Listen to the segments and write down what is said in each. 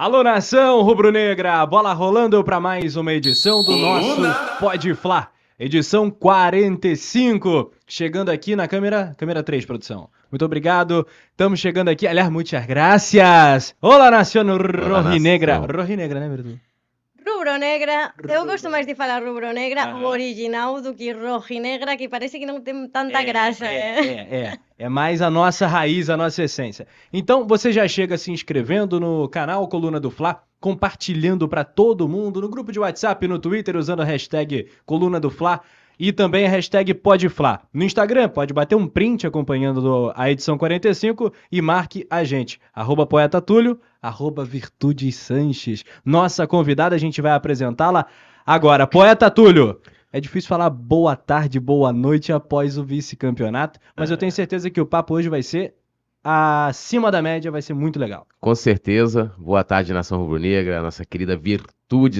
Alô, nação rubro-negra! Bola rolando para mais uma edição do nosso Pode Fla, edição 45. Chegando aqui na câmera, câmera 3, produção. Muito obrigado. Estamos chegando aqui. Aliás, muitas gracias. Olá, nação rojinegra. Rojinegra, né, Virtu? Rubro-negra, eu gosto mais de falar rubro-negra, o original, do que rojinegra, que parece que não tem tanta graça. É, né? é, é. É mais a nossa raiz, a nossa essência. Então, você já chega se inscrevendo no canal Coluna do Fla, compartilhando para todo mundo no grupo de WhatsApp, no Twitter, usando a hashtag Coluna do Fla e também a hashtag PodFla. No Instagram, pode bater um print acompanhando do- a edição 45 e marque a gente. Arroba Poeta Túlio, arroba Virtudes Sanches. Nossa convidada, a gente vai apresentá-la agora. Poeta Túlio, é difícil falar boa tarde, boa noite após o vice-campeonato, mas eu tenho certeza que o papo hoje vai ser acima da média, vai ser muito legal. Com certeza. Boa tarde, Nação Rubro-Negra, nossa querida Virtude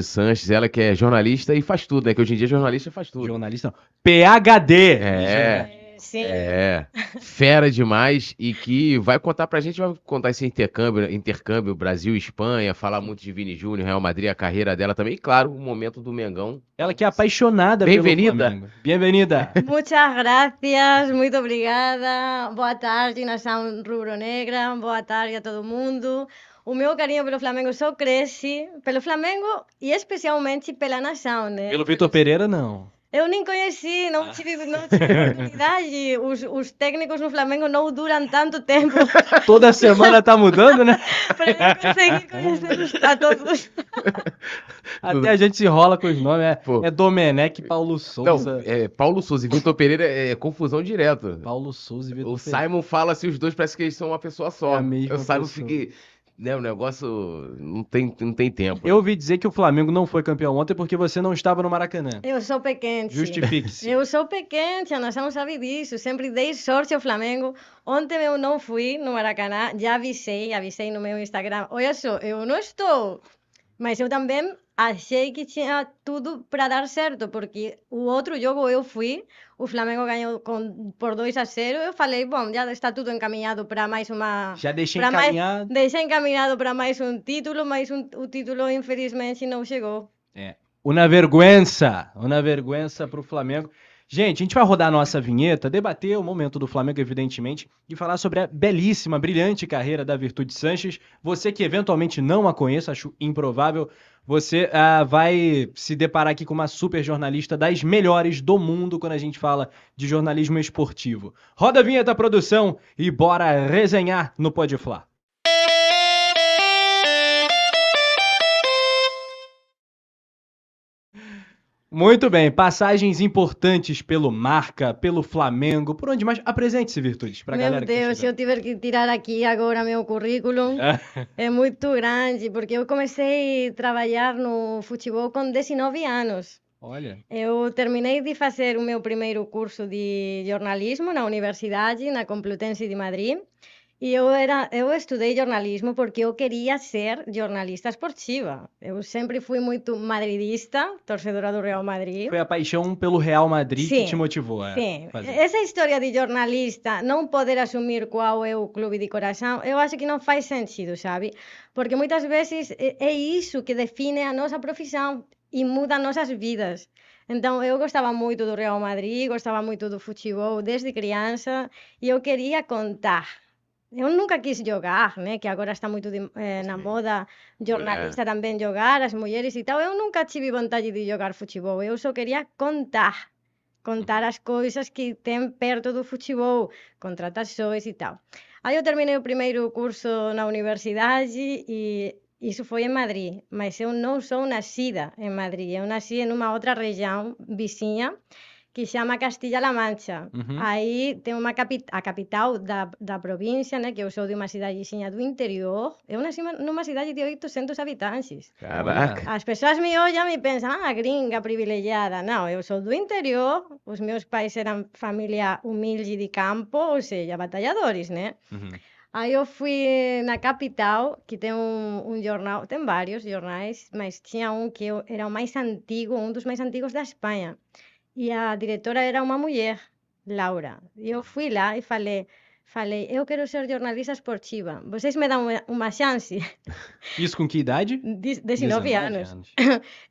Sanches, ela que é jornalista e faz tudo, né? Que hoje em dia jornalista faz tudo. Jornalista, não. PHD. É. Sim. É, fera demais e que vai contar pra gente, vai contar esse intercâmbio, intercâmbio Brasil e Espanha, falar muito de Vini Júnior, Real Madrid, a carreira dela também, e claro, o momento do Mengão. Ela que é apaixonada pelo Bem-vinda. Bem-vinda. Muchas gracias, muito obrigada. Boa tarde, nação rubro-negra. Boa tarde a todo mundo. O meu carinho pelo Flamengo só cresce pelo Flamengo e especialmente pela nação, né? Pelo Vitor Pereira, não. Eu nem conheci, não tive, não tive oportunidade. Os, os técnicos no Flamengo não duram tanto tempo Toda semana tá mudando, né? para eu conseguir conhecer a todos. Até a gente se enrola com os nomes. É, Pô. é Domenech Paulo Não, Souza. é, Paulo Souza e Vitor Pereira é confusão direto. Paulo Souza e Vitor O Pereira. Simon fala assim, os dois parece que eles são uma pessoa só. É a mesma o Simon fica. Né, o negócio não tem, não tem tempo. Eu ouvi dizer que o Flamengo não foi campeão ontem porque você não estava no Maracanã. Eu sou pequena. Justifique-se. Eu sou pequena, a nação sabe disso. Sempre dei sorte ao Flamengo. Ontem eu não fui no Maracanã, já avisei, avisei no meu Instagram. Olha só, eu não estou. Mas eu também achei que tinha tudo para dar certo, porque o outro jogo eu fui, o Flamengo ganhou com, por 2 a 0. Eu falei, bom, já está tudo encaminhado para mais uma. Já deixei mais- encaminhado. Deixa encaminhado para mais um título, mas um, o título infelizmente não chegou. Una vergüenza. Una vergüenza pro Flamengo. Gente, a gente vai rodar a nossa vinheta, debater o momento do Flamengo, evidentemente, e falar sobre a belíssima, brilhante carreira da Virtude Sanches. Você que eventualmente não a conheça, acho improvável, você ah, vai se deparar aqui com uma super jornalista das melhores do mundo quando a gente fala de jornalismo esportivo. Roda a vinheta, produção, e bora resenhar no Pode Muito bem, passagens importantes pelo Marca, pelo Flamengo, por onde mais? Apresente-se, Virtudes, pra Meu galera que tá Deus, se eu tiver que tirar aqui agora meu currículo, chegando. é muito grande, porque eu comecei a trabalhar no futebol com 19 anos. Olha, Eu terminei de fazer o meu primeiro curso de jornalismo na universidade, na Complutense de Madrid. E eu, era, eu estudei jornalismo porque eu queria ser jornalista esportiva. Eu sempre fui muito madridista, torcedora do Real Madrid. foi a paixão pelo Real Madrid que Sim, te motivou a Sim, fazer. essa história de jornalista não poder assumir qual é o clube de coração, eu acho que não faz sentido, sabe? Porque muitas vezes é é isso que define a nossa profissão e muda nossas vidas. Então, eu gostava muito do Real Madrid, gostava muito do futebol desde criança e eu queria contar. Eu nunca quis jogar, né? que agora está moito de, eh, na sí. moda, jornalista yeah. tamén as mulleres e tal. Eu nunca tive vontade de jogar futebol. eu só quería contar contar as coisas que ten perto do fuchibou, contrataxoes e tal. Aí eu terminei o primeiro curso na universidade e iso foi en Madrid, mas eu non sou nascida en Madrid, eu nasci en unha outra región vizinha que chama Castilla-La Mancha. Uhum. Aí tem uma capi a capital da, da província, né, que eu sou de uma cidadezinha do interior. Eu nasci ma- numa cidade de 800 habitantes. Caraca. As pessoas me olham e pensam, ah, gringa privilegiada. Não, eu sou do interior, os meus pais eram família humilde de campo, ou seja, batalhadores, né? Uhum. Aí eu fui na capital, que tem um, um jornal, tem vários jornais, mas tinha um que era o mais antigo, um dos mais antigos da Espanha. E a diretora era uma mulher, Laura. E eu fui lá e falei, Falei, eu quero ser jornalista esportiva. Vocês me dão uma, uma chance? Isso com que idade? De 19 anos.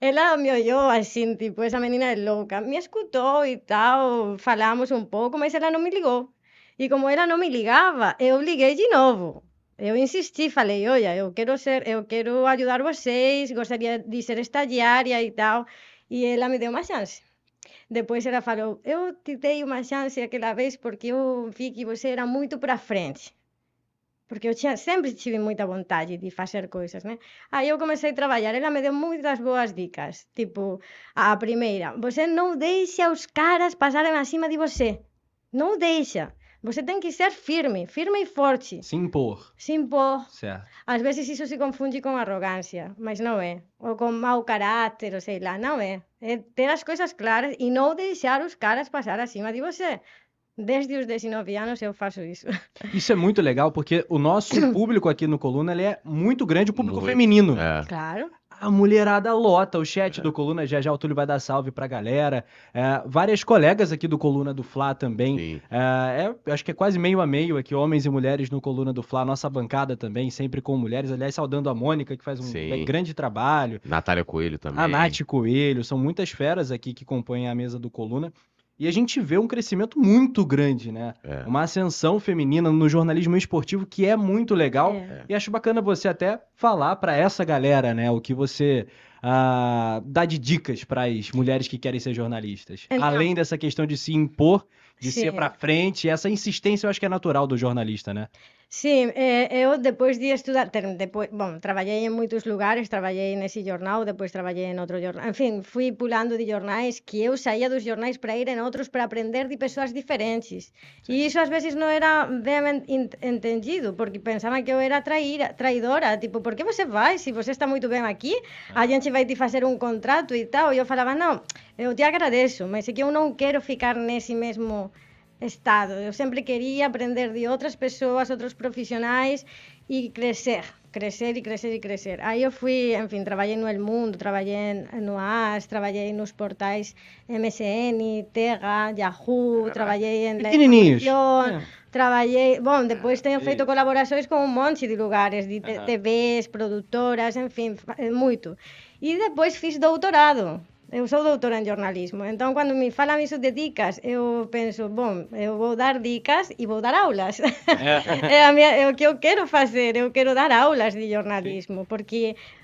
Ela me olhou assim, tipo, essa menina é louca. Me escutou e tal, falamos um pouco, mas ela não me ligou. E como ela não me ligava, eu liguei de novo. Eu insisti, falei, olha, eu quero ser, eu quero ajudar vocês, gostaria de ser estagiária e tal. E ela me deu uma chance. Depois ela falou, eu te dei uma chance aquela vez porque eu vi que você era muito para frente. Porque eu tinha, sempre tive muita vontade de fazer coisas, né? Aí eu comecei a trabalhar, ela me deu muitas boas dicas. Tipo, a primeira, você não deixa os caras passarem acima de você. Não deixa. Você tem que ser firme, firme e forte. Se impor. Se impor. Certo. Às vezes isso se confunde com arrogância, mas não é. Ou com mau caráter, ou sei lá, não é. É ter as coisas claras e não deixar os caras passar acima de você. Desde os 19 anos eu faço isso. Isso é muito legal, porque o nosso público aqui no Coluna ele é muito grande, o público Muito. feminino. É. Claro. A mulherada lota o chat do Coluna, já já o Túlio vai dar salve pra galera. É, várias colegas aqui do Coluna do Fla também. É, é, acho que é quase meio a meio aqui, homens e mulheres no Coluna do Fla. Nossa bancada também, sempre com mulheres. Aliás, saudando a Mônica, que faz um Sim. é, grande trabalho. Natália Coelho também. A Nath Coelho, são muitas feras aqui que compõem a mesa do Coluna. E a gente vê um crescimento muito grande, né? É. Uma ascensão feminina no jornalismo esportivo que é muito legal. É. E acho bacana você até falar pra essa galera, né, o que você ah, dá de dicas para as mulheres que querem ser jornalistas. Então- Além dessa questão de se impor, de Sim. ser pra frente, essa insistência eu acho que é natural do jornalista, né? Sí, eh, eu depois de estudar, ter, depois, bon, traballei en moitos lugares, traballei nese jornal, depois traballei en outro jornal, en fin, fui pulando de jornais que eu saía dos jornais para ir en outros para aprender de persoas diferentes. Sí. E iso ás veces non era ben entendido, porque pensaban que eu era traíra, traidora, tipo, por que você vai se si você está moito ben aquí? Ah. A gente vai te facer un contrato e tal, e eu falaba, non, eu te agradezo, mas é que eu non quero ficar nese mesmo estado. Eu sempre quería aprender de outras persoas, outros profesionais e crecer, crecer e crecer e crecer. Aí eu fui, en fin, traballei no El Mundo, traballei no AS, traballei nos portais MSN, Terra, Yahoo, ah, ah. traballei en León, ah. traballei, bon, depois teño feito colaboracións con un monte de lugares, de TVs, produtoras, en fin, eh, moito. E depois fiz doutorado Eu sou doutora en jornalismo, entón cando me falan iso de dicas, eu penso, bon, eu vou dar dicas e vou dar aulas. é, a mia, é o que eu quero facer, eu quero dar aulas de jornalismo, sí. porque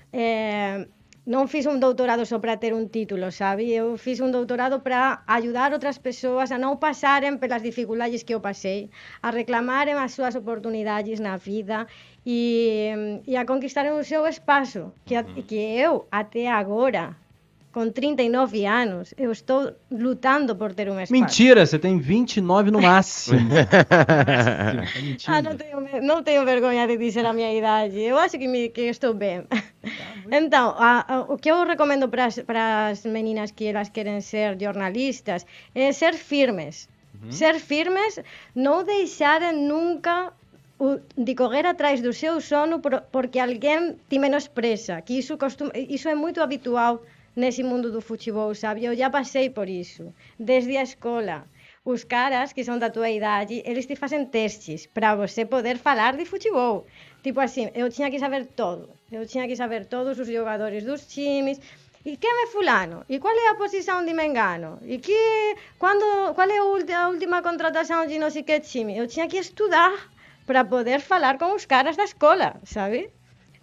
eh, non fiz un doutorado só para ter un título, sabe? Eu fiz un doutorado para ajudar outras persoas a non pasaren pelas dificultades que eu pasei, a reclamaren as súas oportunidades na vida e, mm, e a conquistaren o seu espazo, que, a, que eu até agora com 39 anos, eu estou lutando por ter um espaço. Mentira, você tem 29 no máximo. Tá. Ah, não tenho, não tenho vergonha de dizer a minha idade. Eu acho que, me, que estou bem. Então, a- a- o que eu recomendo para as meninas que elas querem ser jornalistas é ser firmes. Ser firmes, não deixarem nunca de correr atrás do seu sono por- porque alguém te menospreza, que isso, costuma, isso é muito habitual nesse mundo do futebol, sabe? Eu já passei por isso, desde a escola. Os caras que são da tua idade, eles te fazem testes para você poder falar de futebol. Tipo assim, eu tinha que saber todo. Eu tinha que saber todos os jogadores dos times. E quem é fulano? E qual é a posição de Mengano? E que, quando, qual é a última contratação de não sei que time? Eu tinha que estudar para poder falar com os caras da escola, sabe?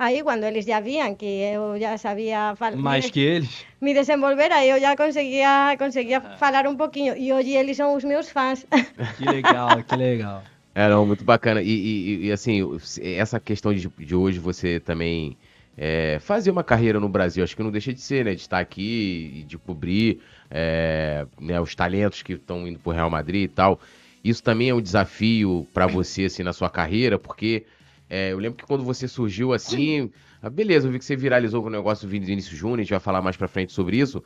Aí, quando eles já viam que eu já sabia falar, Mais que eles. me desenvolver, aí eu já conseguia, conseguia falar um pouquinho. E hoje eles são os meus fãs. Que legal, que legal. É, não, muito bacana. E, e- e, assim, essa questão de, de hoje você também é, fazer uma carreira no Brasil, acho que não deixa de ser, né? De estar aqui e de cobrir é, né, os talentos que estão indo pro Real Madrid e tal. Isso também é um desafio para você, assim, na sua carreira, porque é, eu lembro que quando você surgiu assim, ah, beleza, eu vi que você viralizou com o negócio do Vinícius Júnior, a gente vai falar mais pra frente sobre isso.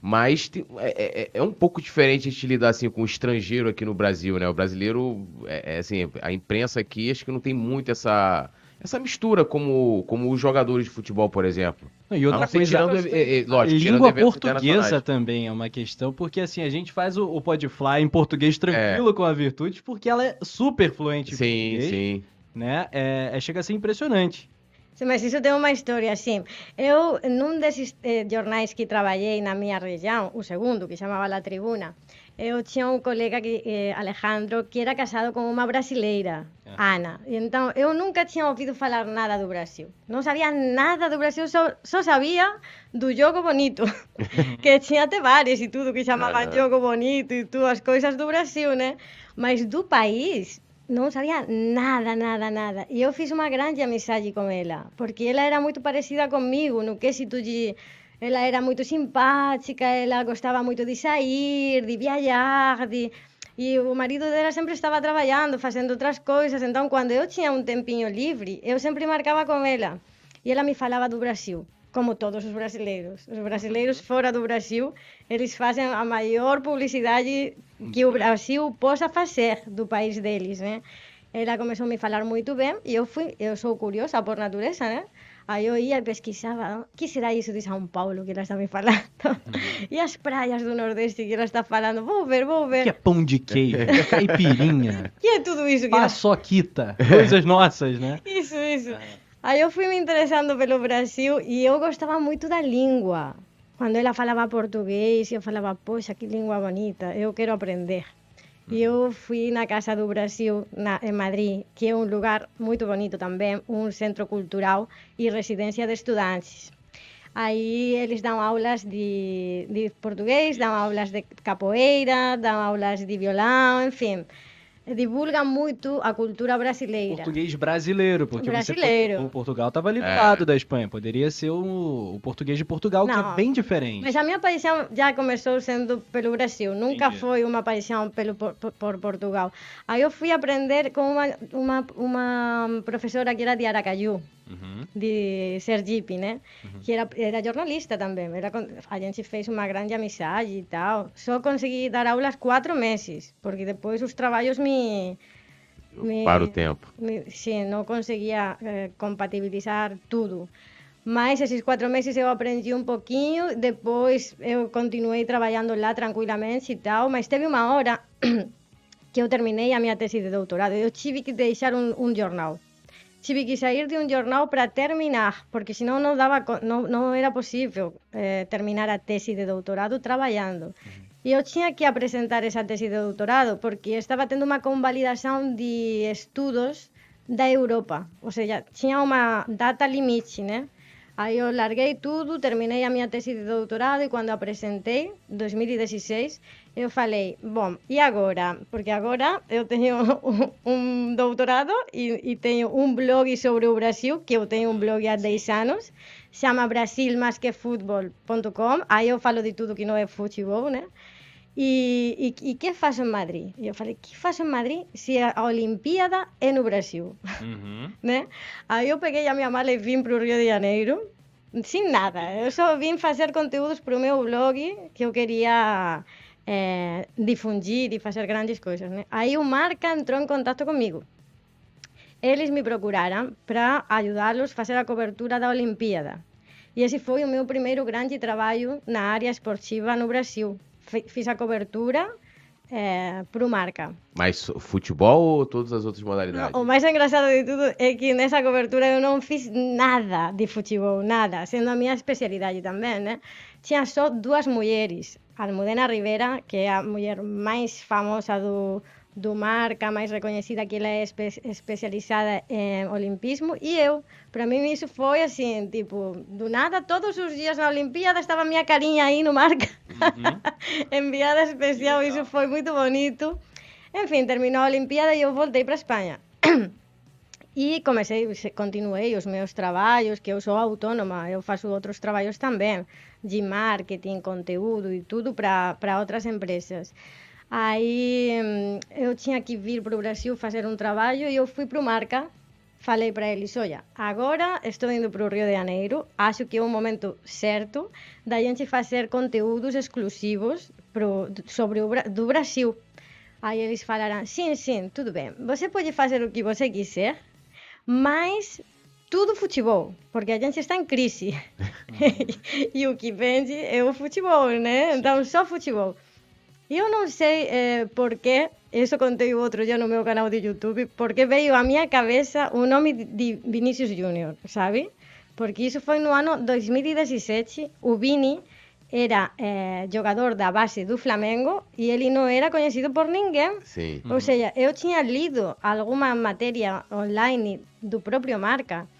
Mas tem- é, é- é um pouco diferente a gente lidar assim com o estrangeiro aqui no Brasil, né? O brasileiro, é, é, assim, a imprensa aqui acho que não tem muito essa, essa mistura como, como os jogadores de futebol, por exemplo. E outra Não, coisa, tirando, é, é, lógico, tirando língua portuguesa também é uma questão, porque assim, a gente faz o, o Podfly em português tranquilo com a Virtude, porque ela é super fluente em Sim, português, sim. Né? É, é- chega a ser impressionante. Sim, Mas isso tem uma história assim. Eu, num desses eh, jornais que trabalhei na minha região, o segundo, que chamava La Tribuna, eu tinha um colega, que, eh, Alejandro, que era casado com uma brasileira, Ana. E então, eu nunca tinha ouvido falar nada do Brasil. Não sabia nada do Brasil, só, só sabia do Jogo Bonito, que tinha até bares e tudo que chamava Aham. Jogo Bonito e tudo, as coisas do Brasil, né? Mas do país, não sabia nada, nada, nada. E eu fiz uma grande amizade com ela, porque ela era muito parecida comigo, no quesito de... Ela era muito simpática, ela gostava muito de sair, de viajar, de... E o marido dela sempre estava trabalhando, fazendo outras coisas. Então, quando eu tinha um tempinho livre, eu sempre marcava com ela. E ela me falava do Brasil, como todos os brasileiros. Os brasileiros fora do Brasil, eles fazem a maior publicidade que o Brasil possa fazer do país deles, né? Ela começou a me falar muito bem e eu fui, eu sou curiosa por natureza, né? Aí eu ia e pesquisava, o que será isso de São Paulo que ela está me falando? E as praias do Nordeste que ela está falando? Vou ver, vou Que é ver. pão de queijo, caipirinha, que é tudo isso que ela paçoquita, coisas nossas, né? Isso, isso. Aí eu fui me interessando pelo Brasil e eu gostava muito da língua. Quando ela falava português, eu falava, poxa, que língua bonita, eu quero aprender. E eu fui na Casa do Brasil, na, em Madrid, que é um lugar muito bonito também, um centro cultural e residência de estudantes. Aí eles dão aulas de, de português, dão aulas de capoeira, dão aulas de violão, enfim. Divulgam muito a cultura brasileira. Português brasileiro, porque Brasileiro. Você, o Portugal estava ali do lado da Espanha. Poderia ser o, o português de Portugal, que Não. é bem diferente. Mas a minha paixão já começou sendo pelo Brasil, nunca Entendi. foi uma paixão pelo, por, por- por Portugal. Aí eu fui aprender com uma, uma, uma professora que era de Aracaju, Uhum. de Sergipe, né? Que era, era jornalista também. Era, a gente fez uma grande amizade e tal. Só consegui dar aulas quatro meses, porque depois os trabalhos me... me Para o tempo. me- sim, não conseguia eh, compatibilizar tudo. Mas esses quatro meses eu aprendi um pouquinho, depois eu continuei trabalhando lá tranquilamente e tal, mas teve uma hora que eu terminei a minha tese de doutorado. Eu tive que deixar um, um jornal. Tive que sair de um jornal para terminar, porque senão não dava, não, não era possível eh, terminar a tese de doutorado trabalhando. E eu tinha que apresentar essa tese de doutorado, porque estava tendo uma convalidação de estudos da Europa. Ou seja, tinha uma data limite, né? Aí eu larguei tudo, terminei a minha tese de doutorado e quando apresentei, 2016, eu falei, bom, e agora? Porque agora eu tenho um, doutorado e, e tenho um blog sobre o Brasil, que eu tenho um blog há 10 anos, chama brasilmasquefutbol.com, aí eu falo de tudo que não é futebol, né? E, e, e que faço em Madrid? E eu falei, que faço em Madrid se a Olimpíada é no Brasil? Uhum. né? Aí eu peguei a minha mala e vim para o Rio de Janeiro, sem nada. Eu só vim fazer conteúdos para o meu blog, que eu queria eh, difundir e fazer grandes coisas. Né? Aí o Marca entrou em contato comigo. Eles me procuraram para ajudá-los a fazer a cobertura da Olimpíada. E esse foi o meu primeiro grande trabalho na área esportiva no Brasil. Fi- Fiz a cobertura eh, para o Marca. Mas futebol ou todas as outras modalidades? O mais engraçado de tudo é que nessa cobertura eu não fiz nada de futebol, nada, sendo a minha especialidade também, né? Tinha só duas mulheres, Almudena Rivera, que é a mulher mais famosa do, do marca, mais reconhecida, que ela é espe especializada em olimpismo, e eu. Para mim isso foi assim, tipo, do nada, todos os dias na Olimpíada estava minha carinha aí no marca, enviada especial, isso foi muito bonito. Enfim, terminou a Olimpíada e eu voltei para Espanha. E comecei, continuei os meus trabalhos, que eu sou autônoma, eu faço outros trabalhos também, de marketing, conteúdo e tudo para outras empresas. Aí hum, eu tinha que vir para o Brasil fazer um trabalho e eu fui para o Marca, falei para eles, olha, agora estou indo para o Rio de Janeiro, acho que é o momento certo da gente fazer conteúdos exclusivos pro, sobre o do Brasil. Aí eles falaram, sim, sim, tudo bem, você pode fazer o que você quiser, mas tudo futebol, porque a gente está em crise. e o que vende é o futebol, né? Então, só futebol. Eu non sei eh, por que, iso contei o outro día no meu canal de Youtube, porque veio á miña cabeza o nome de Vinicius Junior, sabe? Porque iso foi no ano 2017, o Vini era eh, jogador da base do Flamengo e ele non era coñecido por ninguén. Sí. Ou seja, eu tiña lido alguma materia online do propio Marca,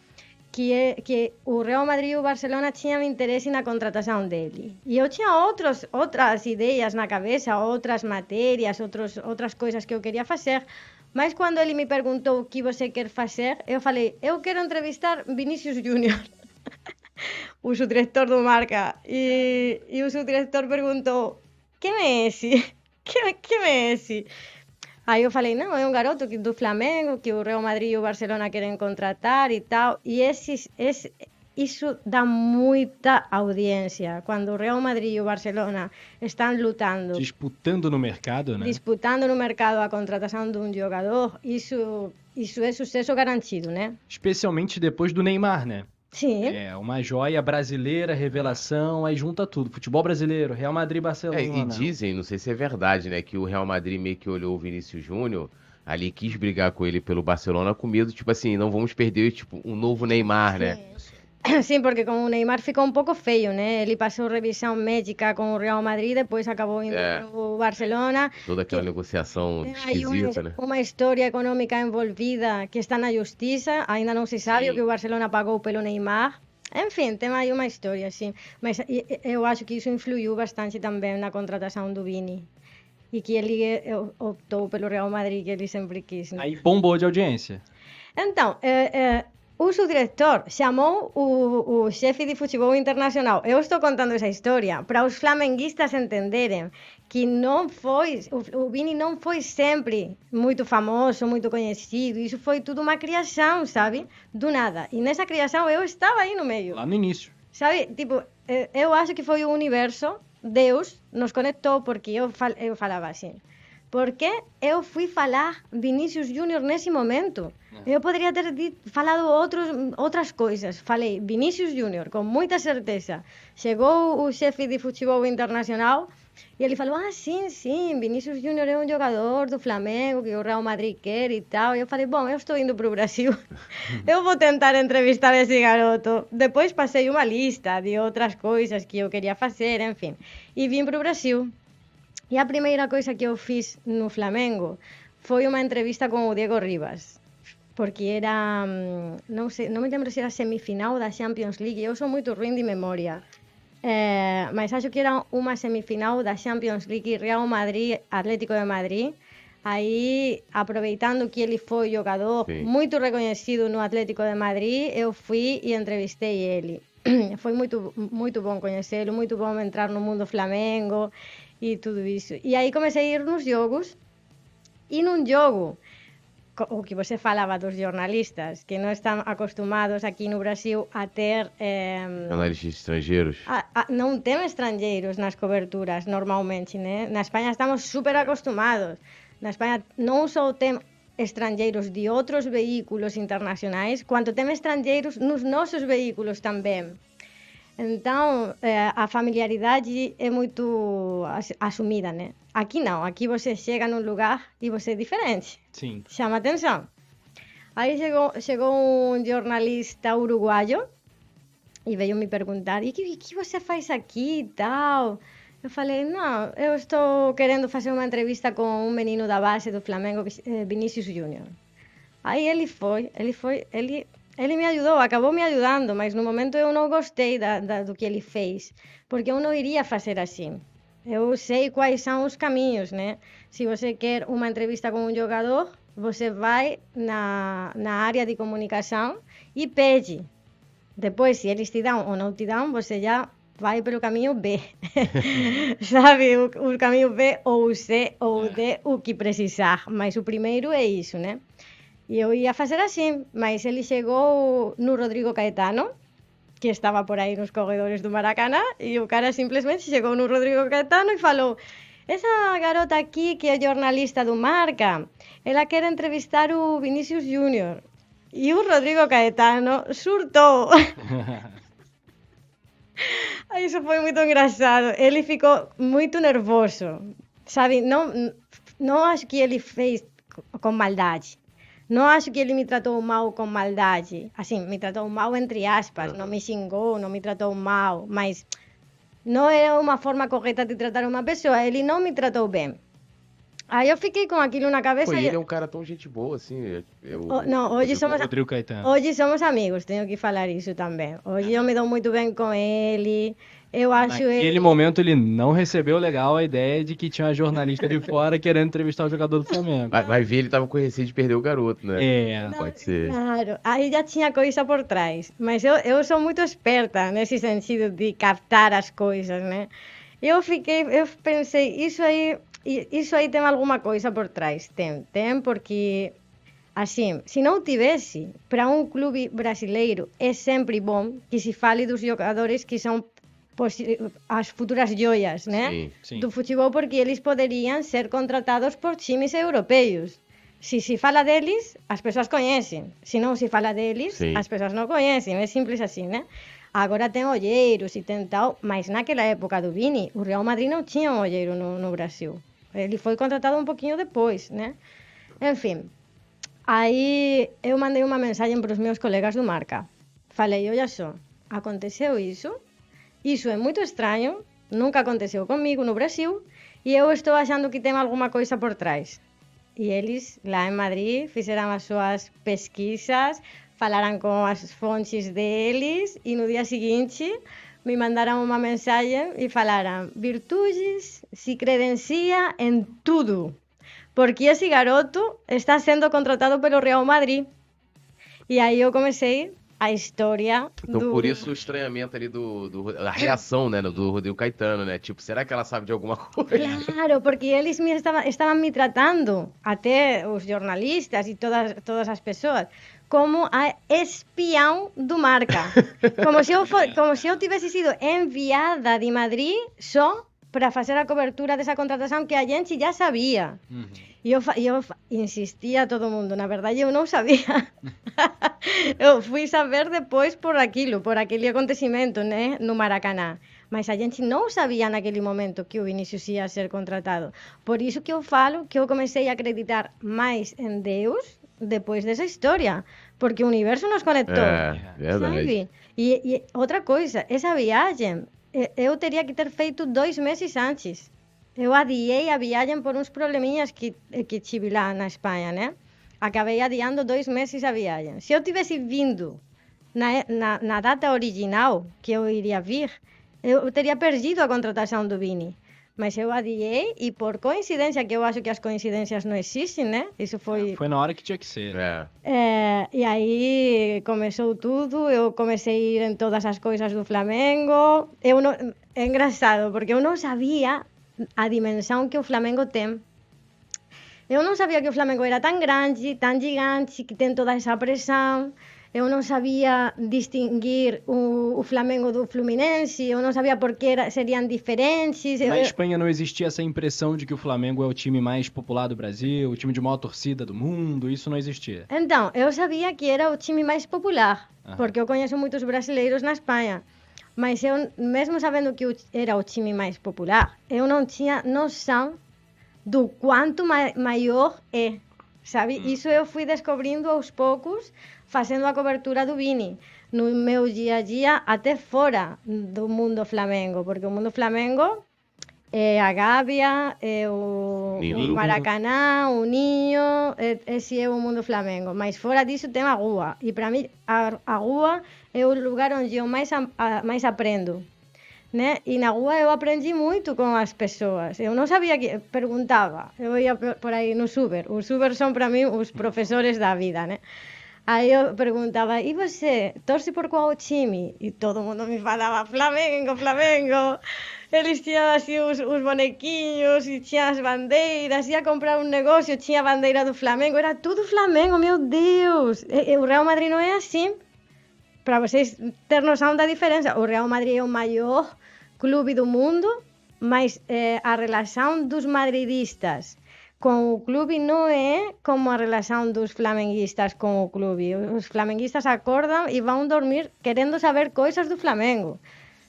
que, é, que o Real Madrid e o Barcelona tiñan interese na contratación dele. E eu tiña outros, outras ideas na cabeza, outras materias, outros, outras coisas que eu quería facer, mas cando ele me perguntou que você quer facer, eu falei, eu quero entrevistar Vinicius Júnior. o seu director do Marca. E, e o seu director perguntou, que é esse? Que, que é esse? Aí eu falei, não, é um garoto do Flamengo que o Real Madrid e o Barcelona querem contratar e tal. E esse, esse, isso dá muita audiência. Quando o Real Madrid e o Barcelona estão lutando, Disputando no mercado, né? disputando no mercado a contratação de um jogador, isso, isso é sucesso garantido, né? Especialmente depois do Neymar, né? Sim. É, uma joia brasileira, revelação, aí junta tudo. Futebol brasileiro, Real Madrid, Barcelona. É, e dizem, não sei se é verdade, né, que o Real Madrid meio que olhou o Vinícius Júnior, ali quis brigar com ele pelo Barcelona com medo, tipo assim, não vamos perder tipo um novo Neymar, né? Sim, porque com o Neymar ficou um pouco feio, né? Ele passou revisão médica com o Real Madrid, depois acabou indo É. para o Barcelona. Toda aquela negociação Tem aí uma, esquisita, né? uma história econômica envolvida que está na justiça, ainda não se sabe Sim. o que o Barcelona pagou pelo Neymar. Enfim, tem aí uma história, sim. Mas eu acho que isso influiu bastante também na contratação do Vini. E que ele eh, optou pelo Real Madrid, que ele sempre quis. Né? Aí bombou de audiência. Então, eh, eh, o subdirector chamou o, o xefe de futebol Internacional. Eu estou contando esa historia para os flamenguistas entenderen que non foi, o, o Vini non foi sempre moito famoso, moito coñecido. Iso foi tudo unha criação, sabe? Do nada. E nesa criação eu estaba aí no meio. Lá no inicio. Sabe, tipo, eh, eu acho que foi o universo, Deus, nos conectou porque eu, fal, eu falaba así. Porque eu fui falar Vinícius Júnior nesse momento. Eu poderia ter dito, falado outros, outras coisas. Falei Vinícius Júnior, com muita certeza. Chegou o chefe de futebol internacional e ele falou: Ah, sim, sim, Vinícius Júnior é um jogador do Flamengo que o Real Madrid quer e tal. E eu falei: Bom, eu estou indo para o Brasil. eu vou tentar entrevistar esse garoto. Depois passei uma lista de outras coisas que eu queria fazer, enfim. E vim para o Brasil. E a primeira coisa que eu fiz no Flamengo foi unha entrevista con o Diego Rivas porque era, mm, non sei, non me lembro se era semifinal da Champions League, eu sou moito ruim de memoria. Eh, mas acho que era unha semifinal da Champions League Real Madrid, Atlético de Madrid. Aí, aproveitando que ele foi jogador sí. moito recoñecido no Atlético de Madrid, eu fui e entrevistei ele. foi moito, moito bon coñecelo, moito bom entrar no mundo Flamengo e tudo isso. E aí comecei a ir nos jogos, e num jogo, o que você falava dos jornalistas, que não estão acostumados aqui no Brasil a ter... eh, Analistas estrangeiros. a- a- não tem estrangeiros nas coberturas, normalmente, né? Na Espanha estamos super acostumados. Na Espanha não só tem estrangeiros de outros veículos internacionais, quanto tem estrangeiros nos nossos veículos também. Então, eh, a familiaridade é muito ass- assumida, né? Aqui não, aqui você chega num lugar e você é diferente Sim. chama atenção. Aí chegou, chegou um jornalista uruguaio e veio me perguntar: e o que, que você faz aqui e tal? Eu falei: não, eu estou querendo fazer uma entrevista com um menino da base do Flamengo, eh, Vinícius Júnior. Aí ele foi, ele foi, ele, ele me ajudou, acabou me ajudando, mas no momento eu não gostei da, da- do que ele fez, porque eu não iria fazer assim. Eu sei quais são os caminhos, né? Se você quer uma entrevista com um jogador, você vai na, na área de comunicação e pede. Depois, se eles te dão ou não te dão, você já vai pelo caminho B. Sabe? O, o caminho B ou o C ou o D, o que precisar. Mas o primeiro é isso, né? E eu ia facer así, mas ele chegou no Rodrigo Caetano, que estaba por aí nos corredores do Maracanã, e o cara simplemente chegou no Rodrigo Caetano e falou Esa garota aquí que é jornalista do Marca, ela quer entrevistar o Vinicius Júnior. E o Rodrigo Caetano surtou. Iso foi moito engraçado. Ele ficou moito nervoso. Sabe, non, non acho que ele fez con maldade. Não acho que ele me tratou mal com maldade. Assim, me tratou mal entre aspas. Não me xingou, não me tratou mal. Mas não é uma forma correta de tratar uma pessoa. Ele não me tratou bem. Aí eu fiquei com aquilo na cabeça. Pô, e- ele é um cara tão gente boa, assim. Eu, Oh, não, hoje eu- somos, Rodrigo Caetano. hoje somos amigos, tenho que falar isso também. Hoje eu me dou muito bem com ele. Eu acho Naquele ele. momento ele não recebeu legal a ideia de que tinha uma jornalista de fora querendo entrevistar o jogador do Flamengo. Vai, vai ver, ele tava com receio de perder o garoto, né? É. Pode ser. Claro, aí já tinha coisa por trás. Mas eu, eu sou muito esperta nesse sentido de captar as coisas, né? Eu fiquei, eu pensei, isso aí, i- isso aí tem alguma coisa por trás. Tem, tem, porque assim, se não tivesse, para um clube brasileiro é sempre bom que se fale dos jogadores que são pois, as futuras joias né? sí, sí. do futebol porque eles poderían ser contratados por times europeos. Se si se fala deles, as persoas coñecen. Se non se fala deles, sí. as persoas non coñecen. É simples así, né? Agora ten olleiros e ten tal, mas naquela época do Vini, o Real Madrid non tiña un olleiro no, no Brasil. Ele foi contratado un poquinho depois, né? En fin, aí eu mandei unha mensaxe para os meus colegas do Marca. Falei, olha só, aconteceu iso, isso é muito estranho, nunca aconteceu comigo no Brasil, e eu estou achando que tem alguma coisa por trás. E eles, lá em Madrid, fizeram as suas pesquisas, falaram com as fontes deles, e no dia seguinte me mandaram uma mensagem e falaram: Virtudes se credencia em tudo, porque esse garoto está sendo contratado pelo Real Madrid. E aí eu comecei a história Então, do... por isso o estranhamento ali do, do- a reação, né, do Rodrigo Caetano, né? Tipo, será que ela sabe de alguma coisa? Claro, porque eles me estavam, estavam me tratando, até os jornalistas e todas, todas as pessoas, como a espião do marca. Como se eu, fo- como se eu tivesse sido enviada de Madrid só para facer a cobertura desa contratación que a gente ya sabía. Uh -huh. E eu, eu insistía a todo mundo, na verdade eu non sabía. eu fui saber depois por aquilo, por aquele acontecimento, né, no Maracaná. Mas a gente non sabía naquele momento que o Vinicius ia ser contratado. Por iso que eu falo que eu comecei a acreditar máis en Deus depois desa historia, porque o universo nos conectou. Eh, é, é sabe? E, e outra coisa, esa viagem eu teria que ter feito dois meses antes. Eu adiei a viagem por uns probleminhas que, eh, que tive lá na Espanha, né? Acabei adiando dois meses a viagem. Se eu tivesse vindo na, na, na data original que eu iria vir, eu teria perdido a contratação do Vini. Mas eu adiei e por coincidência, que eu acho que as coincidências não existem, né? Isso foi Foi na hora que tinha que ser. É. é, e aí começou tudo, eu comecei a ir em todas as coisas do Flamengo. Eu não, é engraçado, porque eu não sabia a dimensão que o Flamengo tem. Eu não sabia que o Flamengo era tão grande, tão gigante, que tem toda essa pressão. Eu não sabia distinguir o, o Flamengo do Fluminense, eu não sabia por que era, seriam diferentes. Na Espanha não existia essa impressão de que o Flamengo é o time mais popular do Brasil, o time de maior torcida do mundo, isso não existia. Então, eu sabia que era o time mais popular, Aham. porque eu conheço muitos brasileiros na Espanha. Mas eu, mesmo sabendo que era o time mais popular, eu não tinha noção do quanto ma maior é, sabe? Isso eu fui descobrindo aos poucos, facendo a cobertura do Vini no meu día a día até fora do mundo Flamengo, porque o mundo Flamengo é a Gávea, é o, o Maracaná, o Niño, é, ese é o mundo Flamengo. Mas fora disso tem a rua. E para mí a, a rua é o lugar onde eu máis, a, a, mais aprendo. Né? E na rua eu aprendi moito com as pessoas. Eu non sabía que Perguntava. Eu ia por aí no Uber. Os Uber son para mí os profesores da vida, né? Aí eu perguntava, e você, torce por qual time? E todo mundo me falava, Flamengo, Flamengo. Eles tinham assim os, os bonequinhos e tinham as bandeiras. Ia comprar um negócio, tinha a bandeira do Flamengo. Era tudo Flamengo, meu Deus. O Real Madrid não é assim. Para vocês ter noção da diferença, o Real Madrid é o maior clube do mundo, mas eh, a relação dos madridistas com o clube não é como a relação dos flamenguistas com o clube. Os flamenguistas acordam e vão dormir querendo saber coisas do Flamengo.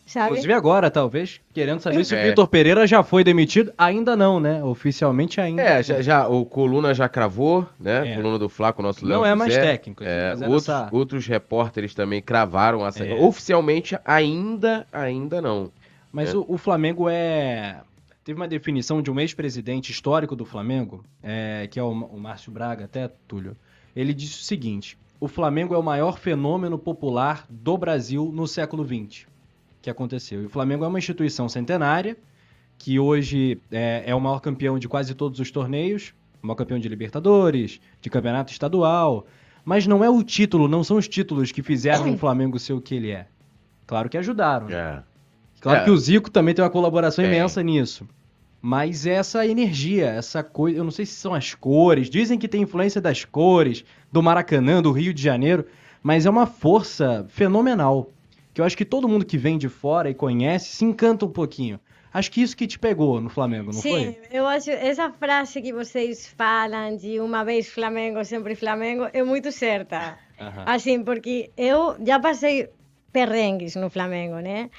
Sabe? Inclusive agora, talvez, querendo saber se o É. Vitor Pereira já foi demitido. Ainda não, né? Oficialmente ainda. É, já, já- o Coluna já cravou, né? É. Coluna do Flaco, nosso Não Léo é mais José. técnico. É, outros, essa- outros repórteres também cravaram essa. É. Oficialmente, ainda, ainda não. Mas É. o, o Flamengo é. Teve uma definição de um ex-presidente histórico do Flamengo, é, que é o, o Márcio Braga, até, Túlio. Ele disse o seguinte: o Flamengo é o maior fenômeno popular do Brasil no século XX, que aconteceu. E o Flamengo é uma instituição centenária, que hoje é, é o maior campeão de quase todos os torneios, o maior campeão de Libertadores, de campeonato estadual. Mas não é o título, não são os títulos que fizeram o Flamengo ser o que ele é. Claro que ajudaram. É. Claro É. que o Zico também tem uma colaboração imensa nisso. Mas essa energia, essa coisa, eu não sei se são as cores, dizem que tem influência das cores, do Maracanã, do Rio de Janeiro, mas é uma força fenomenal. Que eu acho que todo mundo que vem de fora e conhece se encanta um pouquinho. Acho que isso que te pegou no Flamengo, não Sim, foi? eu acho essa frase que vocês falam de uma vez Flamengo, sempre Flamengo, é muito certa. Aham. Assim, porque eu já passei perrengues no Flamengo, né?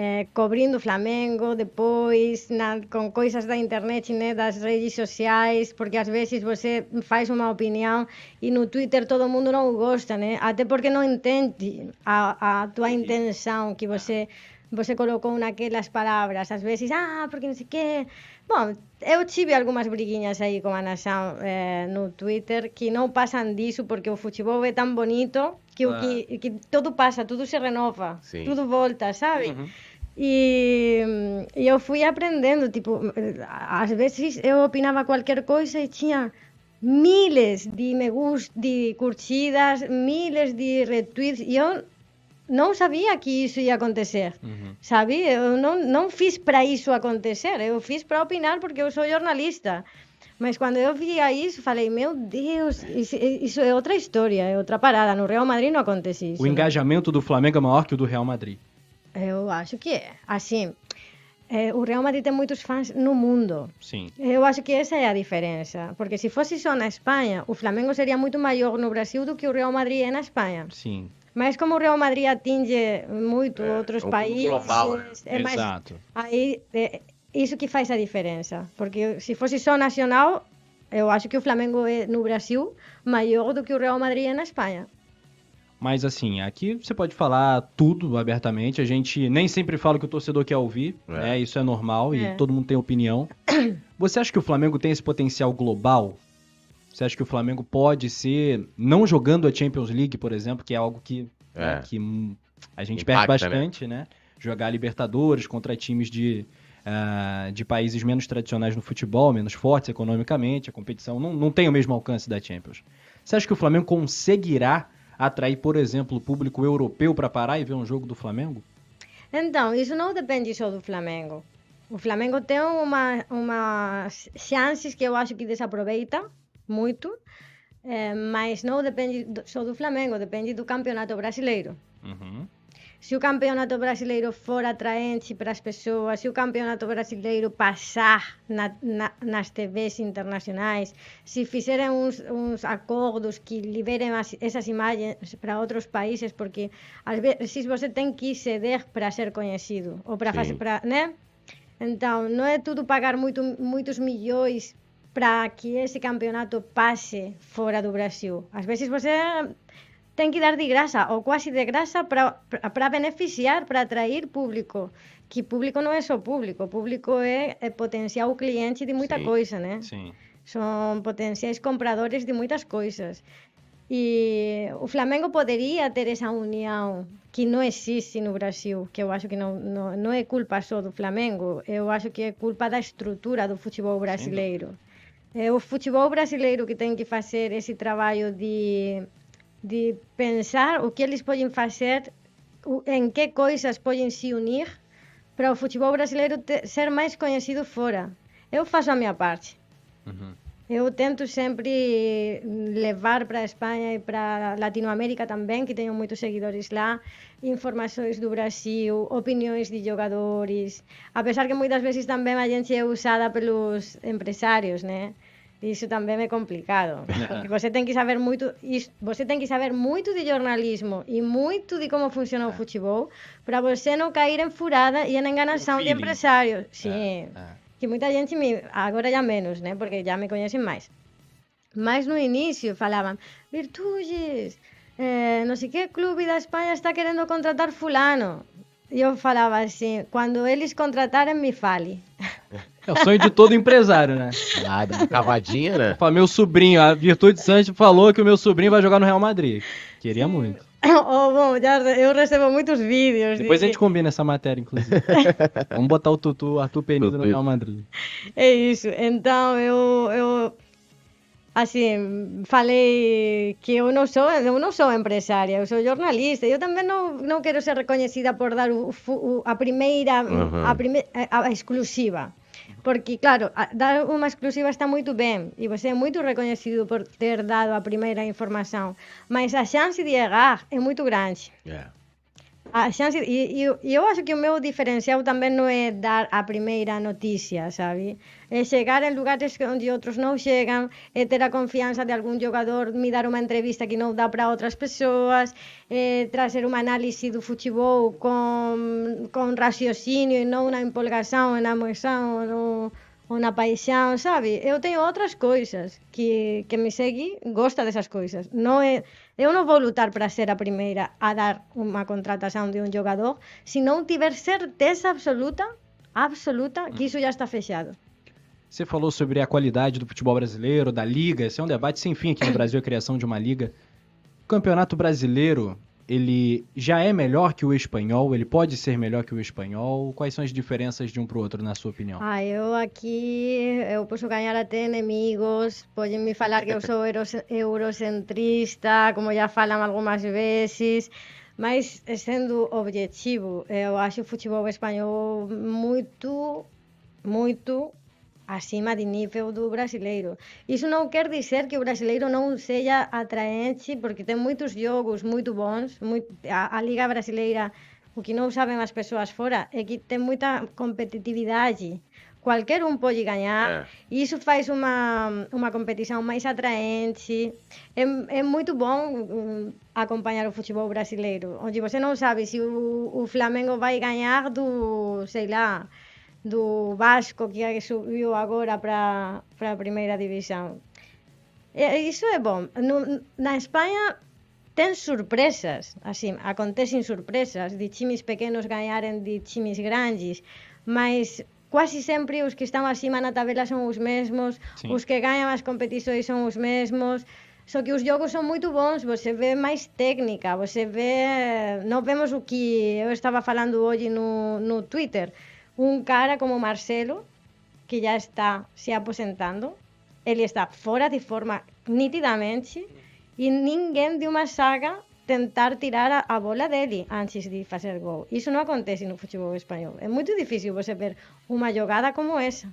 Eh, cobrindo Flamengo, depois na, com coisas da internet, né, das redes sociais, porque às vezes você faz uma opinião e no Twitter todo mundo não gosta, né? Até porque não entende a, a tua intenção que você você colocou naquelas palavras. Às vezes, ah, porque não sei o quê. Bom, eu tive algunhas briguiñas aí como Ana xa, eh, no Twitter que non pasan diso porque o futebol é tan bonito que, ah. o que, ah. que todo pasa, todo se renova, sí. todo volta, sabe? Uh -huh. E, e eu fui aprendendo, tipo, ás veces eu opinaba cualquier coisa e tiña miles de me gusta, de curtidas, miles de retweets, e eu não sabia que isso ia acontecer, Uhum. sabe? Eu não, não fiz para isso acontecer, eu fiz para opinar porque eu sou jornalista. Mas quando eu via isso, falei, meu Deus, isso, isso é outra história, é outra parada. No Real Madrid não acontece isso. O né? engajamento do Flamengo é maior que o do Real Madrid. Eu acho que é. Assim, eh, o Real Madrid tem muitos fãs no mundo. Sim. Eu acho que essa é a diferença. Porque se fosse só na Espanha, o Flamengo seria muito maior no Brasil do que o Real Madrid é na Espanha. Sim. Mas como o Real Madrid atinge muito outros é países, global, né? é mais Exato. aí é isso que faz a diferença. Porque se fosse só nacional, eu acho que o Flamengo é no Brasil maior do que o Real Madrid é na Espanha. Mas assim, aqui você pode falar tudo abertamente. A gente nem sempre fala o que o torcedor quer ouvir, É. né? Isso é normal e É. todo mundo tem opinião. Você acha que o Flamengo tem esse potencial global? Você acha que o Flamengo pode ser, não jogando a Champions League, por exemplo, que é algo que, É. que hum, a gente Impacta, perde bastante, né? Jogar Libertadores contra times de, ah, de países menos tradicionais no futebol, menos fortes economicamente, a competição não, não tem o mesmo alcance da Champions. Você acha que o Flamengo conseguirá atrair, por exemplo, o público europeu para parar e ver um jogo do Flamengo? Então, isso não depende só do Flamengo. O Flamengo tem uma, umas chances que eu acho que desaproveita muito, eh, mas não depende do- só do Flamengo, depende do campeonato brasileiro. Uhum. Se o campeonato brasileiro for atraente para as pessoas, se o campeonato brasileiro passar na, na, nas TVs internacionais, se fizerem uns, uns acordos que liberem as, essas imagens para outros países, porque às vezes você tem que ceder para ser conhecido, ou para fazer, né? Então, não é tudo pagar muito, muitos milhões para que esse campeonato passe fora do Brasil. Às vezes você tem que dar de graça, ou quase de graça, para beneficiar, para atrair público. Que público não é só público, público é, é potencial cliente de muita Sim. coisa, né? Sim. São potenciais compradores de muitas coisas. E o Flamengo poderia ter essa união que não existe no Brasil, que eu acho que não, não, não é culpa só do Flamengo, eu acho que é culpa da estrutura do futebol brasileiro. É o futebol brasileiro que tem que fazer esse trabalho de, de pensar o que eles podem fazer, em que coisas podem se unir para o futebol brasileiro ser mais conhecido fora. Eu faço a minha parte. Uhum. Eu tento sempre levar para a Espanha e para a Latinoamérica também, que tenho muitos seguidores lá, informações do Brasil, opiniões de jogadores. Apesar que muitas vezes também a gente é usada pelos empresários, né? Isso também é complicado. Porque você tem que saber muito, is- você tem que saber muito de jornalismo e muito de como funciona o futebol para você não cair em furada e em enganação de feeling. empresários. Sim. É. Que muita gente me. Agora já menos, né? Porque já me conhecem mais. Mas no início falavam: Virtudes, eh, não sei que clube da Espanha está querendo contratar Fulano. E eu falava assim: quando eles contratarem, me fale. É o sonho de todo empresário, né? Ah, dá uma cavadinha, né? Fala, meu sobrinho, a Virtude Santos falou que o meu sobrinho vai jogar no Real Madrid. Queria muito. oh, bom, já, eu recebo muitos vídeos. Depois de a gente combina essa matéria, inclusive. Vamos botar o Tutu, Arthur Penido no. Real Madrid. É isso. Então eu, eu assim, falei que eu não sou, eu não sou empresária, eu sou jornalista. Eu também não, não quero ser reconhecida por dar o, o- a primeira, Uhum. a, prime, a, a exclusiva. Porque, claro, dar uma exclusiva está muito bem e você é muito reconhecido por ter dado a primeira informação, mas a chance de errar é muito grande. É. A chance, e, e, e eu acho que o meu diferencial tamén non é dar a primeira noticia, sabe? É chegar en lugares onde outros non chegan, é ter a confianza de algún jogador, me dar unha entrevista que non dá para outras persoas, é trazer unha análise do futebol con, con raciocinio e non unha empolgação, unha emoção, ou, ou na paixón, sabe? Eu teño outras coisas que, que me segue, gosta desas coisas. Non é eu não vou lutar para ser a primeira a dar uma contratação de um jogador se não tiver certeza absoluta, absoluta, que isso já está fechado. Você falou sobre a qualidade do futebol brasileiro, da liga. Esse é um debate sem fim aqui no Brasil, a criação de uma liga. O campeonato brasileiro, ele já é melhor que o espanhol? Ele pode ser melhor que o espanhol? Quais são as diferenças de um para o outro, na sua opinião? Ah, eu aqui eu posso ganhar até inimigos, podem me falar que eu sou euro- eurocentrista, como já falam algumas vezes, mas sendo objetivo, eu acho o futebol espanhol muito, muito acima de nível do brasileiro. Isso não quer dizer que o brasileiro não seja atraente, porque tem muitos jogos muito bons, muito, a, a Liga Brasileira, o que não sabem as pessoas fora, é que tem muita competitividade. Qualquer um pode ganhar, É. e isso faz uma, uma competição mais atraente. É, é muito bom hum, acompanhar o futebol brasileiro, onde você não sabe se o, o Flamengo vai ganhar do, sei lá, do Vasco que subiu agora para para a primeira división. E iso é bom. No, na España ten surpresas, así, acontecen surpresas, de chimis pequenos gañaren de chimis grandes, mas quasi sempre os que están acima na tabela son os mesmos, sí. os que gañan as competições son os mesmos, só que os jogos son moito bons, você vê máis técnica, você vê... Non vemos o que eu estava falando hoje no, no Twitter, Um cara como Marcelo, que já está se aposentando, ele está fora de forma nitidamente e ninguém de uma saga tentar tirar a, a bola dele antes de fazer gol. Isso não acontece no futebol espanhol. É muito difícil você ver uma jogada como essa.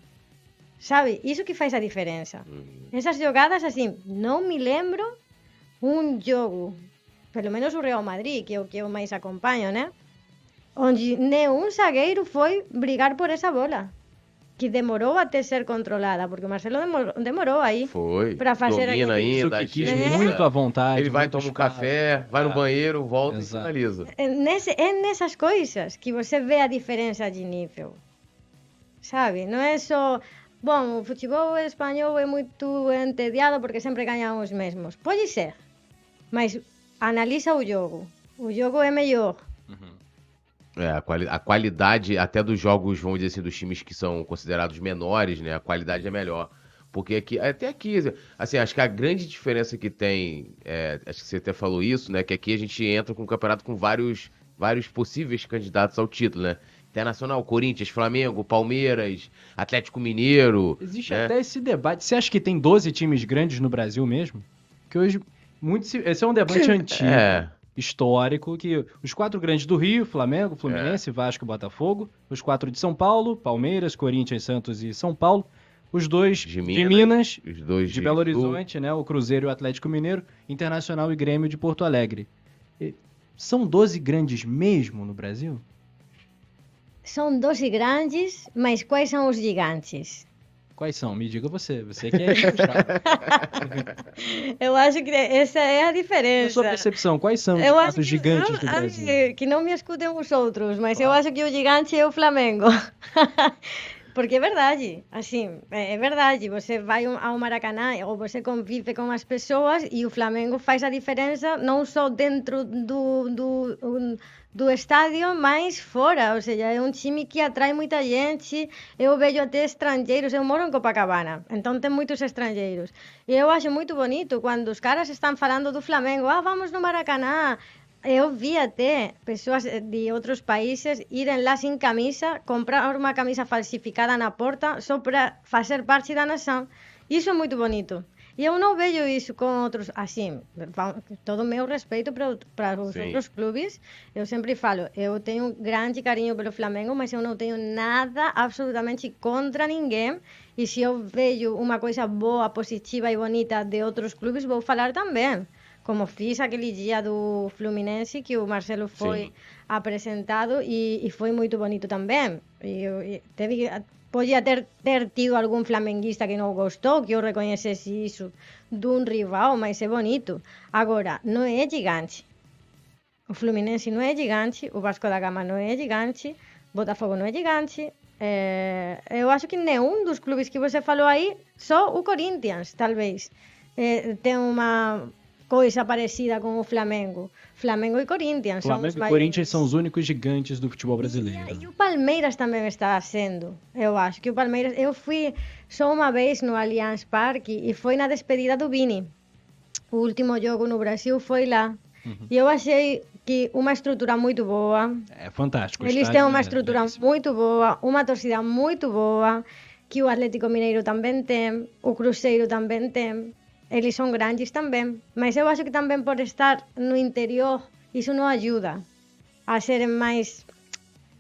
Sabe? Isso que faz a diferença. Essas jogadas, assim, não me lembro um jogo, pelo menos o Real Madrid, que é o que eu mais acompanho, né? Onde nenhum zagueiro foi brigar por essa bola. Que demorou até ser controlada, porque o Marcelo demorou, demorou aí. Foi. Pra fazer Domina aquele- ainda. Que quis agita. muito à vontade. Ele vai, toma um café, vai no Ah. banheiro, volta Exato. e finaliza. É, nesse, é nessas coisas que você vê a diferença de nível. Sabe? Não é só. Bom, o futebol espanhol é muito entediado porque sempre ganham os mesmos. Pode ser. Mas analisa o jogo. O jogo é melhor. É, a, quali- a qualidade até dos jogos, vamos dizer assim, dos times que são considerados menores, né? A qualidade é melhor. Porque aqui, até aqui, assim, acho que a grande diferença que tem, é, acho que você até falou isso, né? Que aqui a gente entra com um campeonato com vários, vários possíveis candidatos ao título, né? Internacional, Corinthians, Flamengo, Palmeiras, Atlético Mineiro. Existe né? até esse debate. Você acha que tem 12 times grandes no Brasil mesmo? Que hoje. Muito se- Esse é um debate antigo, É, histórico, que os quatro grandes do Rio, Flamengo, Fluminense, Vasco e Botafogo, os quatro de São Paulo, Palmeiras, Corinthians, Santos e São Paulo, os dois De de Minas, Minas, os dois de Belo. Horizonte, né, o Cruzeiro e o Atlético Mineiro, Internacional e Grêmio de Porto Alegre. E São 12 grandes mesmo no Brasil? São 12 grandes, mas quais são os gigantes? Quais são? Me diga você. Você que é. Eu acho que essa é a Na diferença. sua percepção, quais são Eu fato, que, os gigantes eu- do Brasil? que não me escutem os outros, mas eu acho que o gigante é o Flamengo. Porque é verdade, assim, é é verdade. Você vai ao Maracanã ou você convive com as pessoas e o Flamengo faz a diferença não só dentro do, do, do estádio, mas fora. Ou seja, é um time que atrai muita gente. Eu vejo até estrangeiros. Eu moro em Copacabana, então tem muitos estrangeiros. E eu acho muito bonito quando os caras estão falando do Flamengo. Ah, vamos no Maracanã. Eu vi até pessoas de outros países irem lá sem camisa, comprar uma camisa falsificada na porta só para fazer parte da nação. Isso é muito bonito. E eu não vejo isso com outros, assim, todo o meu respeito para, para os Sim. outros clubes. Eu sempre falo, eu tenho um grande carinho pelo Flamengo, mas eu não tenho nada absolutamente contra ninguém. E se eu vejo uma coisa boa, positiva e bonita de outros clubes, vou falar também. Como fiz aquele dia do Fluminense, que o Marcelo foi Sim. apresentado e, e foi muito bonito também. E, e teve podia ter, ter tido algum flamenguista que não gostou, que eu reconhecesse isso de um rival, mas é bonito. Agora, não é gigante. O Fluminense não é gigante, o Vasco da Gama não é gigante, Botafogo não é gigante. É, eu acho que nenhum dos clubes que você falou aí, só o Corinthians, talvez, é, tem uma coisa parecida com o Flamengo. Flamengo e Corinthians são os Flamengo e maiores. Corinthians são os únicos gigantes do futebol E, brasileiro. e o Palmeiras também está sendo, eu acho que o Palmeiras. Eu fui só uma vez no Allianz Parque e foi na despedida do Vini. O último jogo no Brasil foi lá. E eu achei que uma estrutura muito boa, É fantástico. eles têm uma é estrutura belíssimo. muito boa, uma torcida muito boa, que o Atlético Mineiro também tem, o Cruzeiro também tem. Eles são grandes também, mas eu acho que também por estar no interior, isso não ajuda a serem mais.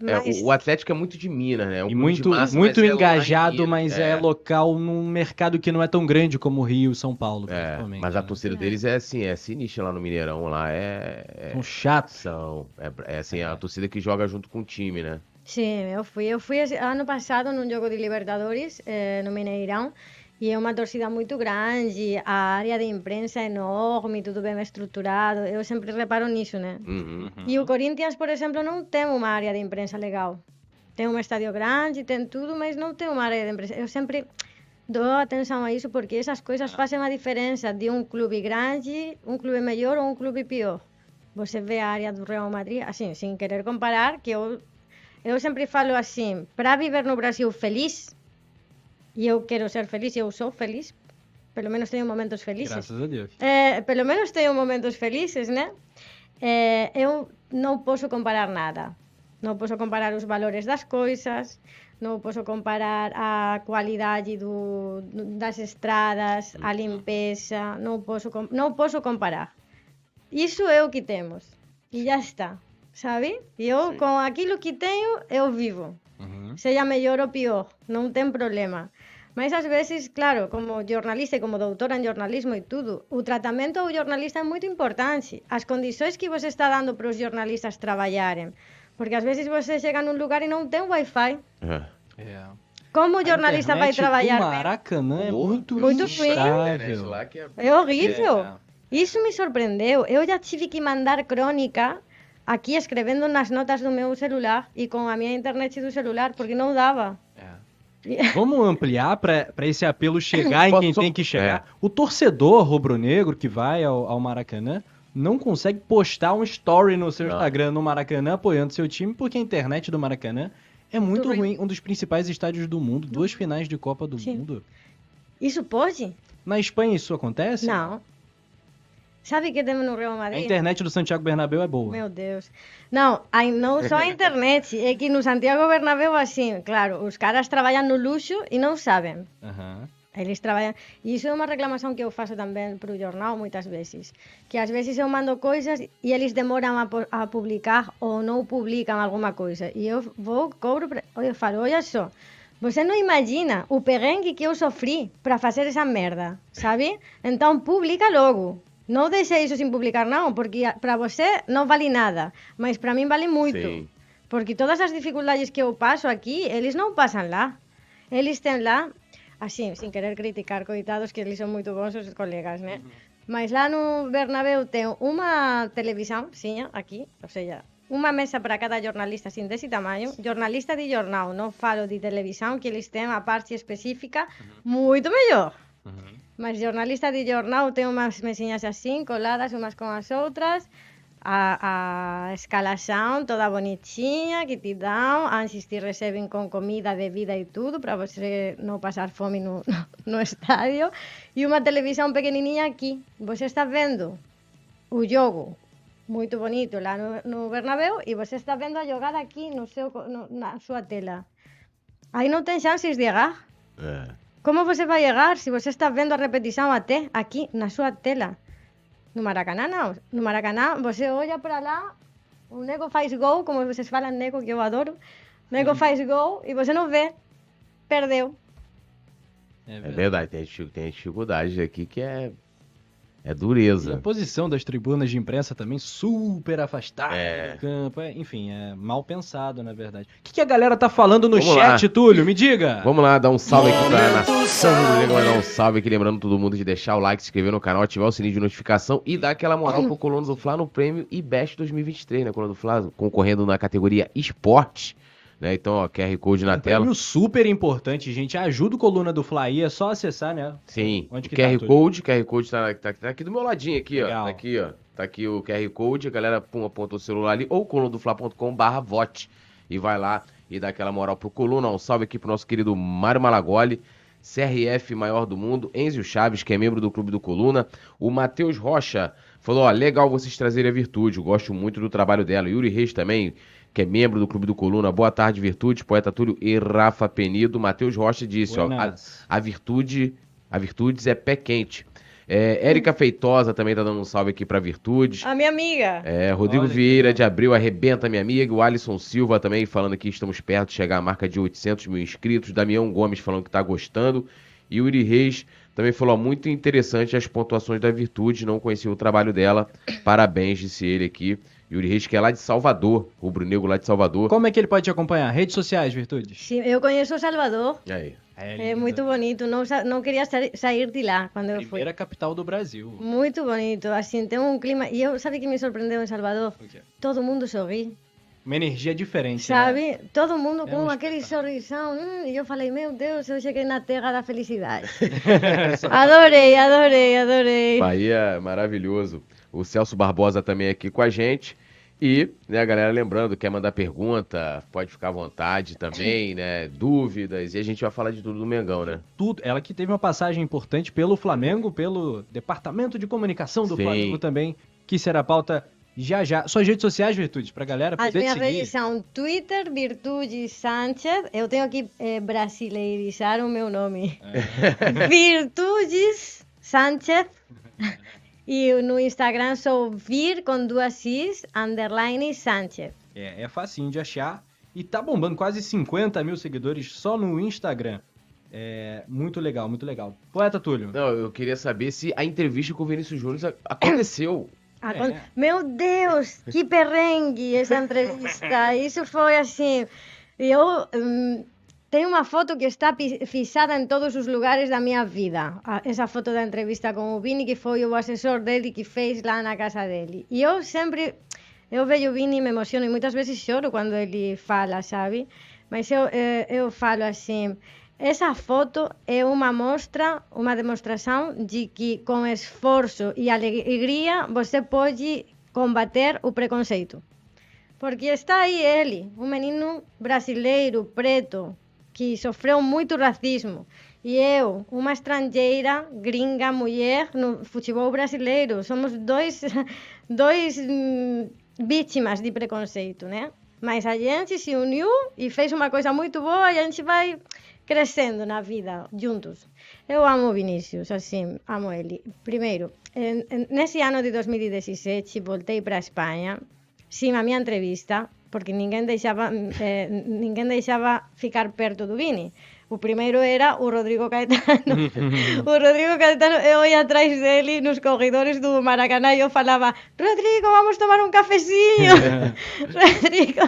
É, mais... o, Atlético é muito de Minas, né? É um E muito, de massa, muito mas é em engajado, Minas, mas é. local num mercado que não é tão grande como o Rio e São Paulo, É, principalmente. mas a né? torcida deles é assim, é sinistra lá no Mineirão, lá é. é São chatos. são, é, é assim, a torcida que joga junto com o time, né? Sim, eu fui. Eu fui ano passado num jogo de Libertadores eh, no Mineirão e é uma torcida muito grande, a área de imprensa é enorme, tudo bem estruturado. Eu sempre reparo nisso, né? Uhum. E o Corinthians, por exemplo, não tem uma área de imprensa legal. Tem um estádio grande, tem tudo, mas não tem uma área de imprensa. Eu sempre dou atenção a isso porque essas coisas fazem a diferença de um clube grande, um clube melhor ou um clube pior. Você vê a área do Real Madrid, assim, sem querer comparar, que eu, eu sempre falo assim, para viver no Brasil feliz, e eu quero ser feliz, e eu sou feliz, pelo menos tenho momentos felizes. Graças a Deus. É, pelo menos tenho momentos felizes, né? É, eu não posso comparar nada. Não posso comparar os valores das coisas, não posso comparar a qualidade do, das estradas, a limpeza, não posso, não posso comparar. Isso é o que temos. E já está, sabe? Eu, Sim. com aquilo que tenho, eu vivo Uhum. seja melhor ou pior, não tem problema. Mais ás veces, claro, como jornalista e como doutora en jornalismo e tudo, o tratamento ao jornalista é moito importante. As condições que vos está dando para os jornalistas traballarem. Porque ás veces você chega un lugar e non ten wifi. É. Yeah. Como o jornalista vai trabalhar? O Maracanã é muito, muito instável. É horrível. Yeah. Isso me sorprendeu. Eu já tive que mandar crônica aquí escrevendo nas notas do meu celular e com a minha internet do celular, porque non daba. Vamos ampliar para esse apelo chegar em quem só- tem que chegar. É. O torcedor rubro-negro que vai ao, ao Maracanã não consegue postar um story no seu Não. Instagram no Maracanã apoiando seu time porque a internet do Maracanã é muito ruim. ruim. Um dos principais estádios do mundo, duas finais de Copa do Sim. Mundo. Isso pode? Na Espanha isso acontece? Não. Sabe que temos no Real A Madrid? internet do Santiago Bernabéu é boa. Meu Deus. Não, aí não só a internet, é que no Santiago Bernabéu assim, claro, os caras trabalham no luxo e não sabem. Aham. Eles trabalham. E isso é uma reclamação que eu faço também para o jornal muitas vezes. Que às vezes eu mando coisas e eles demoram a, a publicar ou não publicam alguma coisa. E eu vou, cobro, pra... eu falo, olha só, você não imagina o perrengue que eu sofri para fazer essa merda, sabe? Então publica logo. Non deixe iso sin publicar non, porque para você non vale nada, mas para min vale moito. Sí. Porque todas as dificultades que eu paso aquí, eles non pasan lá. Eles ten lá, así, sin querer criticar, coitados, que eles son moito bons os colegas, né? Uh -huh. Mas lá no Bernabéu ten unha televisión, siña, aquí, ou sea, unha mesa para cada jornalista sin desi tamaño, jornalista de jornal, non falo de televisión, que eles ten a parte específica, uh -huh. moito mellor. Uh -huh. Mas jornalista de jornal ten unhas mesiñas así, coladas unhas con as outras, a, a escalación toda bonitinha que ti dan, antes te reciben con comida, bebida e tudo para você non pasar fome no, no estadio e unha televisión pequenininha aquí. Você está vendo o jogo moito bonito lá no, no Bernabéu e você está vendo a jogada aquí no seu, no, na súa tela. Aí non ten chances de agar. É. Como você vai chegar se você está vendo a repetição até aqui na sua tela? No Maracanã, não. No Maracanã, você olha para lá, o nego faz gol, como vocês falam nego, que eu adoro. O nego faz gol e você não vê. Perdeu. É É verdade. verdade, tem, tem dificuldades aqui que é, é E a dureza. posição das tribunas de imprensa também super afastada É. do campo. É, enfim, é mal pensado, na verdade. O que, que a galera tá falando no Vamos chat, lá. Túlio? Me diga. Vamos lá, dar um salve aqui pra nação rubro-negra, vai dar um salve aqui, lembrando todo mundo de deixar o like, se inscrever no canal, ativar o sininho de notificação e dar aquela moral pro Colono do Fla no prêmio IBEST 2023, né? Colono do Fla concorrendo na categoria esporte, né? Então, ó, QR Code na Um tela. super importante, gente. Ajuda o Coluna do Fly, é só acessar, né? Sim, Onde que QR tá? Code, QR Code tá, tá- tá aqui do meu ladinho aqui, ó. Legal. Tá aqui, ó. Tá aqui o QR Code, a galera pum, aponta o celular ali, ou colunadofla.com barra vote. E vai lá e dá aquela moral pro Coluna. Um salve aqui pro nosso querido Mário Malagoli, CRF maior do mundo, Enzio Chaves, que é membro do Clube do Coluna. O Matheus Rocha falou, ó, legal vocês trazerem a Virtude, eu gosto muito do trabalho dela. Yuri Reis também, que é membro do Clube do Coluna. Boa tarde, Virtude, Poeta Túlio e Rafa Penido. Matheus Rocha disse, ó, a, a virtude, a Virtudes é pé quente. É, Érica Feitosa também tá dando um salve aqui pra Virtudes. A minha amiga. É, Rodrigo Olha Vieira de Abril arrebenta minha amiga. O Alisson Silva também falando que estamos perto de chegar à marca de 800 mil inscritos. Damião Gomes falando que tá gostando. E Yuri Reis também falou muito interessante as pontuações da Virtude. Não conhecia o trabalho dela. Parabéns, disse ele aqui. Yuri Reis, que é lá de Salvador, rubro-negro lá de Salvador. Como é que ele pode te acompanhar? Redes sociais, Virtudes. Sim, eu conheço o Salvador. E aí? É muito bonito. Não, não queria sa- sair de lá quando eu fui. Primeira capital do Brasil. Muito bonito. Assim, tem um clima. E eu, sabe o que me surpreendeu em Salvador? Todo mundo sorri. Uma energia diferente. né? Sabe? Todo mundo É com um aquele sorrisão. Hum, e eu falei, meu Deus, eu cheguei na terra da felicidade. adorei, adorei, adorei. Bahia maravilhoso. O Celso Barbosa também aqui com a gente. E, né, a galera lembrando, quer mandar pergunta, pode ficar à vontade também, né? Dúvidas. E a gente vai falar de tudo do Mengão, né? Tudo. Ela que teve uma passagem importante pelo Flamengo, pelo Departamento de Comunicação do Sim. Flamengo também, que será pauta já já. Suas redes sociais, Virtudes, pra galera As poder te minhas seguir. redes são Twitter, Virtude Sanchez. Eu tenho que eh, brasileirizar o meu nome. Virtudes Sanchez. E no Instagram sou vir com duas Cis, underline Sanchez. É, é facinho de achar. E tá bombando quase 50 mil seguidores só no Instagram. É muito legal, muito legal. Poeta Túlio. Não, eu queria saber se a entrevista com o Vinícius Júnior aconteceu. Acon- É. Meu Deus, que perrengue essa entrevista. Isso foi assim. Eu hum, tenho uma foto que está fixada em todos os lugares da minha vida. Essa foto da entrevista com o Vini, que foi o assessor dele que fez lá na casa dele. E eu sempre. Eu vejo o Vini e me emociono e muitas vezes choro quando ele fala, sabe? Mas eu, eh, eu falo assim. Essa foto é uma mostra, uma demonstração de que com esforço e alegria você pode combater o preconceito. Porque está aí ele, um menino brasileiro, preto, que sofreu muito racismo. E eu, uma estrangeira, gringa, mulher, no futebol brasileiro. Somos dois, dois hum, vítimas de preconceito, né? Mas a gente se uniu e fez uma coisa muito boa e a gente vai crescendo na vida juntos. Eu amo Vinícius, assim, amo ele. Primeiro, nesse ano de 2017, voltei para a Espanha, sim, a minha entrevista, porque ninguén deixaba eh, ninguén deixaba ficar perto do Vini. O primeiro era o Rodrigo Caetano. o Rodrigo Caetano e oi atrás dele nos corredores do Maracaná e eu falaba Rodrigo, vamos tomar un cafeciño. Rodrigo.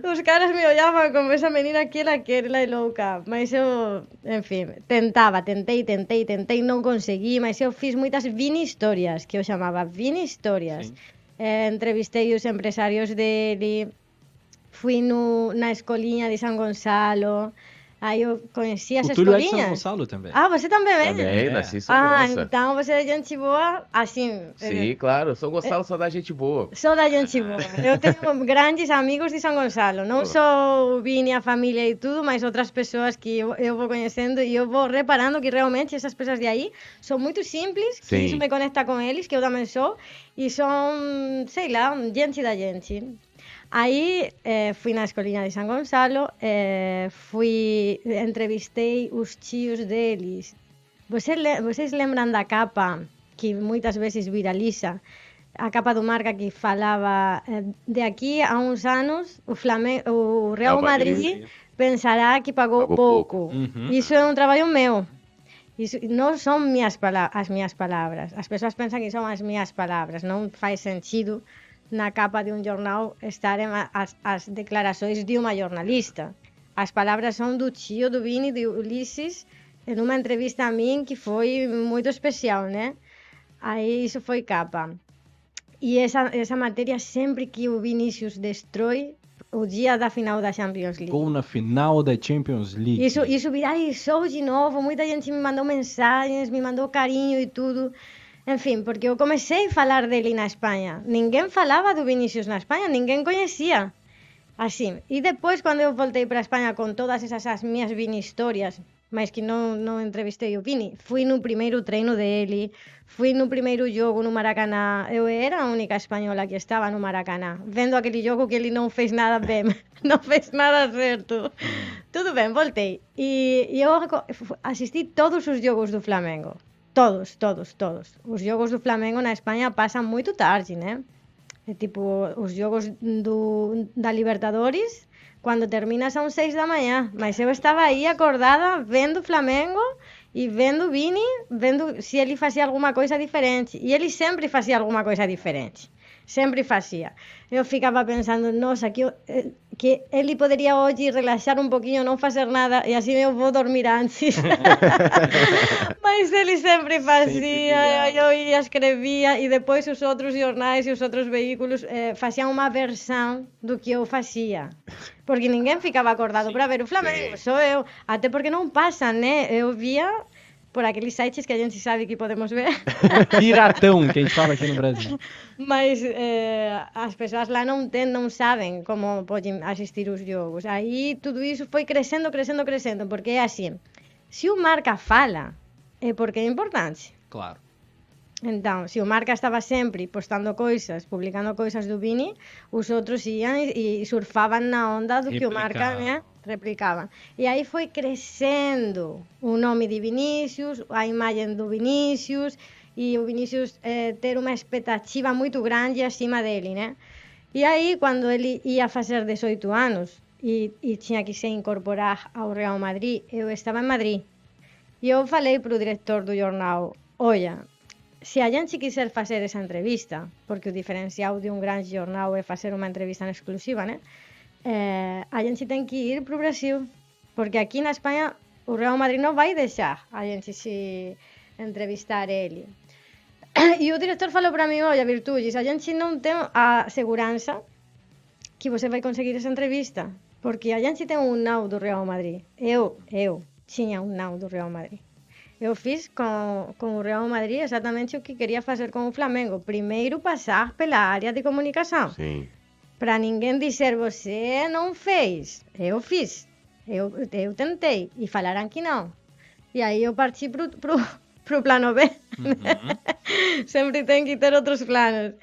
Os caras me ollaban como esa menina que era que era louca. Mas eu, en fin, tentaba, tentei, tentei, tentei, non conseguí, mas eu fiz moitas vini historias, que eu chamaba vini historias. Sí. Eh, entrevistei os empresarios dele, fui no, na escolinha de São Gonçalo, aí eu conheci as o Túlio é de São escolinhas. Gonçalo também. Ah, você também vem? Também, É. nasci em São Ah, Gonçalo. então você é gente boa, assim. Sim, claro. São Gonçalo só dá gente boa. Sou da gente boa. Eu tenho grandes amigos de São Gonçalo. Não só o Vini, a família e tudo, mas outras pessoas que eu, eu vou conhecendo e eu vou reparando que realmente essas pessoas de aí são muito simples, que Sim. isso me conecta com eles, que eu também sou, e são, sei lá, gente da gente. Aí eh, fui na escolinha de São Gonçalo, eh, fui, entrevistei os tios deles. Você le- vocês lembram da capa que muitas vezes viraliza? A capa do Marca que falava eh, de aqui a uns anos o, Flamengo, o Real Madrid, pensará que pagou, Pagou pouco. pouco. Uhum. Isso é um trabalho meu. Isso não são minhas as minhas palavras. As pessoas pensam que são as minhas palavras. Não faz sentido na capa de um jornal estarem a- as, as declarações de uma jornalista. As palavras são do tio do Vini, de Ulisses, em uma entrevista a mim que foi muito especial, né? Aí isso foi capa. E essa, essa matéria, sempre que o Vinícius destrói o dia da final da Champions League. Gol na final da Champions League. Isso, isso viralizou de novo, muita gente me mandou mensagens, me mandou carinho e tudo. En fin, porque eu comecei a falar dele na España. Ninguén falaba do Vinicius na España, ninguén coñecía. Así. E depois, cando eu voltei para España con todas esas as minhas Vini historias, máis que non, non entrevistei o Vini, fui no primeiro treino dele, fui no primeiro jogo no Maracaná, eu era a única española que estaba no Maracaná, vendo aquele jogo que ele non fez nada ben, non fez nada certo. Tudo ben, voltei. E, e eu asistí todos os jogos do Flamengo. Todos, todos, todos. Os jogos do Flamengo na Espanha passam muito tarde, né? É tipo, os jogos do, da Libertadores, quando termina são seis da manhã. Mas eu estava aí acordada, vendo o Flamengo e vendo Vini, vendo se ele fazia alguma coisa diferente. E ele sempre fazia alguma coisa diferente. sempre facía. Eu ficaba pensando, nos, aquí eh, que ele podería hoxe relaxar un poquinho, non facer nada, e así eu vou dormir antes. Mas ele sempre facía, sí, eu ia, escribía, e depois os outros jornais e os outros veículos eh, facían unha versão do que eu facía. Porque ninguén ficaba acordado sí, para ver o Flamengo, sí. só eu. Até porque non pasan, né? Eu vía por aqueles sites que a gente sabe que podemos ver. Piratão, que a gente fala aqui no Brasil. Mas eh, as pessoas lá não tem, não sabem como podem assistir os jogos. Aí tudo isso foi crescendo, crescendo, crescendo, porque é assim, se o marca fala, é porque é importante. Claro. Então, se o Marca estava sempre postando coisas, publicando coisas do Vini, os outros iam e surfavam na onda do que o Marca, né? Replicava. E aí foi crescendo o nome de Vinícius, a imagem do Vinícius, e o Vinícius eh, ter uma expectativa muito grande acima dele, né? E aí, quando ele ia fazer 18 anos e, e tinha que se incorporar ao Real Madrid, eu estava em Madrid. E eu falei para o diretor do jornal, olha, se a gente quiser fazer essa entrevista, porque o diferencial de um grande jornal é fazer uma entrevista en exclusiva, né? eh, a gente ten que ir pro Brasil, porque aquí na España o Real Madrid non vai deixar a gente se entrevistar ele. E o director falou para mim, olla, Virtullis, a gente non ten a seguranza que você vai conseguir esa entrevista, porque a gente ten un nau do Real Madrid. Eu, eu, tiña un nau do Real Madrid. Eu fiz con, con o Real Madrid exactamente o que quería facer con o Flamengo. Primeiro pasar pela área de comunicación. Sim. Para ninguém dizer você não fez. Eu fiz. Eu, eu tentei. E falaram que não. E aí eu parti pro, pro, pro plano B. Sempre tem que ter outros planos.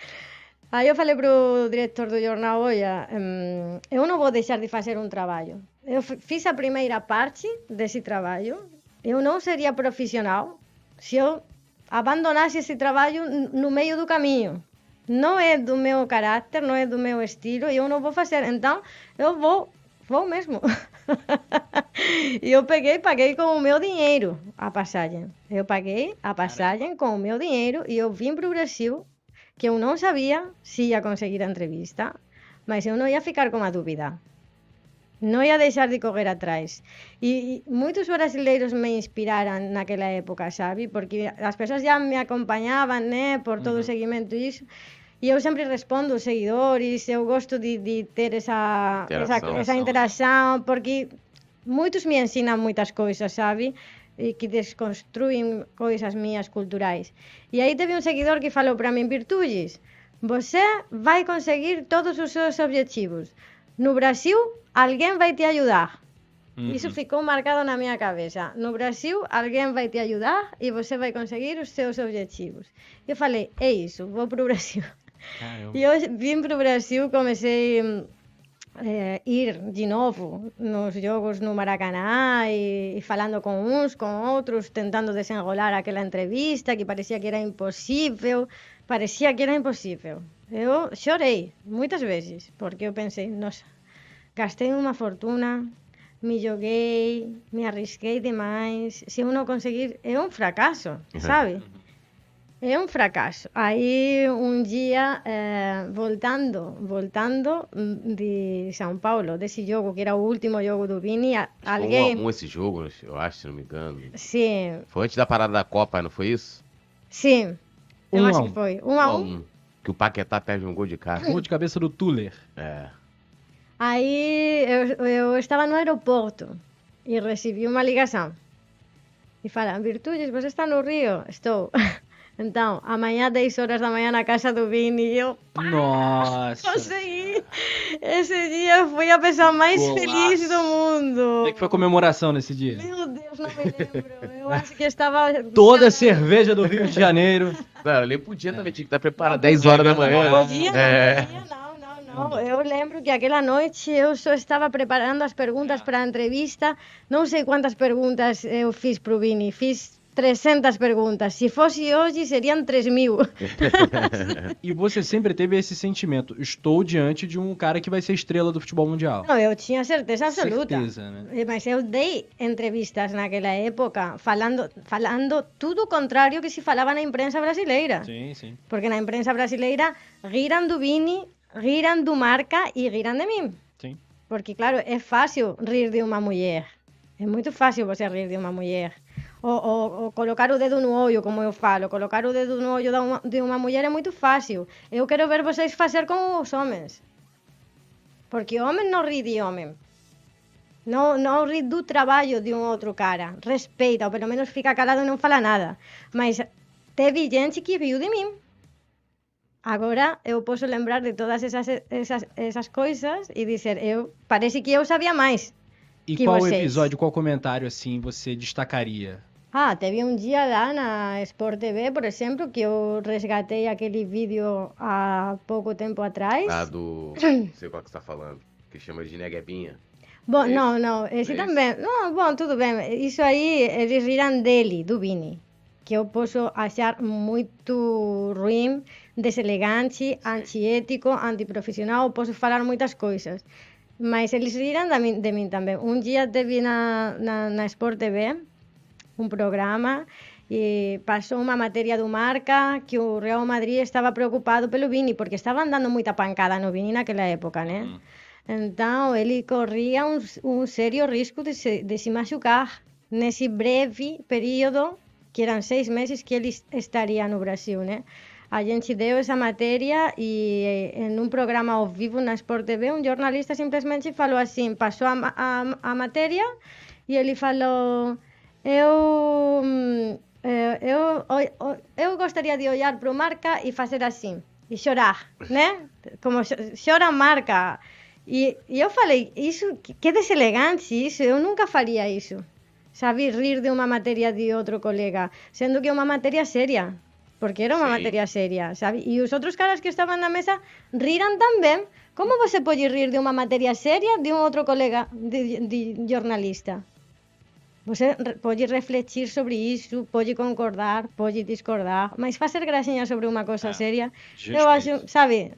Aí eu falei pro diretor do jornal, olha, hum, eu não vou deixar de fazer um trabalho. Eu fiz a primeira parte desse trabalho. Eu não seria profissional se eu abandonasse esse trabalho no meio do caminho. Não é do meu caráter, não é do meu estilo, e eu não vou fazer. Então, eu vou, vou mesmo. e eu peguei e paguei com o meu dinheiro a passagem. Eu paguei a passagem com o meu dinheiro e eu vim para o Brasil, que eu não sabia se ia conseguir a entrevista, mas eu não ia ficar com a dúvida. Não ia deixar de correr atrás. E, e muitos brasileiros me inspiraram naquela época, sabe? Porque as pessoas já me acompanhavam, né? Por todo o seguimento disso. E eu sempre respondo aos seguidores, eu gosto de, de ter esa, interação. esa, esa interacción, porque moitos me ensinan moitas coisas, sabe? E que desconstruen coisas mías culturais. E aí teve un seguidor que falou para min, Virtullis, você vai conseguir todos os seus objetivos. No Brasil, alguén vai te ayudar. Uh -huh. Iso ficou marcado na miña cabeza. No Brasil, alguén vai te ayudar e você vai conseguir os seus objetivos. Eu falei, é iso, vou pro Brasil. Claro. E vim para o Brasil, comecei mm, eh, ir de novo nos jogos no Maracaná e, e falando con uns, con outros, tentando desenrolar aquela entrevista que parecía que era imposible, parecía que era imposible. Eu chorei moitas veces, porque eu pensei, nossa, gastei unha fortuna, me joguei, me arrisquei demais, se eu non conseguir é un fracaso, sabe? É um fracasso. Aí um dia, eh, voltando, voltando de São Paulo, desse jogo, que era o último jogo do Vini, a- Foi alguém... Um um esse jogo, eu acho, se não me engano. Sim, Foi antes da parada da Copa, não foi isso? sim. Eu Um a acho um. que foi. Um a um. Que o Paquetá perde um gol de cara. Gol de cabeça do Tuller. É. Aí eu, eu estava no aeroporto e recebi uma ligação. E falam, Virtudes, você está no Rio? Estou. Então, amanhã, 10 horas da manhã, na casa do Vini. E eu Nossa. consegui. Esse dia fui a pessoa mais Golaço. feliz do mundo. Como é que foi a comemoração nesse dia? Meu Deus, não me lembro. Eu acho que estava. Toda a cerveja do Rio de Janeiro. Não, ele podia também, tinha que estar preparado 10 horas da manhã. Não podia, É. não podia, não, não, não. Eu lembro que aquela noite eu só estava preparando as perguntas para a entrevista. Não sei quantas perguntas eu fiz para o Vini. Fiz 300 perguntas. Se fosse hoje, seriam 3 mil. E você sempre teve esse sentimento. Estou diante de um cara que vai ser estrela do futebol mundial. Não, eu tinha certeza absoluta. Certeza, né? Mas eu dei entrevistas naquela época falando, falando tudo o contrário que se falava na imprensa brasileira. Sim, sim. Porque na imprensa brasileira riram do Vini, riram do Marca e riram de mim. Sim. Porque, claro, é fácil rir de uma mulher. É muito fácil você rir de uma mulher. Ou, ou- ou colocar o dedo no olho, como eu falo. Colocar o dedo no olho de uma, de uma mulher é muito fácil. Eu quero ver vocês fazer com os homens. Porque homem não ri de homem. Não, não ri do trabalho de um outro cara. Respeita, ou pelo menos fica calado e não fala nada. Mas teve gente que riu de mim. Agora eu posso lembrar de todas essas, essas, essas coisas e dizer, eu parece que eu sabia mais. E Que qual vocês? episódio, qual comentário, assim, você destacaria? Ah, teve um dia lá na Sport TV, por exemplo, que eu resgatei aquele vídeo há pouco tempo atrás. Lá do. Não sei qual que você tá falando. Que chama de Neguebinha. Bom, não, não, esse Esse? também. Não, bom, tudo bem. Isso aí, eles riram dele, do Vini. Que eu posso achar muito ruim, deselegante, antiético, antiprofissional. Posso falar muitas coisas. Mas eles riram de mim, de mim também. Um dia teve na, na, na Sport TV um programa e passou uma matéria do Marca que o Real Madrid estava preocupado pelo Vini, porque estavam dando muita pancada no Vini naquela época, né? Então, ele corria um, um sério risco de se, de se machucar nesse breve período, que eram seis meses que ele estaria no Brasil, né? A gente deu essa matéria e em um programa ao vivo na Sport TV, um jornalista simplesmente falou assim, passou a, a, a matéria e ele falou, Eu, mm, eh, eu, eu, eu gostaría de ollar para o marca e facer así, e chorar, né? Como chora marca. E, e eu falei, iso, que deselegante iso, eu nunca faría iso. Sabe, rir de unha materia de outro colega, sendo que é unha materia seria, porque era unha sí. materia seria, sabe? E os outros caras que estaban na mesa riran tamén. Como você pode rir de unha materia seria de un outro colega de, de, de jornalista? Você pode refletir sobre isso, pode concordar, pode discordar, mas facer gracinha sobre uma coisa ah, séria, eu acho, sabe,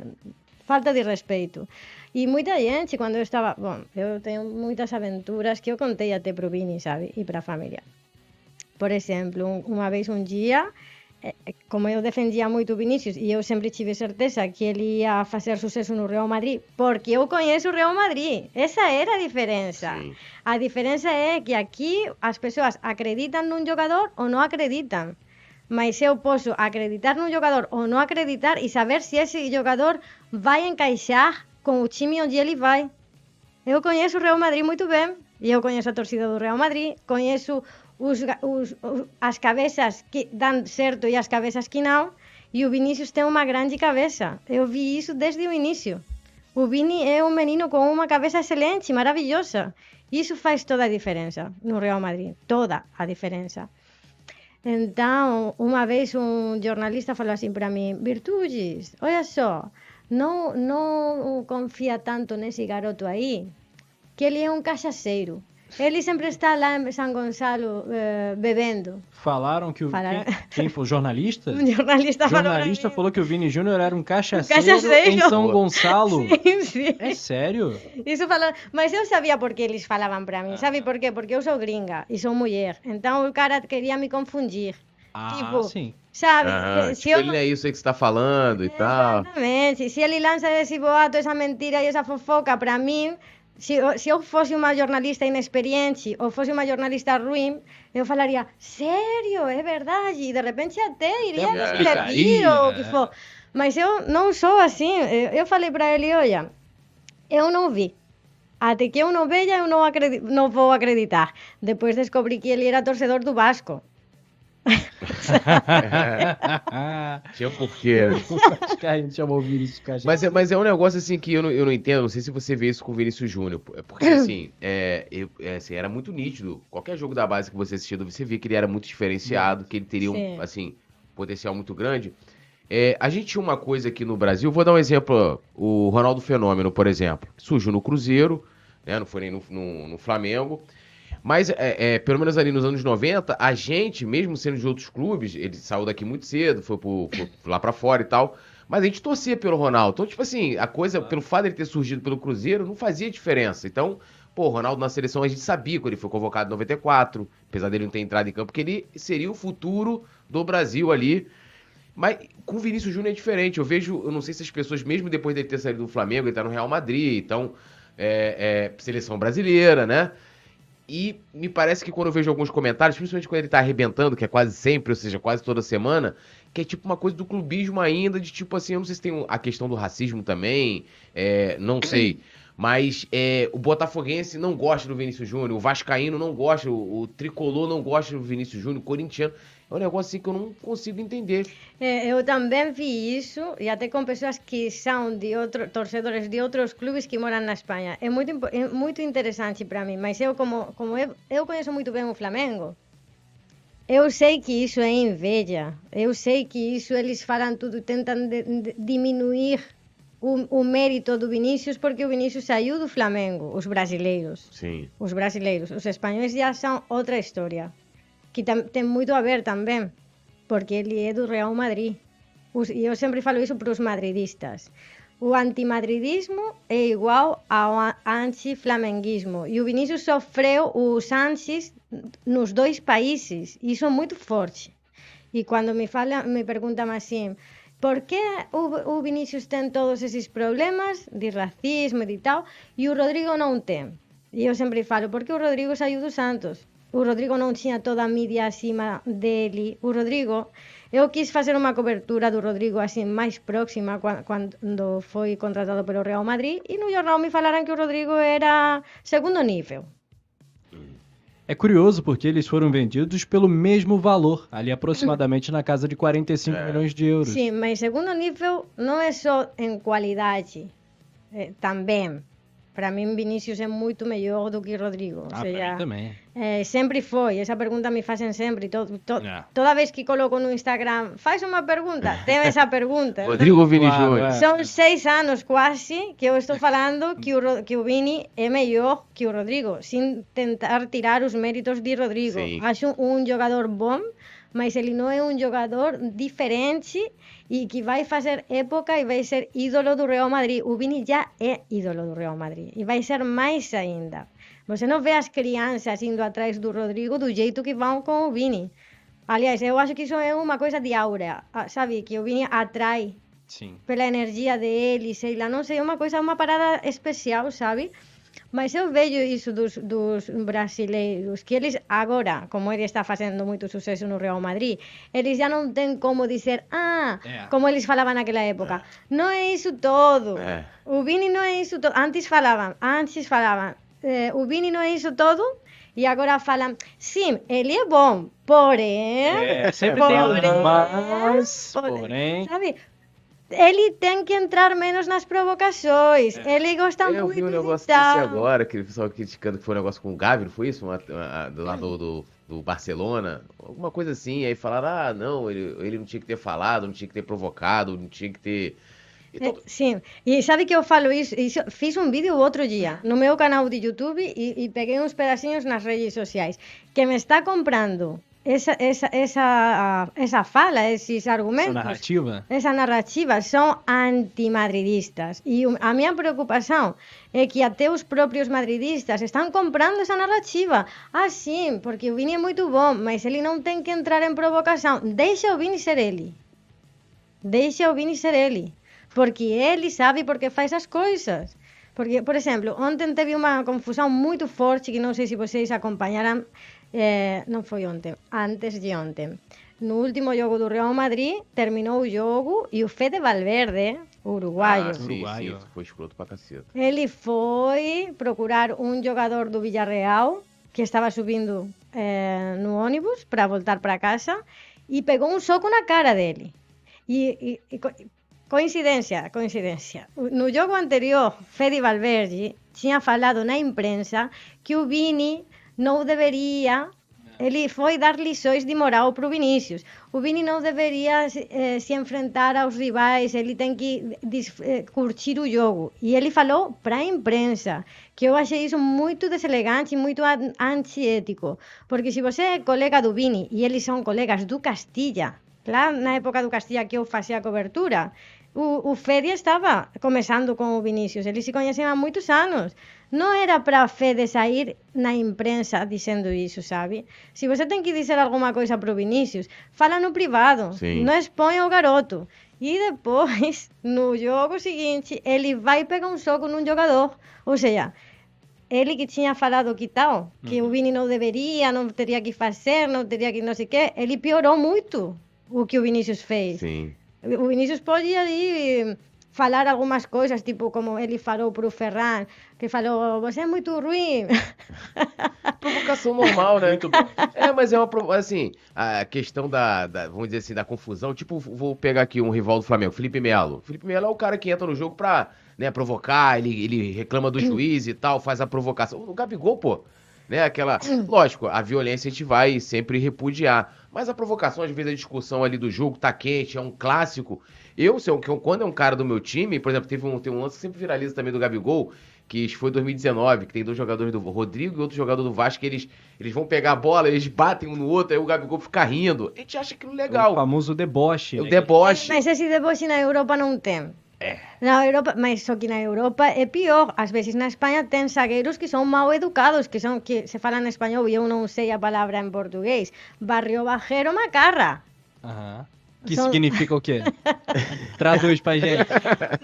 falta de respeito. E moita gente, quando eu estava... Bom, eu tenho moitas aventuras que eu contei até pro Vini, sabe? E para a familia. Por exemplo, unha vez un día como eu defendia muito o Vinícius e eu sempre tive certeza que ele ia fazer sucesso no Real Madrid, porque eu conheço o Real Madrid. Essa era a diferença. Sim. A diferença é que aqui as pessoas acreditam num jogador ou não acreditam. Mas eu posso acreditar num jogador ou não acreditar e saber se esse jogador vai encaixar com o time onde ele vai. Eu conheço o Real Madrid muito bem. E eu conheço a torcida do Real Madrid, conheço os, os- as cabeças que dão certo e as cabeças que não. E o Vinícius tem uma grande cabeça. Eu vi isso desde o início. O Vini é um menino com uma cabeça excelente, maravilhosa. Isso faz toda a diferença no Real Madrid. Toda a diferença. Então, uma vez um jornalista falou assim para mim: Virtudes, olha só, não, não confia tanto nesse garoto aí, que ele é um cachaceiro. Ele sempre está lá em São Gonçalo eh, bebendo. Falaram que o. Falaram. Quem, quem foi? O jornalista? Um jornalista O falou pra jornalista mim. falou que o Vini Júnior era um cachaceiro, cachaceiro. em São Gonçalo. Sim, sim. É sério? Isso falando, mas eu sabia por que eles falavam para mim. Sabe por quê? Porque eu sou gringa e sou mulher. Então o cara queria me confundir. Ah, Tipo, sim. Sabe? Ah, se tipo, eu ele não- é isso que você tá falando e tal. Exatamente. Se ele lança esse boato, essa mentira e essa fofoca para mim, se eu, se eu fosse uma jornalista inexperiente ou fosse uma jornalista ruim, eu falaria, sério, é verdade. E de repente até iria me ou o que for. Mas eu não sou assim. Eu, falei para ele, olha, eu não vi. Até que eu não veja, eu não, não vou acreditar. Depois descobri que ele era torcedor do Vasco. Tinha porquê. Mas é, mas é um negócio assim que eu não, eu não entendo, não sei se você vê isso com o Vinícius Júnior. é Porque assim, é, eu- é, assim, era muito nítido. Qualquer jogo da base que você assistia, você via que ele era muito diferenciado, que ele teria um Sim. assim, potencial muito grande. É, a gente tinha uma coisa aqui no Brasil, vou dar um exemplo, o Ronaldo Fenômeno, por exemplo, surgiu no Cruzeiro, né, não foi nem no, no- no Flamengo. Mas, é, é, pelo menos ali nos anos 90, a gente, mesmo sendo de outros clubes, ele saiu daqui muito cedo, foi, pro- foi lá pra fora e tal. Mas a gente torcia pelo Ronaldo. Então, tipo assim, a coisa, pelo fato dele ter surgido pelo Cruzeiro, não fazia diferença. Então, pô, o Ronaldo na seleção a gente sabia quando ele foi convocado em 94, apesar dele não ter entrado em campo, que ele seria o futuro do Brasil ali. Mas com o Vinícius Júnior é diferente. Eu vejo, eu não sei se as pessoas, mesmo depois dele ter saído do Flamengo, ele tá no Real Madrid, então, é, é, seleção brasileira, né? E me parece que quando eu vejo alguns comentários, principalmente quando ele tá arrebentando, que é quase sempre, ou seja, quase toda semana, que é tipo uma coisa do clubismo ainda, de tipo assim, eu não sei se tem a questão do racismo também, é, não sei. Mas é, o Botafoguense não gosta do Vinícius Júnior, o Vascaíno não gosta, o, o Tricolor não gosta do Vinícius Júnior, o Corintiano. É um negócio assim que eu não consigo entender. É, eu também vi isso, e até com pessoas que são de outro, torcedores de outros clubes que moram na Espanha. É muito, é muito interessante para mim, mas eu, como, como eu, eu conheço muito bem o Flamengo, eu sei que isso é inveja. Eu sei que isso eles falam tudo, tentam de- de- diminuir o, o mérito do Vinícius, porque o Vinícius saiu do Flamengo, os brasileiros Sim. os brasileiros. Os espanhóis já são outra história, que tem muito a ver também, porque ele é do Real Madrid. E eu sempre falo isso para os madridistas. O antimadridismo é igual ao anti-flamenguismo. E o Vinícius sofreu os ansis nos dois países. Isso é muito forte. E quando me fala, me perguntam assim, por que o, o Vinícius tem todos esses problemas de racismo e tal, e o Rodrigo não tem? E eu sempre falo, porque o Rodrigo saiu do Santos. O Rodrigo não tinha toda a mídia acima dele. O Rodrigo, eu quis fazer uma cobertura do Rodrigo assim mais próxima quando foi contratado pelo Real Madrid e no jornal me falaram que o Rodrigo era segundo nível. É curioso porque eles foram vendidos pelo mesmo valor, ali aproximadamente na casa de 45 É. milhões de euros. Sim, mas segundo nível não é só em qualidade, eh, também. Para mim, Vinícius é muito melhor do que Rodrigo. Ah, mim também. É, sempre foi. Essa pergunta me fazem sempre. To, to, É. Toda vez que coloco no Instagram, faz uma pergunta, tem essa pergunta. Rodrigo ou Vini Claro, Júnior? é. São seis anos quase que eu estou falando que o, que o Vini é melhor que o Rodrigo, sem tentar tirar os méritos de Rodrigo. Sim. Acho um jogador bom, mas ele não é um jogador diferente e que vai fazer época e vai ser ídolo do Real Madrid. O Vini já é ídolo do Real Madrid e vai ser mais ainda. Você não vê as crianças indo atrás do Rodrigo do jeito que vão com o Vini. Aliás, eu acho que isso é uma coisa de aura, ah, sabe? Que o Vini atrai Sim. pela energia dele, sei lá, não sei, uma coisa, uma parada especial, sabe? Mas eu vejo isso dos, dos brasileiros, que eles agora, como ele está fazendo muito sucesso no Real Madrid, eles já não têm como dizer, ah, É. como eles falavam naquela época, não é isso todo. É. O Vini não é isso todo. Antes falavam, antes falavam, eh, o Vini não é isso todo, e agora falam, sim, ele é bom, porém... É, sempre tem porém, um mas, porém, porém... Sabe? Ele tem que entrar menos nas provocações. Ele gosta Eu muito vi um negócio desse agora, que o pessoal criticando que foi um negócio com o Gavi, não foi isso? Uma, uma- do lado do, do Barcelona? Alguma coisa assim. Aí falaram, ah, não, ele, ele não tinha que ter falado, não tinha que ter provocado, não tinha que ter. Então, É, sim, e sabe que eu falo isso, isso? Fiz um vídeo outro dia no meu canal de YouTube e, e peguei uns pedacinhos nas redes sociais. Que me está comprando essa, essa, essa, essa fala, esses Essa argumentos. narrativa? essa narrativa são antimadridistas. E a minha preocupação é que até os próprios madridistas estão comprando essa narrativa. Ah, sim, porque o Vini é muito bom, mas ele não tem que entrar em provocação. Deixa o Vini ser ele. Deixa o Vini ser ele. Porque ele sabe porque faz as coisas. Porque, por exemplo, ontem teve uma confusão muito forte que não sei se vocês acompanharam. Eh, não foi ontem, antes de ontem. No último jogo do Real Madrid, terminou o jogo e o Fede Valverde, uruguaio, ah, sim, Uruguaio. sim, foi escroto pra caceta. ele foi procurar um jogador do Villarreal que estava subindo eh, no ônibus para voltar para casa e pegou um soco na cara dele. E, e- e co- coincidência, coincidência. No jogo anterior, Fede Valverde tinha falado na imprensa que o Vini não deveria ele foi dar lições de moral para o Vinícius. O Vini não deveria eh, se enfrentar aos rivais, ele tem que eh, curtir o jogo. E ele falou para a imprensa, que eu achei isso muito deselegante e muito an- antiético. Porque se você é colega do Vini e eles são colegas do Castilla, lá na época do Castilla que eu fazia a cobertura, o, o Fede estava começando com o Vinícius, eles se conhecem há muitos anos. Não era para Fede sair na imprensa dizendo isso, sabe? Se você tem que dizer alguma coisa para o Vinícius, fala no privado, Sim. não exponha o garoto. E depois, no jogo seguinte, ele vai pegar um soco num jogador. Ou seja, ele que tinha falado que tal, que o Vini não deveria, não teria que fazer, não teria que não sei o quê, ele piorou muito o que o Vinícius fez. Sim. O Vinícius pode ali falar algumas coisas, tipo como ele falou para o Ferran, que falou, você é muito ruim. Provocação normal, né? É, mas é uma. provo- Assim, a questão da, da- Vamos dizer assim, da confusão. Tipo, vou pegar aqui um rival do Flamengo, Felipe Melo. Felipe Melo é o cara que entra no jogo pra né, provocar, ele, ele reclama do juiz e tal, faz a provocação. O Gabigol, pô. Né, aquela. Lógico, a violência a gente vai sempre repudiar. Mas a provocação, às vezes, a discussão ali do jogo tá quente, é um clássico. Eu, se eu- que eu- quando é um cara do meu time, por exemplo, teve um, tem um lance que sempre viraliza também do Gabigol, que foi em 2019, que tem dois jogadores do Rodrigo e outro jogador do Vasco, que eles, eles vão pegar a bola, eles batem um no outro, aí o Gabigol fica rindo. A gente acha aquilo O legal. famoso deboche. O né? deboche. Mas esse deboche na Europa não tem. Na Europa, mas só que na Europa é pior. Às vezes na Espanha tem zagueiros que são mal educados, que são que se falam em espanhol e eu não sei a palavra em português. Barrio bajero macarra. Aham. Que São- significa o quê? Traduz pra gente.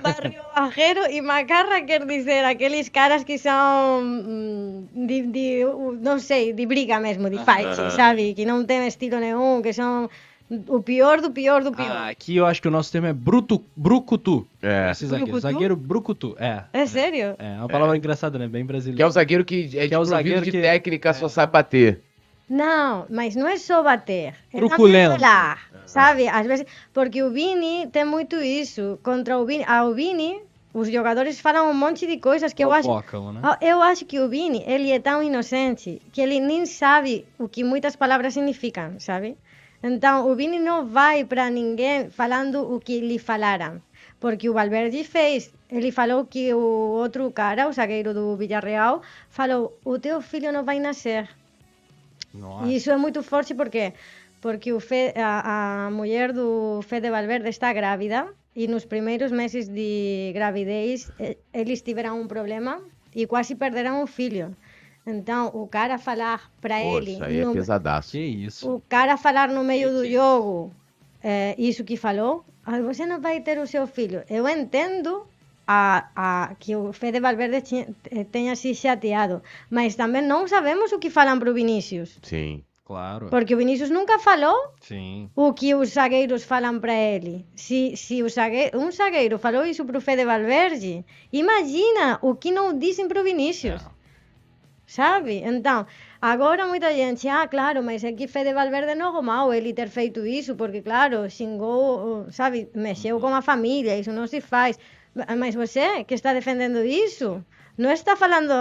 Barrio bajero e macarra quer dizer aqueles caras que são hum, de, de, não sei, de briga mesmo, de fight, sabe? Que não tem estilo nenhum, que são o pior do pior do pior. Ah, aqui eu acho que o nosso termo é bruto, brucutu. É. Esse zagueiro. Brucutu? Zagueiro brucutu. É. É sério? É uma palavra engraçada, né? Bem Que é brasileiro. o zagueiro que é, Que é o zagueiro de que- técnica, só sabe bater. Não, mas não é só bater. É Truculento. falar, sabe? Às vezes, porque o Vini tem muito isso. Contra o Vini, ao Vini, os jogadores falam um monte de coisas que eu acho. Fofocam, né? Ah, Eu acho que o Vini, ele é tão inocente que ele nem sabe o que muitas palavras significam, sabe? Então, o Vini não vai para ninguém falando o que lhe falaram. Porque o Valverde fez. Ele falou que o outro cara, o zagueiro do Villarreal, falou: o teu filho não vai nascer. Nossa. E isso é muito forte porque porque o Fe, a, a mulher do Fede Valverde está grávida e nos primeiros meses de gravidez eles tiveram um problema e quase perderam o filho. Então, o cara falar para ele, isso aí é no- pesadaço. Que isso. o cara falar no meio do jogo eh, isso que falou, "Ai, você não vai ter o seu filho. Eu entendo a, a, que o Fede Valverde tinha- eh, tenha se chateado, mas também não sabemos o que falam para o Vinícius. Sim. Claro. Porque o Vinícius nunca falou Sim. o que os zagueiros falam para ele. Se, se o zague... um zagueiro falou isso para o Fede Valverde, imagina o que não dizem para o Vinícius. É. Sabe? Então, agora muita gente, ah, claro, mas é que Fede Valverde não é normal ele ter feito isso, porque, claro, xingou, sabe, mexeu com a família, isso não se faz. Mas você que está defendendo isso, não está falando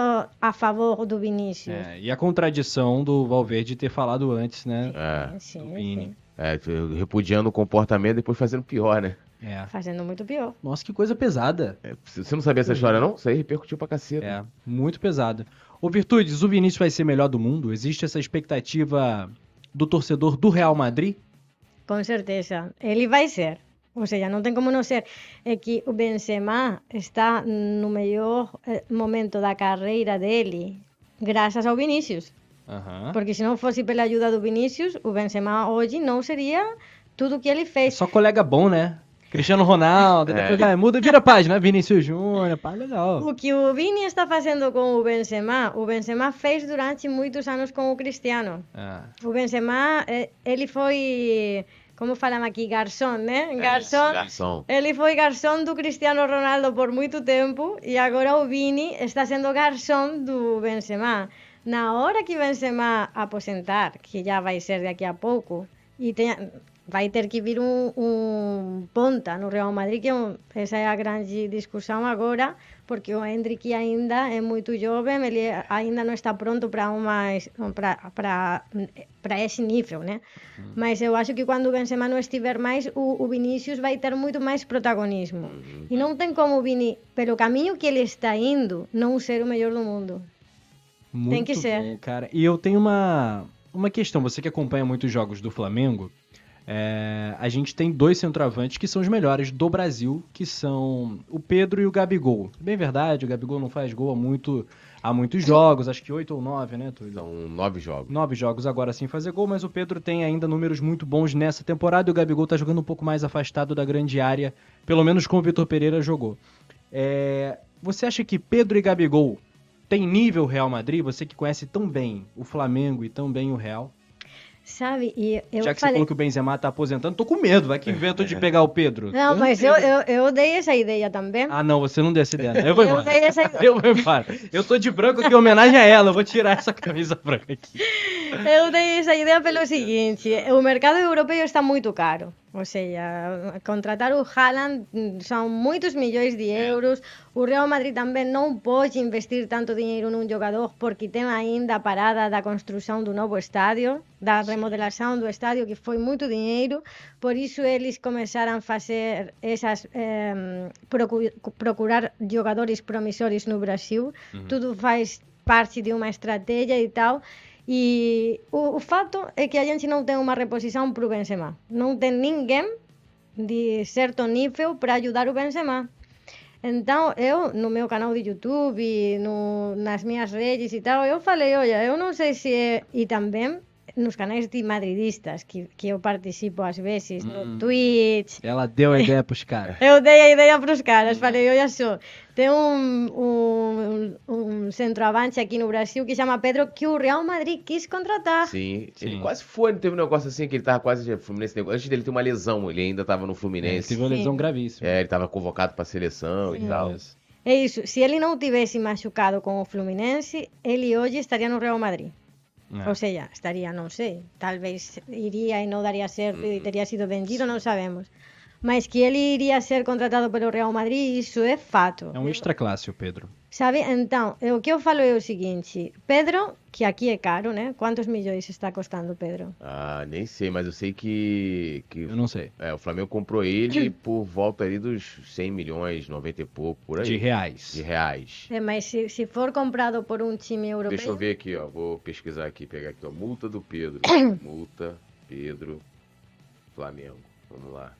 a favor do Vinícius. É, e a contradição do Valverde ter falado antes, né? É, Sim, do Vini. sim. é, repudiando o comportamento e depois fazendo pior, né? É. Fazendo muito pior. Nossa, que coisa pesada. É, você não sabia essa história, não? Isso aí repercutiu pra caceta. É, muito pesada. Ô Virtudes, o Vinícius vai ser melhor do mundo? Existe essa expectativa do torcedor do Real Madrid? Com certeza. Ele vai ser. Ou seja, não tem como não ser. É que o Benzema está no melhor eh, momento da carreira dele graças ao Vinícius. Aham. Porque se não fosse pela ajuda do Vinícius, o Benzema hoje não seria tudo o que ele É fez. só colega bom, né? Cristiano Ronaldo, É. depois vai, muda, vira a página, Vinícius Júnior, pá, legal. O que o Vini está fazendo com o Benzema, o Benzema fez durante muitos anos com o Cristiano. É. O Benzema, eh, ele foi, como falam aqui, garçom, né? Garçom. Garçom. Ele foi garçom do Cristiano Ronaldo por muito tempo e agora o Vini está sendo garçom do Benzema. Na hora que Benzema aposentar, que já vai ser daqui a pouco, e tenha, vai ter que vir um, um ponta no Real Madrid, que é um, essa é a grande discussão agora, porque o Hendrick ainda é muito jovem, ele ainda não está pronto para uma para para esse nível, né? Mas eu acho que quando o Benzema não estiver mais, o, o Vinícius vai ter muito mais protagonismo. E não tem como o Vini, pelo caminho que ele está indo, não ser o melhor do mundo. Muito Tem que ser. bom, cara. E eu tenho uma, uma questão. Você que acompanha muitos jogos do Flamengo, é, a gente tem dois centroavantes que são os melhores do Brasil, que são o Pedro e o Gabigol. Bem verdade, o Gabigol não faz gol há, muito, há muitos jogos, acho que oito ou nove, né, Túlio? São nove jogos. Nove jogos agora sem fazer gol, mas o Pedro tem ainda números muito bons nessa temporada e o Gabigol tá jogando um pouco mais afastado da grande área, pelo menos como o Vitor Pereira jogou. É, você acha que Pedro e Gabigol têm nível Real Madrid? Você que conhece tão bem o Flamengo e tão bem o Real. Sabe? E eu Já que você falei... falou que o Benzema tá aposentando, tô com medo, vai que invento de pegar o Pedro. Não, mas eu, eu, eu dei essa ideia também. Ah, não, você não deu essa ideia. Eu vou Eu embora. dei essa ideia. Eu vou embora. Eu tô de branco aqui em homenagem a ela. Eu vou tirar essa camisa branca aqui. Eu dei essa ideia pelo seguinte: o mercado europeu está muito caro. Ou seja, contratar o Haaland mm, são muitos milhões de euros. O Real Madrid também não pode investir tanto dinheiro num jogador porque tem ainda a parada da construção do novo estádio, da remodelação do estádio, que foi muito dinheiro. Por isso eles começaram a fazer essas eh, procu- procurar jogadores promissores no Brasil. Tudo faz parte de uma estratégia e tal. E o, o fato é que a gente não tem uma reposição para o Benzema. Não tem ninguém de certo nível para ajudar o Benzema. Então, eu, no meu canal de YouTube, no, nas minhas redes e tal, eu falei, olha, eu não sei se é... E também nos canais de madridistas, que, que eu participo às vezes, no Twitch, Ela deu a ideia pros caras. eu dei a ideia para os caras, falei, olha só, tem um, um, um centroavante aqui no Brasil que chama Pedro, que o Real Madrid quis contratar. Sim, Sim. ele quase foi, não teve um negócio assim que ele tava quase Fluminense. Antes dele ter uma lesão, ele ainda tava no É, Fluminense. teve uma lesão Sim. gravíssima. É, ele tava convocado pra seleção e tal. É isso, se ele não tivesse machucado com o Fluminense, ele hoje estaria no Real Madrid. É. Ou seja, estaria, não sei, talvez iria e não daria certo e teria sido vendido, não sabemos. Mas que ele iria ser contratado pelo Real Madrid, isso é fato. É um extra classe o Pedro. Sabe? Então, o que eu falo é o seguinte: Pedro, que aqui é caro, né? Quantos milhões está custando Pedro? Ah, nem sei, mas eu sei que, que Eu não sei. é, o Flamengo comprou ele por volta ali dos 100 milhões, 90 e pouco, por aí. De reais. De reais. É, mas se, se for comprado por um time europeu. Deixa eu ver aqui, ó. Vou pesquisar aqui, pegar aqui, ó. Multa do Pedro. multa, Pedro, Flamengo. Vamos lá.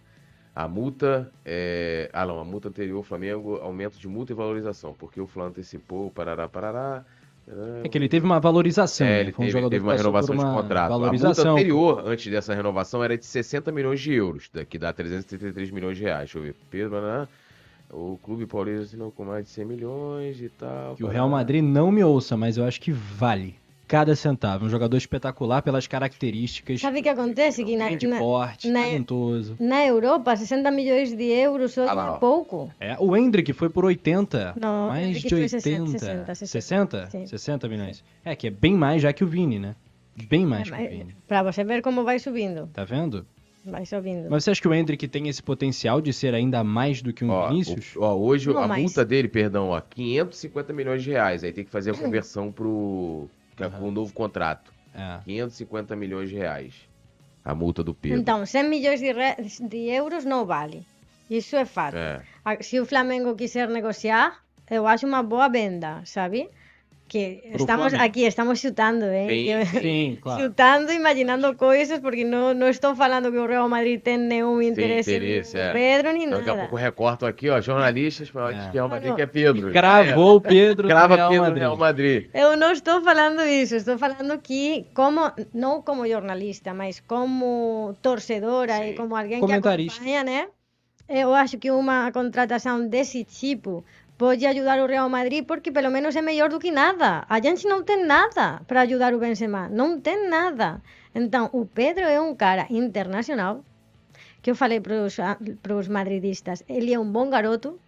A multa é. Ah, não, a multa anterior, Flamengo, aumento de multa e valorização, porque o Flamengo antecipou, parará, parará. É que ele teve uma valorização. É, né? ele Foi um teve, teve uma renovação por de uma contrato. A multa Valorização. anterior, antes dessa renovação, era de 60 milhões de euros, que dá 333 milhões de reais. Deixa eu ver. Pedro, parará. o Clube Paulista assinou com mais de 100 milhões e tal. Que o. Real Madrid não me ouça, mas eu acho que vale cada centavo. Um jogador espetacular pelas características. Sabe o que acontece? Que na, na, porte, na- talentoso. na Europa, 60 milhões de euros só Ah é pouco. É, o Hendrick foi por 80. Não, mais de foi 80. 60, 60, 60? sim. 60 milhões. É, que é bem mais já que o Vini, né? Bem mais que o Vini. Pra você ver como vai subindo. Tá vendo? Vai subindo. Mas você acha que o Hendrick tem esse potencial de ser ainda mais do que um Ó, Vinícius? o- ó, hoje Não, a mas- multa dele, perdão, ó, 550 milhões de reais. Aí tem que fazer a conversão pro que é com o novo contrato. É. 550 milhões de reais. A multa do Pedro. Então, 100 milhões de, re- de euros não vale. Isso é fato. É. Ah, Se o Flamengo quiser negociar, eu acho uma boa venda, sabe? Que estamos aqui, estamos chutando, hein? Sim, Que- Sim, claro. Chutando, imaginando coisas, porque não, não estou falando que o Real Madrid tem nenhum interesse, interesse, em é. Pedro nem Então, daqui a nada. pouco recorto aqui, ó, jornalistas, mas É. que é, uma, Não, que é Pedro. Cravou o Pedro Crava Real Pedro Madrid. Real Madrid. Eu não estou falando isso, estou falando que, como, não como jornalista, mas como torcedora e Sim. como alguém que acompanha, né? Eu acho que uma contratação desse tipo pode ajudar o Real Madrid porque pelo menos é melhor do que nada. A gente não tem nada para ajudar o Benzema, não tem nada. Então, o Pedro é um cara internacional que eu falei para os madridistas, ele é um bom garoto,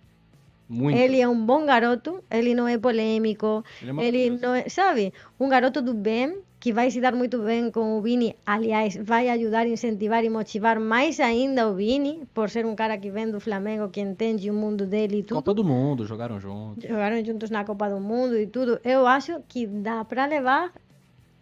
Muito. ele é um bom garoto, ele não é polêmico, Ele é ele não é, sabe, um garoto do bem que vai se dar muito bem com o Vini. Aliás, vai ajudar, incentivar e motivar mais ainda o Vini, por ser um cara que vem do Flamengo, que entende o mundo dele e tudo. Copa do Mundo, jogaram juntos. Jogaram juntos na Copa do Mundo e tudo. Eu acho que dá para levar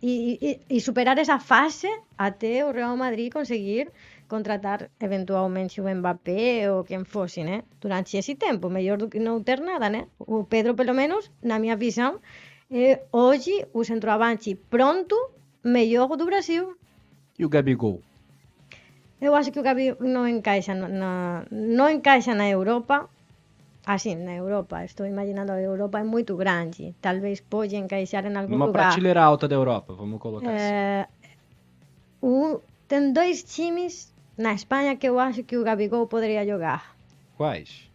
e, e- e superar essa fase até o Real Madrid conseguir contratar eventualmente o Mbappé ou quem fosse, né? Durante esse tempo, melhor do que não ter nada, né? O Pedro, pelo menos, na minha visão, é hoje o centroavante pronto, melhor do Brasil. E o Gabigol? Eu acho que o Gabi não encaixa na, não encaixa na Europa. Assim, na Europa, estou imaginando a Europa é muito grande. Talvez pode encaixar em algum Numa lugar. prateleira alta da Europa, vamos colocar assim. É, o- tem dois times na Espanha que eu acho que o Gabigol poderia jogar. Quais?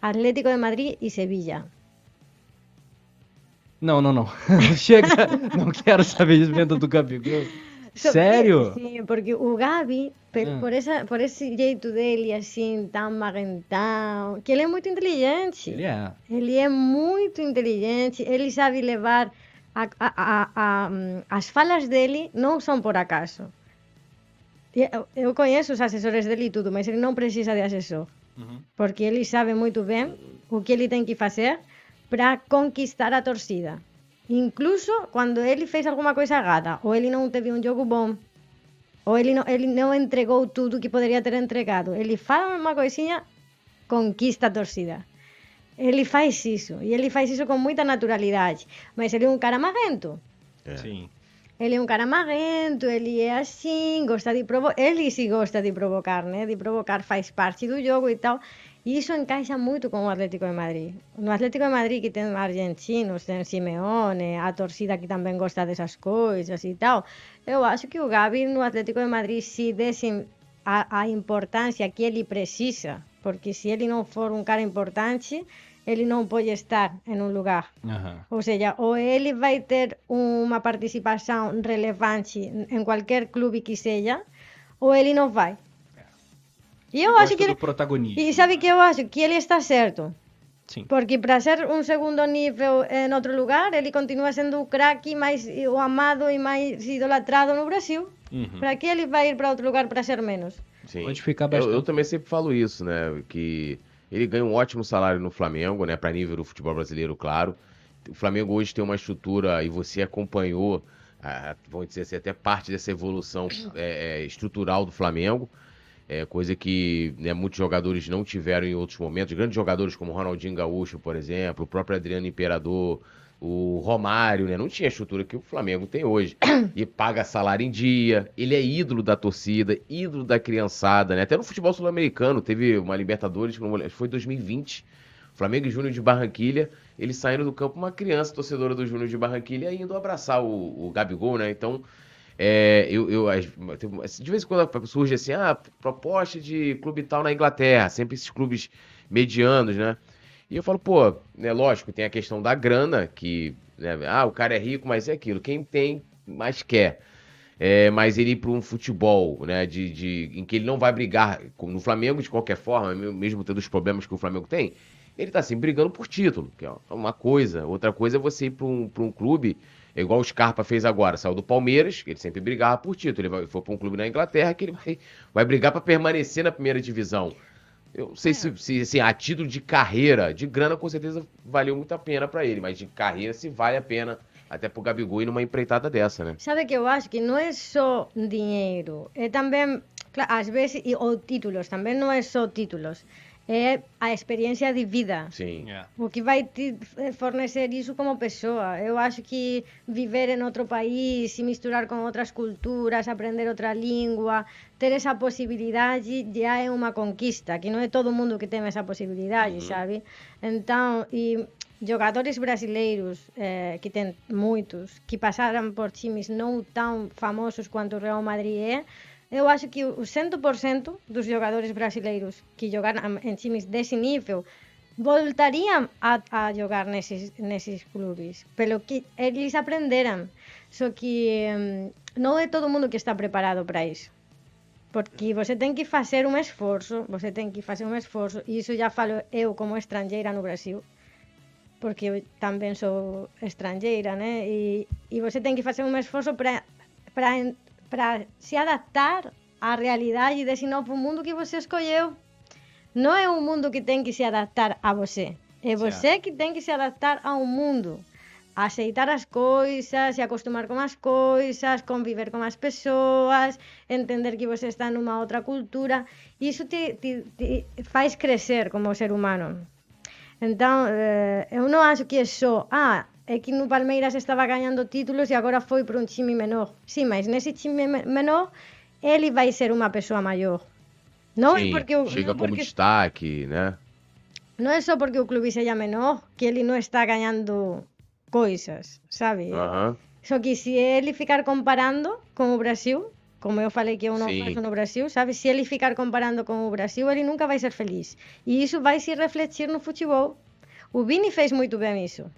Atlético de Madrid e Sevilla. Não, não, não. Chega. Não quero saber de venda do Gabigol. Sério? Sim, porque o Gabi, Ah. por, essa, por esse jeito dele, assim, tão marrentão, que ele é muito inteligente. Ele é. Ele é muito inteligente, ele sabe levar. A, a, a, a, hum, as falas dele não são por acaso. E Eu, eu conheço os assessores dele e tudo, mas ele não precisa de assessor. Uhum. Porque ele sabe muito bem o que ele tem que fazer para conquistar a torcida. Incluso quando ele fez alguma coisa errada, ou ele não teve um jogo bom, ou ele não, ele não entregou tudo que poderia ter entregado. Ele fala uma coisinha, conquista a torcida. Ele faz isso, e ele faz isso com muita naturalidade. Mas ele é um cara marrento. É. Sim. Ele é um cara marrento, ele é assim, gosta de provocar. Ele se gosta de provocar, né? De provocar faz parte do jogo e tal. E isso encaixa muito com o Atlético de Madrid. No Atlético de Madrid, que tem argentinos, tem Simeone, a torcida que também gosta dessas coisas e tal. Eu acho que o Gabi no Atlético de Madrid, se desse a, a importância que ele precisa, porque se ele não for um cara importante, ele não pode estar em um lugar. Aham. Ou seja, ou ele vai ter uma participação relevante em qualquer clube que seja, ou ele não vai. E eu acho que ele... protagonismo. E sabe que eu acho? Que ele está certo. Sim. Porque para ser um segundo nível em outro lugar, ele continua sendo o craque mais o amado e mais idolatrado no Brasil. Uhum. Para que ele vai ir para outro lugar para ser menos? Sim. Pode ficar Eu, bastante. eu também sempre falo isso, né? Que ele ganha um ótimo salário no Flamengo, né? Para nível do futebol brasileiro, claro. O Flamengo hoje tem uma estrutura, e você acompanhou, ah, vamos dizer assim, até parte dessa evolução é, é, estrutural do Flamengo. É, coisa que né, muitos jogadores não tiveram em outros momentos. Grandes jogadores como Ronaldinho Gaúcho, por exemplo, o próprio Adriano Imperador, o Romário, né? Não tinha a estrutura que o Flamengo tem hoje. E paga salário em dia. Ele é ídolo da torcida, ídolo da criançada, né? Até no futebol sul-americano teve uma Libertadores, foi 2020. Flamengo e Júnior de Barranquilha, eles saindo do campo, uma criança torcedora do Júnior de Barranquilha indo abraçar o, o Gabigol, né? Então, é, eu, eu, de vez em quando surge assim, ah, proposta de clube tal na Inglaterra, sempre esses clubes medianos, né? E eu falo, pô, né, lógico, tem a questão da grana, que, né, ah, o cara é rico, mas é aquilo, quem tem, mais quer. É, mas ele ir para um futebol, né, de, de, em que ele não vai brigar, no Flamengo, de qualquer forma, mesmo tendo os problemas que o Flamengo tem, ele tá assim, brigando por título, que é uma coisa. Outra coisa é você ir para um, um clube, igual o Scarpa fez agora, saiu do Palmeiras, que ele sempre brigava por título, ele vai, foi para um clube na Inglaterra que ele vai, vai brigar para permanecer na primeira divisão. Eu não sei se, se assim, a título de carreira, de grana com certeza valeu muito a pena para ele, mas de carreira se vale a pena até pro Gabigol ir numa empreitada dessa, né? Sabe que eu acho que não é só dinheiro, é também, claro, às vezes, ou títulos, também não é só títulos, é a experiência de vida. Sim. É. O que vai te fornecer isso como pessoa. Eu acho que viver em outro país, se misturar com outras culturas, aprender outra língua, ter essa possibilidade já é uma conquista, que não é todo mundo que tem essa possibilidade, sabe? Então, e jogadores brasileiros, eh, que tem muitos, que passaram por times não tão famosos quanto o Real Madrid é, eu acho que o 100% dos jogadores brasileiros que jogaram em times desse nível voltariam a, a jogar nesses, nesses clubes, pelo que eles aprenderam. Só que não é todo mundo que está preparado para isso. Porque você tem que fazer um esforço, você tem que fazer um esforço, e isso já falo eu como estrangeira no Brasil, porque eu também sou estrangeira, né? E, e você tem que fazer um esforço para para se adaptar á realidade e dese novo mundo que você escolleu. Non é un mundo que ten que se adaptar a você. É você que ten que se adaptar a un mundo. Aceitar as coisas, se acostumar con as coisas, conviver con as persoas, entender que você está nunha outra cultura. Iso te, te, te faz crecer como ser humano. Então, eh, eu non acho que é só, ah, é que no Palmeiras estava ganhando títulos e agora foi para um time menor. Sim, mas nesse time me- menor, ele vai ser uma pessoa maior. Não é porque o, chega como porque- destaque, né? não é só porque o clube seja menor que ele não está ganhando coisas, sabe? Aham. Só que se ele ficar comparando com o Brasil, como eu falei que eu não Sim. faço no Brasil, sabe? Se ele ficar comparando com o Brasil, ele nunca vai ser feliz. E isso vai se refletir no futebol. O Vini fez muito bem isso.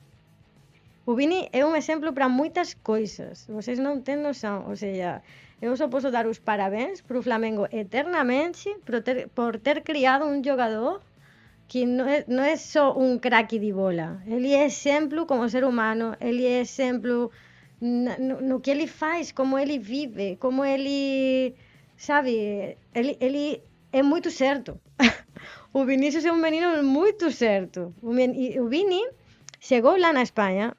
O Vini é um exemplo para muitas coisas. Vocês não têm noção. Ou seja, eu só posso dar os parabéns para o Flamengo eternamente por ter, por ter criado um jogador que não é, não é só um craque de bola. Ele é exemplo como ser humano, ele é exemplo no, no que ele faz, como ele vive, como ele, sabe, ele, ele é muito certo. o Vinícius é um menino muito certo. O, o Vini chegou lá na Espanha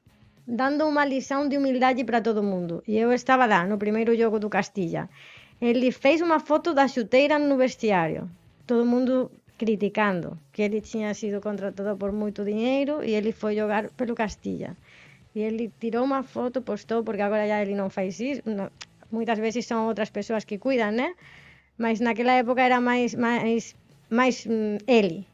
dando uma lição de humildade para todo mundo. E eu estava lá no primeiro jogo do Castilla. Ele fez uma foto da chuteira no vestiário. Todo mundo criticando que ele tinha sido contratado por muito dinheiro e ele foi jogar pelo Castilla. E ele tirou uma foto, postou, porque agora já ele não faz isso. não- muitas vezes são outras pessoas que cuidam, né? Mas naquela época era mais, mais, mais hum, ele.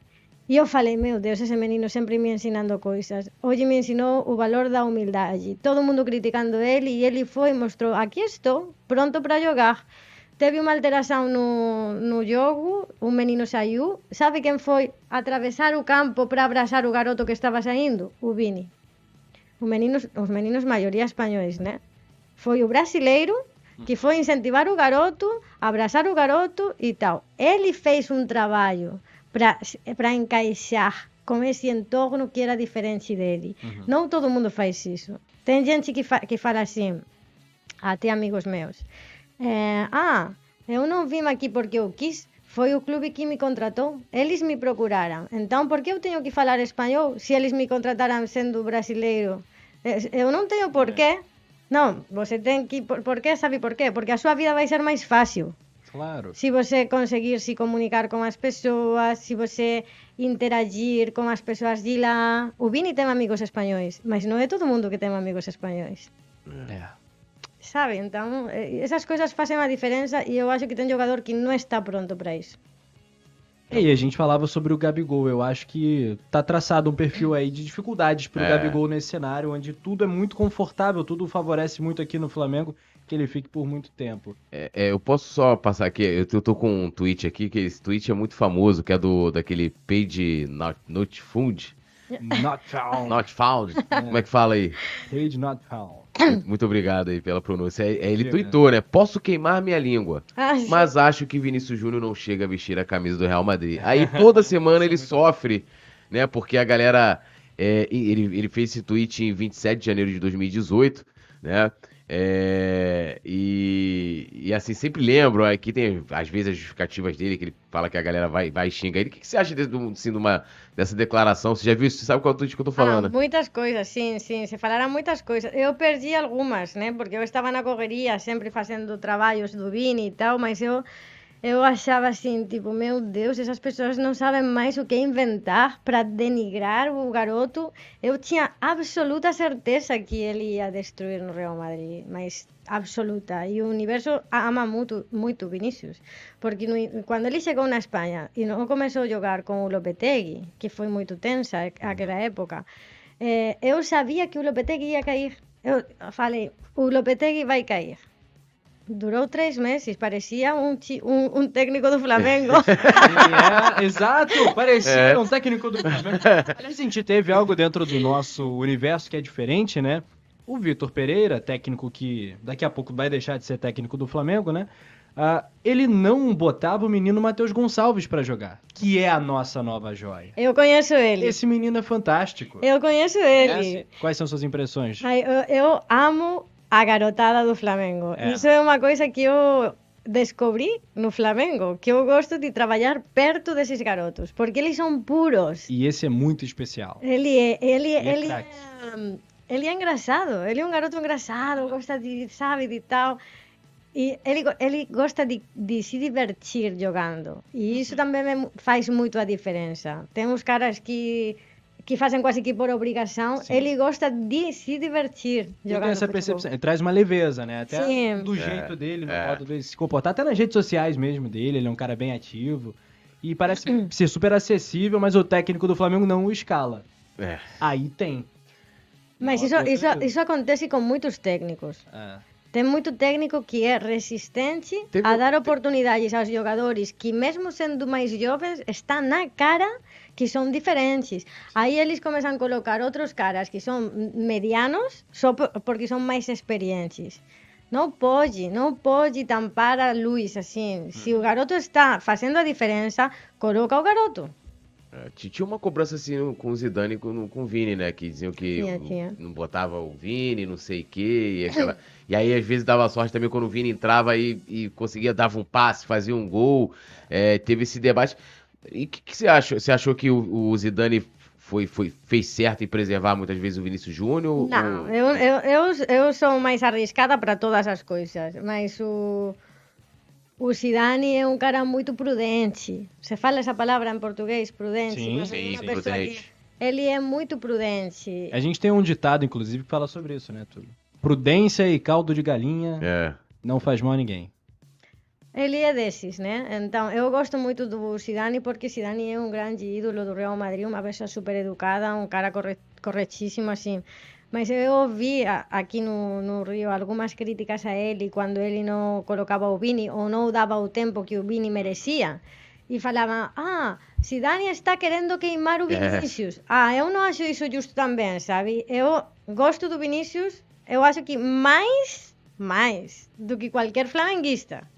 E eu falei, meu Deus, ese menino sempre me ensinando coisas. Hoxe me ensinou o valor da humildade. Todo mundo criticando ele e ele foi e mostrou, aquí estou, pronto para jogar. Teve unha alteración no, no jogo, un menino saiu. Sabe quen foi atravesar o campo para abrazar o garoto que estaba saindo? O Vini. O meninos, os meninos maioría espanhóis, né? Foi o brasileiro que foi incentivar o garoto, abrazar o garoto e tal. Ele fez un traballo para encaixar com esse entorno que era diferente dele. Não todo mundo faz isso. Tem gente que, fa que fala assim, até amigos meus. É, ah, Eu não vim aqui porque eu quis. Foi o clube que me contratou. Eles me procuraram. Então, por que eu tenho que falar espanhol se eles me contrataram sendo brasileiro? Eu não tenho porquê. Não, você tem que. Por, por quê? Sabe por quê? Porque a sua vida vai ser mais fácil. Claro. Se você conseguir se comunicar com as pessoas, se você interagir com as pessoas de lá. O Vini tem amigos espanhóis, mas não é todo mundo que tem amigos espanhóis. É. Sabe? Então, eh, essas coisas fazem a diferença e eu acho que tem jogador que não está pronto para isso. E a gente falava sobre o Gabigol. Eu acho que tá traçado um perfil aí de dificuldades pro É. Gabigol nesse cenário, onde tudo é muito confortável, tudo favorece muito aqui no Flamengo que ele fique por muito tempo. É, é, eu posso só passar aqui, eu tô, eu tô com um tweet aqui, que esse tweet é muito famoso, que é do daquele page not, not found. Not found. Not found. Como é que fala aí? Page not found. Muito obrigado aí pela pronúncia. É, é, ele tweetou, né? Posso queimar minha língua, sim. mas acho que Vinícius Júnior não chega a vestir a camisa do Real Madrid. Aí toda semana ele sofre, né? Porque a galera. é, ele, ele fez esse tweet em 27 de janeiro de 2018, né? É, e, e assim, sempre lembro, aqui tem às vezes as justificativas dele, que ele fala que a galera vai, vai xinga ele. O que, que você acha de, assim, de uma, dessa declaração? Você já viu isso? Você sabe qual é o tweet que eu tô falando? Ah, muitas coisas, sim, sim, se falaram muitas coisas. Eu perdi algumas, né? Porque eu estava na correria, sempre fazendo trabalhos do Vini e tal, mas eu eu achava assim, tipo, meu Deus, essas pessoas não sabem mais o que inventar para denigrar o garoto. Eu tinha absoluta certeza que ele ia destruir no Real Madrid, mas absoluta. E o universo ama muito, muito Vinícius, porque no, quando ele chegou na Espanha e não começou a jogar com o Lopetegui, que foi muito tensa aquela época, eh, eu sabia que o Lopetegui ia cair. Eu falei, o Lopetegui vai cair. Durou três meses, parecia um, um, um técnico do Flamengo. É, exato, parecia É. um técnico do Flamengo. Aliás, a gente teve algo dentro do nosso universo que é diferente, né? O Vitor Pereira, técnico que daqui a pouco vai deixar de ser técnico do Flamengo, né? Ah, ele não botava o menino Matheus Gonçalves pra jogar, que é a nossa nova joia. Eu conheço ele. Esse menino é fantástico. Eu conheço ele. Conhece? Quais são suas impressões? Ai, eu, eu amo a garotada do Flamengo. É. Isso é uma coisa que eu descobri no Flamengo, que eu gosto de trabalhar perto desses garotos, porque eles são puros. E esse é muito especial. Ele é, ele, Ele é ele, é, ele é engraçado, ele é um garoto engraçado, gosta de, sabe, de tal. E ele, ele gosta de, de se divertir jogando. E isso também me faz muito a diferença. Tem uns caras que, que fazem quase que por obrigação. Sim. Ele gosta de se divertir Ele jogando tem essa futebol. percepção, ele traz uma leveza, né? Até Sim. do É, jeito dele, no é. modo dele se comportar, até nas redes sociais mesmo dele, ele é um cara bem ativo. E parece ser super acessível, mas o técnico do Flamengo não o escala. É. Aí tem. Mas isso, isso, isso acontece com muitos técnicos. É. Tem muito técnico que é resistente Teve a dar oportunidades aos jogadores que, mesmo sendo mais jovens, está na cara que são diferentes. Aí eles começam a colocar outros caras que são medianos só por- porque são mais experientes. Não pode, não pode tampar a luz assim. Se o garoto está fazendo a diferença, coloca o garoto. É, ti- Tinha uma cobrança assim com o Zidane e com, com o Vini, né? Que diziam que Tinha, tinha. não botava o Vini, não sei o quê. E, aquela... e aí, às vezes, dava sorte também quando o Vini entrava e, e conseguia, dava um passe, fazia um gol. É, teve esse debate. E o que, que você achou? Você achou que o, o Zidane foi, foi, fez certo em preservar muitas vezes o Vinícius Júnior? Não, ou- eu, eu, eu, eu sou mais arriscada para todas as coisas, mas o, o Zidane é um cara muito prudente. Você fala essa palavra em português, prudente? Sim, é sim, sim, prudente. Ele é muito prudente. A gente tem um ditado, inclusive, que fala sobre isso, né, Túlio? Prudência e caldo de galinha É. não faz mal a ninguém. Ele é desses, né? Então, eu gosto muito do Zidane porque Zidane é um grande ídolo do Real Madrid, uma pessoa super educada, um cara corre, corretíssimo, assim. Mas eu ouvi a- aqui no, no Rio algumas críticas a ele quando ele não colocava o Vini ou não dava o tempo que o Vini merecia. E falavam, ah, Zidane está querendo queimar o É. Vinícius. Ah, eu não acho isso justo também, sabe? Eu gosto do Vinícius, eu acho que mais, mais do que qualquer flamenguista.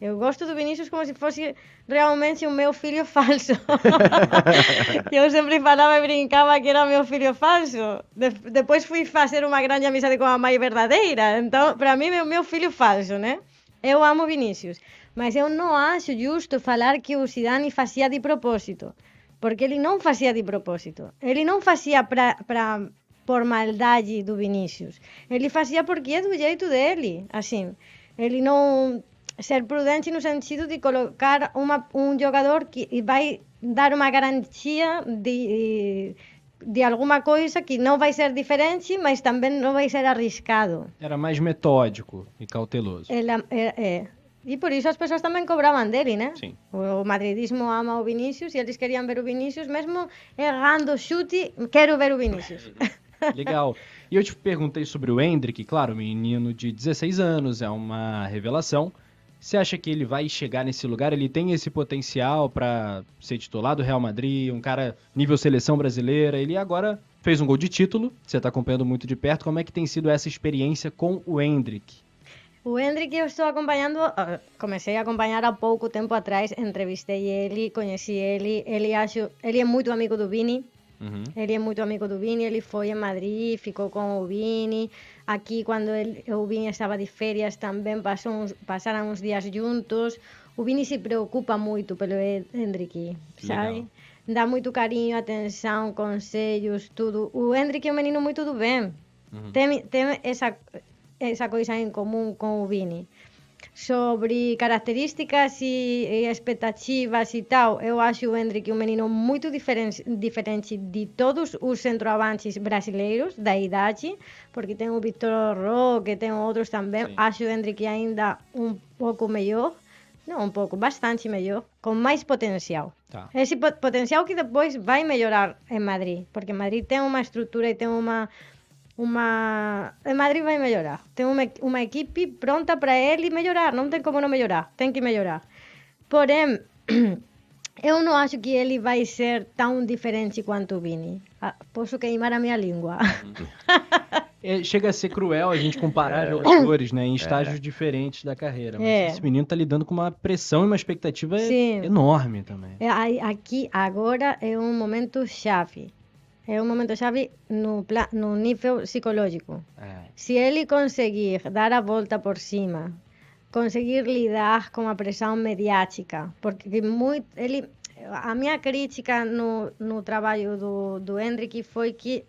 Eu gosto do Vinícius como se fosse realmente o meu filho falso. eu sempre falava e brincava que era meu filho falso. De- depois fui fazer uma grande amizade com a mãe verdadeira. Então, para mim, é o meu filho falso, né? Eu amo Vinícius, mas eu não acho justo falar que o Zidane fazia de propósito, porque ele não fazia de propósito. Ele não fazia pra, por maldade do Vinícius. Ele fazia porque é do jeito dele, assim. Ele não ser prudente no sentido de colocar uma, um jogador que vai dar uma garantia de, de alguma coisa que não vai ser diferente, mas também não vai ser arriscado. Era mais metódico e cauteloso. Ele, é, é. E por isso as pessoas também cobravam dele, né? Sim. O madridismo ama o Vinícius e eles queriam ver o Vinícius, mesmo errando o chute, quero ver o Vinícius. Legal. E eu te perguntei sobre o Hendrick, claro, menino de 16 anos, é uma revelação. Você acha que ele vai chegar nesse lugar? Ele tem esse potencial para ser titular do Real Madrid, um cara nível seleção brasileira. Ele agora fez um gol de título. Você está acompanhando muito de perto. Como é que tem sido essa experiência com o Hendrick? O Hendrick eu estou acompanhando, ah, comecei a acompanhar há pouco tempo atrás, entrevistei ele, conheci ele, ele acho, ele é muito amigo do Vini, Uhum. ele é muito amigo do Vini, ele foi em Madrid, ficou com o Vini, aquí cando el, eu vin estaba de ferias tamén pasou uns, pasaran uns días juntos o Vini se preocupa moito pelo Hendricky sabe? Legal. dá moito cariño, atención, consellos tudo, o Hendrick é un menino moito do ben uh -huh. ten, ten esa, esa coisa en común con o Vini sobre características e, e expectativas e tal, eu acho o Hendrick un menino moito diferen, diferente de todos os centroavantes brasileiros da idade, porque ten o Vitor Roque, ten outros tamén, sí. acho o Hendrick aínda un pouco mellor, non un pouco, bastante mellor, con máis potencial. Tá. Ese potencial que depois vai mellorar en Madrid, porque Madrid ten unha estrutura e ten unha uma em Madrid vai melhorar. Tem uma, uma equipe pronta para ele melhorar, não tem como não melhorar, tem que melhorar. Porém, eu não acho que ele vai ser tão diferente quanto o Vini. Ah, Posso queimar a minha língua. É, chega a ser cruel a gente comparar jogadores, né, em estágios diferentes da carreira. Mas É. esse menino tá lidando com uma pressão e uma expectativa Sim. enorme também. É, Aqui agora é um momento chave. É um momento chave no, no nível psicológico. É. Se ele conseguir dar a volta por cima, conseguir lidar com a pressão mediática, porque muito, ele, a minha crítica no, no trabalho do, do Hendrick foi que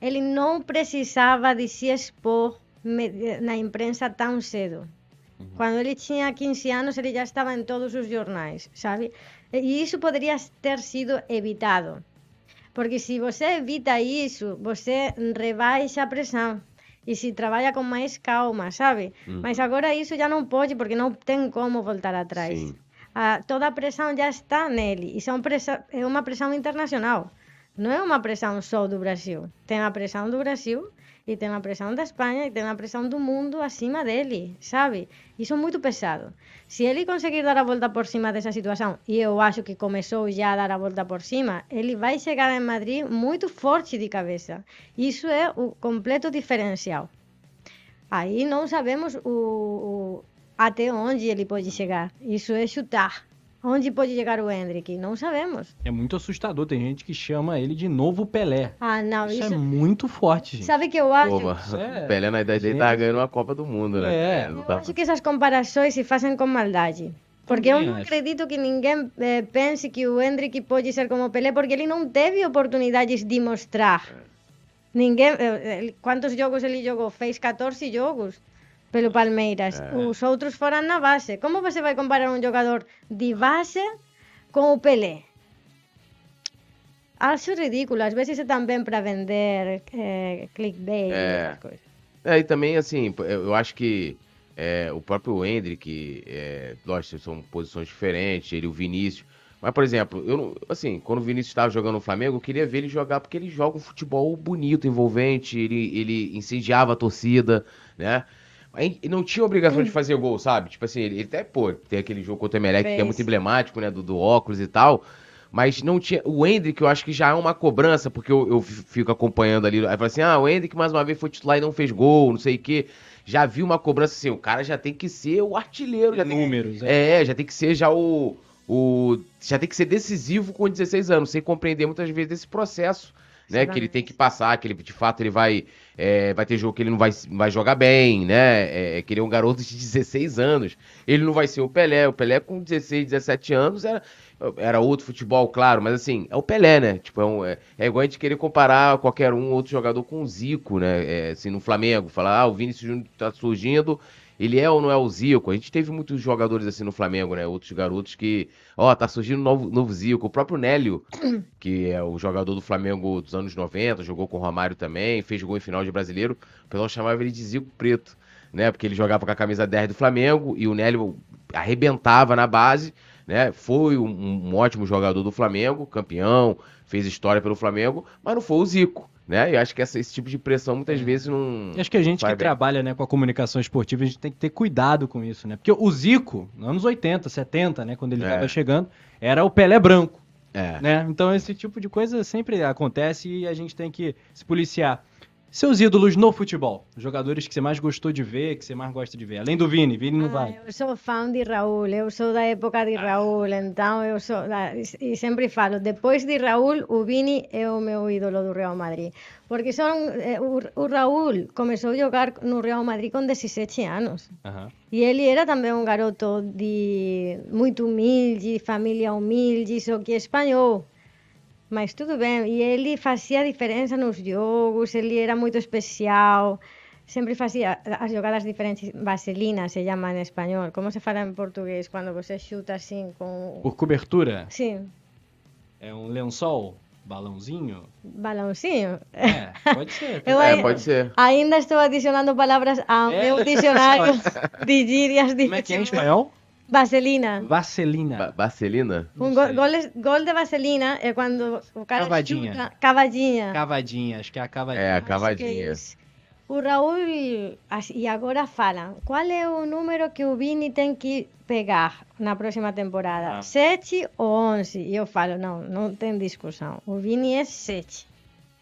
ele não precisava de se expor na imprensa tão cedo. Quando ele tinha 15 anos, ele já estava em todos os jornais, sabe? E isso poderia ter sido evitado. Porque se você evita isso, você rebaixa a pressão. E se trabalha com mais calma, sabe? Mas agora isso já não pode, porque não tem como voltar atrás. Sim. Ah, toda a pressão já está nele. E são pressa- é uma pressão internacional. Não é uma pressão só do Brasil. Tem a pressão do Brasil e tem a pressão da Espanha e tem a pressão do mundo acima dele, sabe? Isso é muito pesado. Se ele conseguir dar a volta por cima dessa situação, e eu acho que começou já a dar a volta por cima, ele vai chegar em Madrid muito forte de cabeça. Isso é o completo diferencial. Aí não sabemos o, o- até onde ele pode chegar. Isso é chutar. Onde pode chegar o Hendrick? Não sabemos. É muito assustador. Tem gente que chama ele de novo Pelé. Ah, não, Isso, isso. é muito forte, gente. Sabe que eu acho? Pô, É. Pelé na idade dele tava ganhando uma Copa do Mundo, né? É. não Eu tá- acho que essas comparações se fazem com maldade. Porque eu não acredito que ninguém eh, pense que o Hendrick pode ser como o Pelé, porque ele não teve oportunidades de mostrar. Ninguém, eh, ele- quantos jogos ele jogou? Fez 14 jogos pelo Palmeiras. Os outros foram na base. Como você vai comparar um jogador de base com o Pelé? Acho ridículo. Às vezes é também para vender eh, clickbait É. essas coisas. É, e também, assim, eu acho que é, o próprio Hendrick, é, lógico, são posições diferentes, ele e o Vinícius. Mas, por exemplo, eu não, assim, quando o Vinícius estava jogando no Flamengo, eu queria ver ele jogar porque ele joga um futebol bonito, envolvente, ele, ele incendiava a torcida, né? Não tinha obrigação de fazer gol, sabe? Tipo assim, ele, ele até, pô, tem aquele jogo contra o Emelec que é muito emblemático, né? Do, do óculos e tal. Mas não tinha. O Hendrick, eu acho que já é uma cobrança, porque eu, eu fico acompanhando ali. Aí fala assim: ah, o Hendrick mais uma vez foi titular e não fez gol, não sei o quê. Já vi uma cobrança assim: o cara já tem que ser o artilheiro. Já tem, Números, é. é, já tem que ser já o, o. Já tem que ser decisivo com 16 anos, sem compreender muitas vezes esse processo né? Que ele tem que passar, que ele, de fato ele vai, é, vai ter jogo que ele não vai, vai jogar bem, né? É, que ele é um garoto de 16 anos. Ele não vai ser o Pelé. O Pelé com 16, 17 anos era, era outro futebol, claro, mas assim, é o Pelé, né? Tipo, é, um, é, é igual a gente querer comparar qualquer um outro jogador com o Zico, né? É, assim, no Flamengo, falar, ah, o Vinícius Júnior tá surgindo, ele é ou não é o Zico? A gente teve muitos jogadores assim no Flamengo, né? Outros garotos que, ó, tá surgindo um novo, novo Zico. O próprio Nélio, que é o jogador do Flamengo dos anos 90, jogou com o Romário também, fez gol em final de brasileiro. O pessoal chamava ele de Zico Preto, né? Porque ele jogava com a camisa 10 do Flamengo e o Nélio arrebentava na base né? Foi um, um, ótimo jogador do Flamengo, campeão, fez história pelo Flamengo, mas não foi o Zico. Né? E acho que essa, esse tipo de pressão muitas é. vezes não. Acho que a gente que bem. trabalha né, com a comunicação esportiva, a gente tem que ter cuidado com isso, né? Porque o Zico, nos anos 80, 70, né, quando ele estava é. chegando, era o Pelé branco. É. Né? Então esse tipo de coisa sempre acontece e a gente tem que se policiar. Seus ídolos no futebol, jogadores que você mais gostou de ver, que você mais gosta de ver, além do Vini, Vini não ah, vai. Eu sou fã de Raul, eu sou da época de Raul, então eu sou, e sempre falo, depois de Raul, o Vini é o meu ídolo do Real Madrid, porque son, eh, o, Raul começou a jogar no Real Madrid com 17 anos, uh -huh. e ele era também um garoto de muito humilde, família humilde, só que espanhol. Mas tudo bem, e ele fazia diferença nos jogos, ele era muito especial, sempre fazia as jogadas diferentes, vaselina se chama em espanhol. Como se fala em português quando você chuta assim com. Por cobertura? Sim. É um lençol? Balãozinho? Balãozinho? É, pode ser. Eu é, pode ser. Ainda estou adicionando palavras ao é. meu dicionário de gírias de. Como é que é em espanhol? Vaselina. Vaselina. Ba vaselina? Um gol, gol, gol, de vaselina é quando o cara Cavadinha. Chuta, cavadinha. Cavadinha, acho que é a cavadinha. É, a cavadinha. o Raul, e agora fala, qual é o número que o Vini tem que pegar na próxima temporada? Ah. 7 ou 11? E eu falo, não, não tem discussão. O Vini é 7.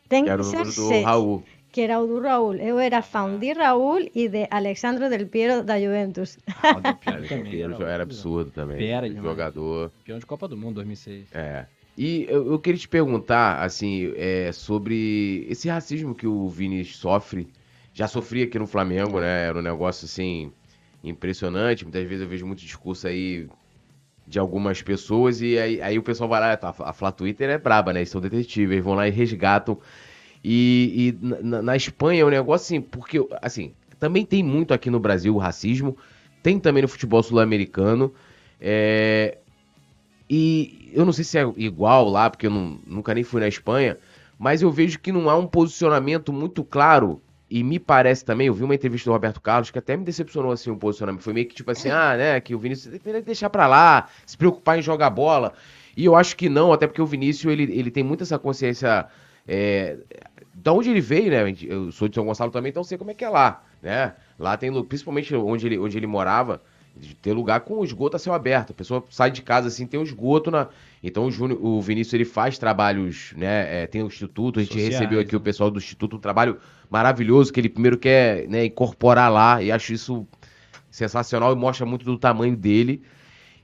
Tem que, que ser 7. Raul que era o do Raúl. Eu era fã de Raúl e de Alexandre Del Piero da Juventus. Ah, o Del Piero também era, era absurdo também. Pera, jogador. Campeão de Copa do Mundo 2006. É. E eu, eu queria te perguntar, assim, é, sobre esse racismo que o Vini sofre. Já sofria aqui no Flamengo, né? Era um negócio, assim, impressionante. Muitas vezes eu vejo muito discurso aí de algumas pessoas e aí, aí o pessoal vai lá, tá, a Flá Twitter é braba, né? Eles são detetives, eles vão lá e resgatam e, e na, na, Espanha é um negócio assim, porque, assim, também tem muito aqui no Brasil o racismo, tem também no futebol sul-americano. É, e eu não sei se é igual lá, porque eu não, nunca nem fui na Espanha, mas eu vejo que não há um posicionamento muito claro. E me parece também, eu vi uma entrevista do Roberto Carlos que até me decepcionou assim o um posicionamento. Foi meio que tipo assim, ah, né, que o Vinícius tem deixar pra lá, se preocupar em jogar bola. E eu acho que não, até porque o Vinícius ele, ele tem muito essa consciência é, da onde ele veio, né? Eu sou de São Gonçalo também, então sei como é que é lá, né? Lá tem, principalmente onde ele, onde ele morava, ter lugar com o esgoto a céu aberto. A pessoa sai de casa assim, tem um esgoto na. Então o, Júnior, o Vinícius ele faz trabalhos, né? É, tem o Instituto, a gente Sociais, recebeu aqui né? o pessoal do Instituto, um trabalho maravilhoso que ele primeiro quer né, incorporar lá, e acho isso sensacional e mostra muito do tamanho dele.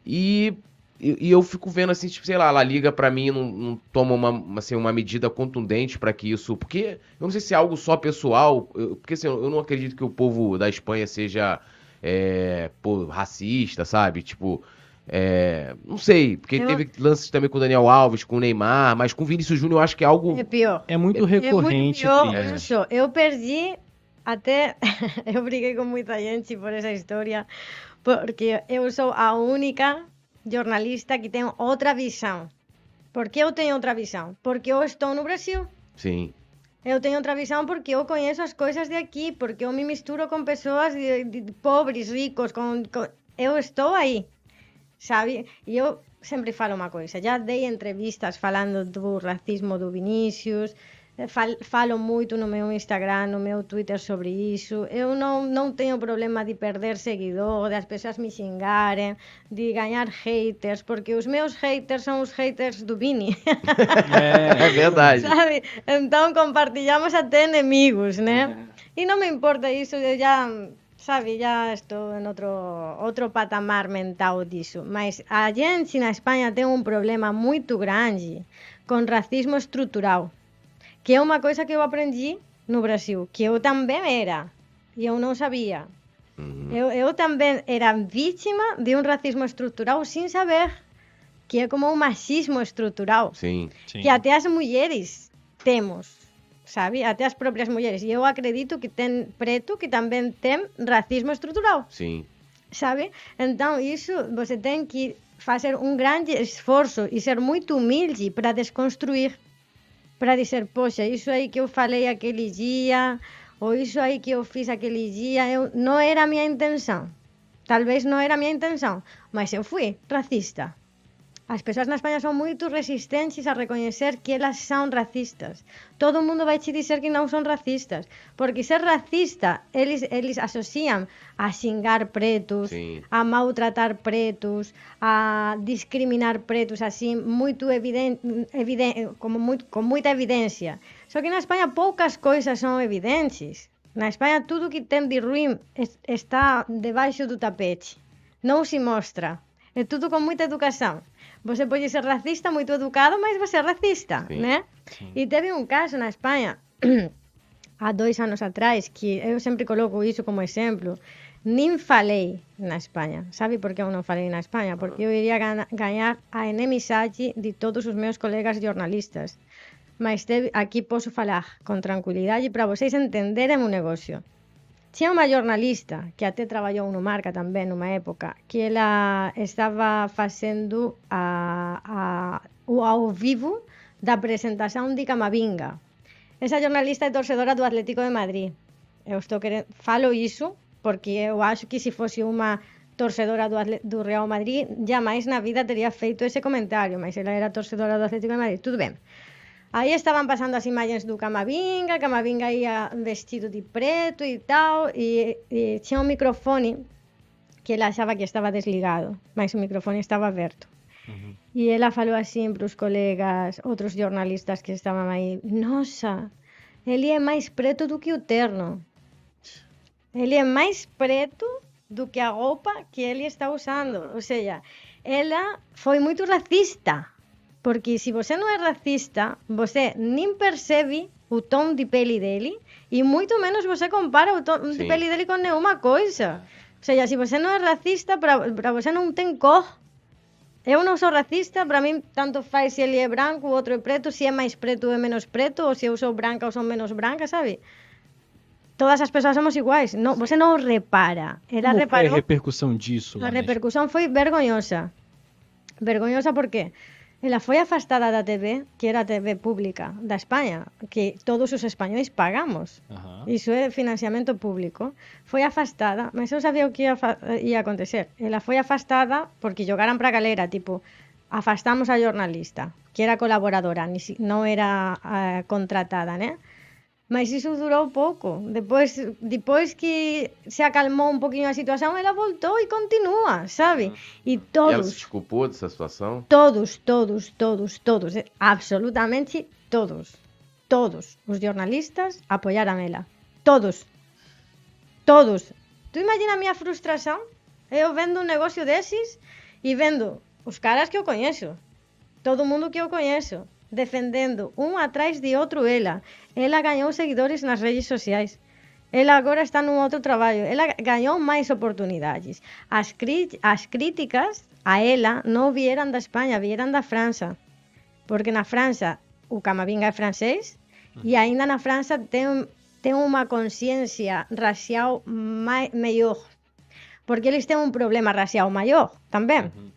E e, e, eu fico vendo assim, tipo, sei lá, a Liga para mim não, não, toma uma, assim, uma medida contundente para que isso. Porque eu não sei se é algo só pessoal. Eu, porque assim, eu não acredito que o povo da Espanha seja é, pô, racista, sabe? Tipo. É, não sei, porque eu... teve lances também com o Daniel Alves, com o Neymar, mas com o Vinícius Júnior eu acho que é algo. É pior. É muito recorrente. É muito pior. Isso. Eu perdi até. eu briguei com muita gente por essa história, porque eu sou a única jornalista que ten outra visão. Por que eu teño outra visão? Porque eu estou no Brasil. Sí. Eu teño outra visão porque eu coñezo as coisas de aquí, porque eu me misturo con persoas de, de, de pobres, ricos, con, con... eu estou aí. Sabe? E eu sempre falo unha coisa, já dei entrevistas falando do racismo do Vinicius, falo moito no meu Instagram, no meu Twitter sobre iso. Eu non, non teño problema de perder seguidores, as pessoas me xingaren, de gañar haters, porque os meus haters son os haters do Vini. É, é verdade. Sabe? Entón compartillamos até enemigos, né? E non me importa iso, eu ya sabe, ya estou en outro, outro patamar mental diso. Mas a gente na España ten un problema moito grande con racismo estrutural. Que é uma coisa que eu aprendi no Brasil, que eu também era, e eu não sabia. Uhum. Eu, eu também era vítima de um racismo estrutural sem saber, que é como um machismo estrutural, Sim. Sim. que até as mulheres temos, sabe? Até as próprias mulheres. E eu acredito que tem preto que também tem racismo estrutural, Sim. sabe? Então, isso você tem que fazer um grande esforço e ser muito humilde para desconstruir. Para dizer, poxa, isso aí que eu falei aquele dia, ou isso aí que eu fiz aquele dia, eu, não era a minha intenção. Talvez não era a minha intenção, mas eu fui racista. As pessoas na Espanha são muito resistentes a reconhecer que elas são racistas. Todo mundo vai te dizer que não são racistas, porque ser racista, eles, eles associam a xingar pretos, Sim. a maltratar pretos, a discriminar pretos assim, muito evidente, eviden como muito, com muita evidência. Só que na Espanha poucas coisas são evidentes. Na Espanha tudo que tem de ruim es- está debaixo do tapete. Não se mostra. É tudo com muita educação. Você pode ser racista, muito educado, mas você é racista, Sim. né? E teve um caso na Espanha, há dois anos atrás, que eu sempre coloco isso como exemplo, nem falei na Espanha. Sabe por que eu não falei na Espanha? Ah. Porque eu iria ganhar a enemizade de todos os meus colegas jornalistas. Mas teve, aqui posso falar com tranquilidade para vocês entenderem o negócio tinha unha jornalista que até traballou no Marca tamén numa época que ela estaba facendo a, a, o ao vivo da presentación de Camavinga. Esa jornalista é torcedora do Atlético de Madrid. Eu estou querendo, falo iso porque eu acho que se fose unha torcedora do, Atle... do Real Madrid, jamais na vida teria feito ese comentario, mas ela era torcedora do Atlético de Madrid. Tudo ben. Aí estavam passando as imagens do Camavinga, Camavinga ia vestido de preto e tal, e, e tinha um microfone que ela achava que estava desligado, mas o microfone estava aberto. E ela falou assim para os colegas, outros jornalistas que estavam aí: Nossa, ele é mais preto do que o terno. Ele é mais preto do que a roupa que ele está usando. Ou seja, ela foi muito racista. Porque se você não é racista, você nem percebe o tom de pele dele e muito menos você compara o tom Sim. de pele dele com nenhuma coisa. Ou seja, se você não é racista, para você não tem cor. Eu não sou racista, para mim tanto faz se ele é branco, o outro é preto, se é mais preto é menos preto, ou se eu sou branca ou sou menos branca, sabe? Todas as pessoas somos iguais. Não, você não repara. Ela Como reparou. Foi a repercussão disso? A repercussão foi vergonhosa. Vergonhosa por quê? Porque Ela foi afastada da TV, que era a TV pública da España, que todos os españois pagamos. Ajá. Iso é financiamento público. Foi afastada, mas eu sabía o que ia, ia eh, acontecer. Eh, Ela foi afastada porque jogaram para a galera, tipo, afastamos a jornalista, que era colaboradora, ni si, non era eh, contratada, né? Mas isso durou pouco. Depois, depois que se acalmou um pouquinho a situação, ela voltou e continua, sabe? E E ela todos, se desculpou dessa situação? todos, todos, todos, todos, absolutamente todos, todos os jornalistas apoiaram ela. Todos. Todos. Tu imagina a minha frustração? Eu vendo um negócio desses e vendo os caras que eu conheço, todo mundo que eu conheço, defendendo un atrás de outro ela. Ela gañou seguidores nas redes sociais. Ela agora está nun outro traballo. Ela gañou máis oportunidades. As, cri as críticas a ela non vieran da España, vieran da França. Porque na França o Camavinga é francés e aínda na França ten, ten unha conciencia racial mai, mellor. Porque eles ten un problema racial maior tamén. Uh -huh.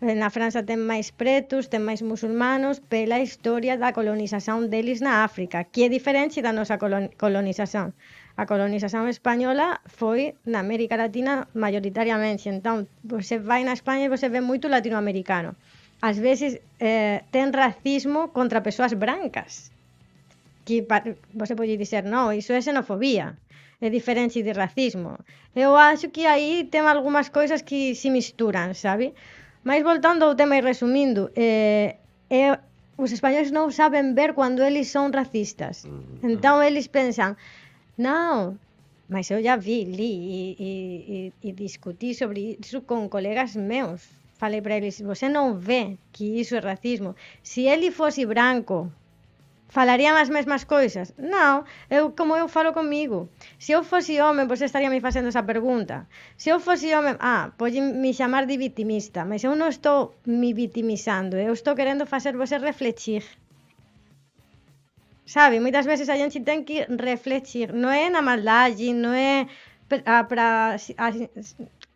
Na França ten máis pretos, ten máis musulmanos pela historia da colonización deles na África, que é diferente da nosa colonización. A colonización española foi na América Latina mayoritariamente. Entón, você vai na España e você ve moito latinoamericano. Ás veces eh, ten racismo contra persoas brancas. Que você pode dizer, non, iso é xenofobia é diferente de racismo. Eu acho que aí tem algumas coisas que se misturan, sabe? Mas voltando ao tema e resumindo, eh, é, os espanhóis non saben ver cando eles son racistas. Então eles pensan, non, mas eu já vi, li e, e, e, discuti sobre iso con colegas meus. Falei para eles, você non vê que iso é racismo. Se ele fosse branco, falarían as mesmas cousas? Non, eu como eu falo comigo. Se eu fose home, pois estaría me facendo esa pergunta. Se eu fose home, ah, polle me chamar de victimista, mas eu non estou me vitimizando, eu estou querendo facer vos reflexir. Sabe, moitas veces a gente ten que reflexir, non é na maldade, non é para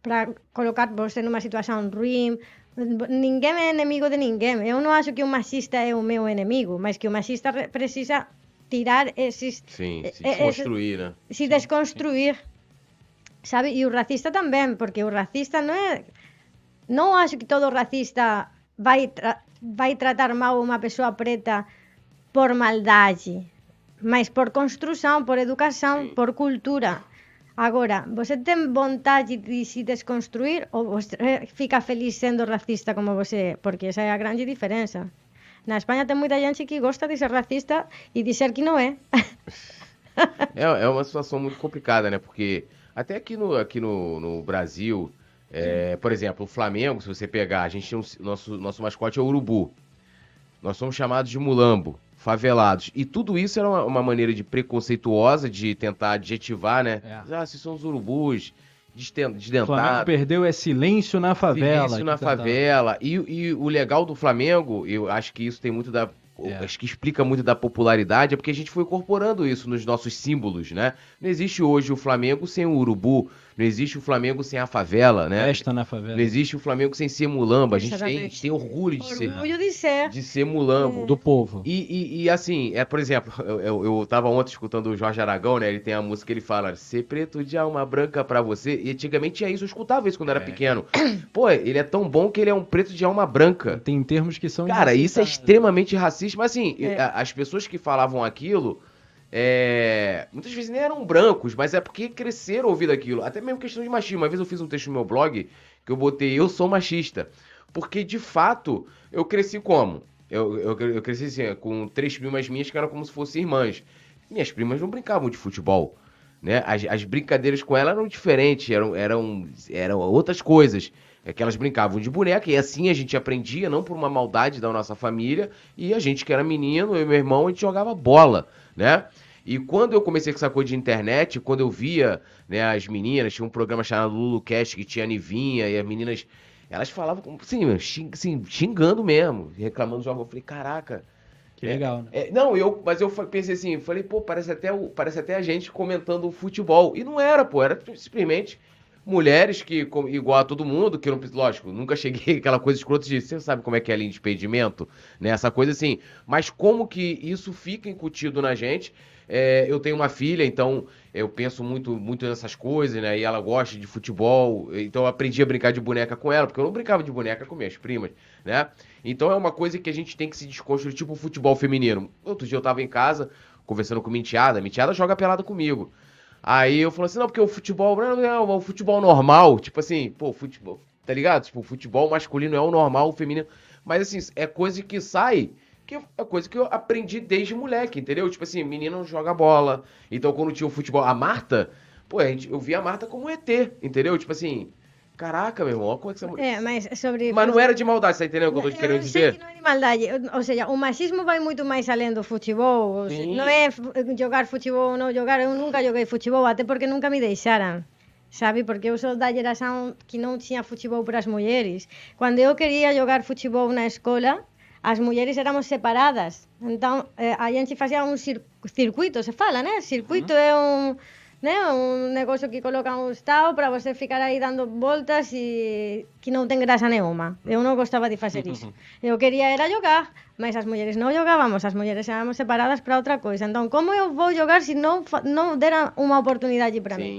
para colocar vos numa situación ruim, Ninguém é enemigo de ninguém. Eu non acho que o machista é o meu enemigo, mas que o machista precisa tirar esses... Sim, se construir. Eh, si sí, desconstruir. Sabe? E o racista tamén, porque o racista non é... Non acho que todo racista vai, tra... vai tratar mal unha persoa preta por maldade, mas por construção, por educación, Sim. por cultura. Agora, você tem vontade de se desconstruir ou você fica feliz sendo racista como você é? Porque essa é a grande diferença. Na Espanha tem muita gente que gosta de ser racista e dizer que não é. É, é uma situação muito complicada, né? Porque até aqui no, aqui no, no Brasil, é, por exemplo, o Flamengo, se você pegar, a gente tem um, nosso, nosso mascote é o urubu. Nós somos chamados de mulambo, favelados. E tudo isso era uma, uma maneira de preconceituosa de tentar adjetivar, né? É. Ah, se são os urubus, desden- O Flamengo perdeu é silêncio na favela. Silêncio na favela. E, e o legal do Flamengo, eu acho que isso tem muito da. É. Acho que explica muito da popularidade, é porque a gente foi incorporando isso nos nossos símbolos, né? Não existe hoje o Flamengo sem o urubu, não existe o Flamengo sem a favela, né? Festa na favela. Não existe o Flamengo sem ser mulamba. A gente, tem, tem orgulho de ser, Orgulho de ser. de ser mulambo. Do povo. E, e- e, assim, é, por exemplo, eu, eu, eu tava ontem escutando o Jorge Aragão, né? Ele tem a música que ele fala, ser preto de alma branca pra você. E antigamente tinha isso, eu escutava isso quando era É. pequeno. Pô, ele é tão bom que ele é um preto de alma branca. Tem termos que são. Cara, isso é extremamente racista. Mas assim, É. as pessoas que falavam aquilo. É, muitas vezes nem eram brancos, mas é porque cresceram ouvindo aquilo. Até mesmo questão de machismo. Uma vez eu fiz um texto no meu blog que eu botei Eu sou machista. Porque de fato eu cresci como? Eu, eu, eu cresci assim, com três primas minhas que eram como se fossem irmãs. Minhas primas não brincavam de futebol. Né? As, as brincadeiras com ela eram diferentes, eram, eram, eram outras coisas. É que elas brincavam de boneca e assim a gente aprendia, não por uma maldade da nossa família, e a gente que era menino, eu e meu irmão, a gente jogava bola, né? E quando eu comecei com essa coisa de internet, quando eu via né, as meninas, tinha um programa chamado LuluCast que tinha a Nivinha, e as meninas, elas falavam assim, xing- xingando mesmo, reclamando do jogo. Eu falei, caraca, Que legal, né? é, não, eu, mas eu pensei assim, falei, pô, parece até, o- parece até a gente comentando o futebol. E não era, pô, era simplesmente mulheres que, igual a todo mundo, que eu não, lógico, nunca cheguei aquela coisa escrota de, você sabe como é que é a linha de impedimento, né? Essa coisa assim, mas como que isso fica incutido na gente? É, eu tenho uma filha, então eu penso muito, muito nessas coisas, né? E ela gosta de futebol, então eu aprendi a brincar de boneca com ela, porque eu não brincava de boneca com minhas primas, né? Então é uma coisa que a gente tem que se desconstruir, tipo o futebol feminino. Outro dia eu tava em casa, conversando com Mintiada, Mintiada joga pelada comigo. Aí eu falei assim, não, porque o futebol não é o futebol normal, tipo assim, pô, futebol, tá ligado? Tipo, o futebol masculino é o normal, o feminino. Mas assim, é coisa que sai, que é coisa que eu aprendi desde moleque, entendeu? Tipo assim, menino não joga bola. Então quando tinha o futebol, a Marta, pô, a gente, eu via a Marta como um ET, entendeu? Tipo assim, caraca, meu irmão, como é que essa mulher. É, mas sobre. Mas não era de maldade, você entendendo o que eu tô querendo dizer? que não é de maldade. Ou seja, o machismo vai muito mais além do futebol. Sim. Não é jogar futebol ou não jogar. Eu nunca joguei futebol, até porque nunca me deixaram. Sabe? Porque eu sou da geração que não tinha futebol para as mulheres. Quando eu queria jogar futebol na escola, as mulleres éramos separadas. Entón, eh, a gente facía un cir circuito, se fala, né? Circuito uh -huh. é un né? un negocio que coloca un estado para você ficar aí dando voltas e que non ten grasa nenhuma. Eu non gostaba de facer iso. Eu quería era jogar, mas as mulleres non jogábamos, as mulleres éramos separadas para outra coisa. Entón, como eu vou jogar se non, non dera unha oportunidade para sí. mí?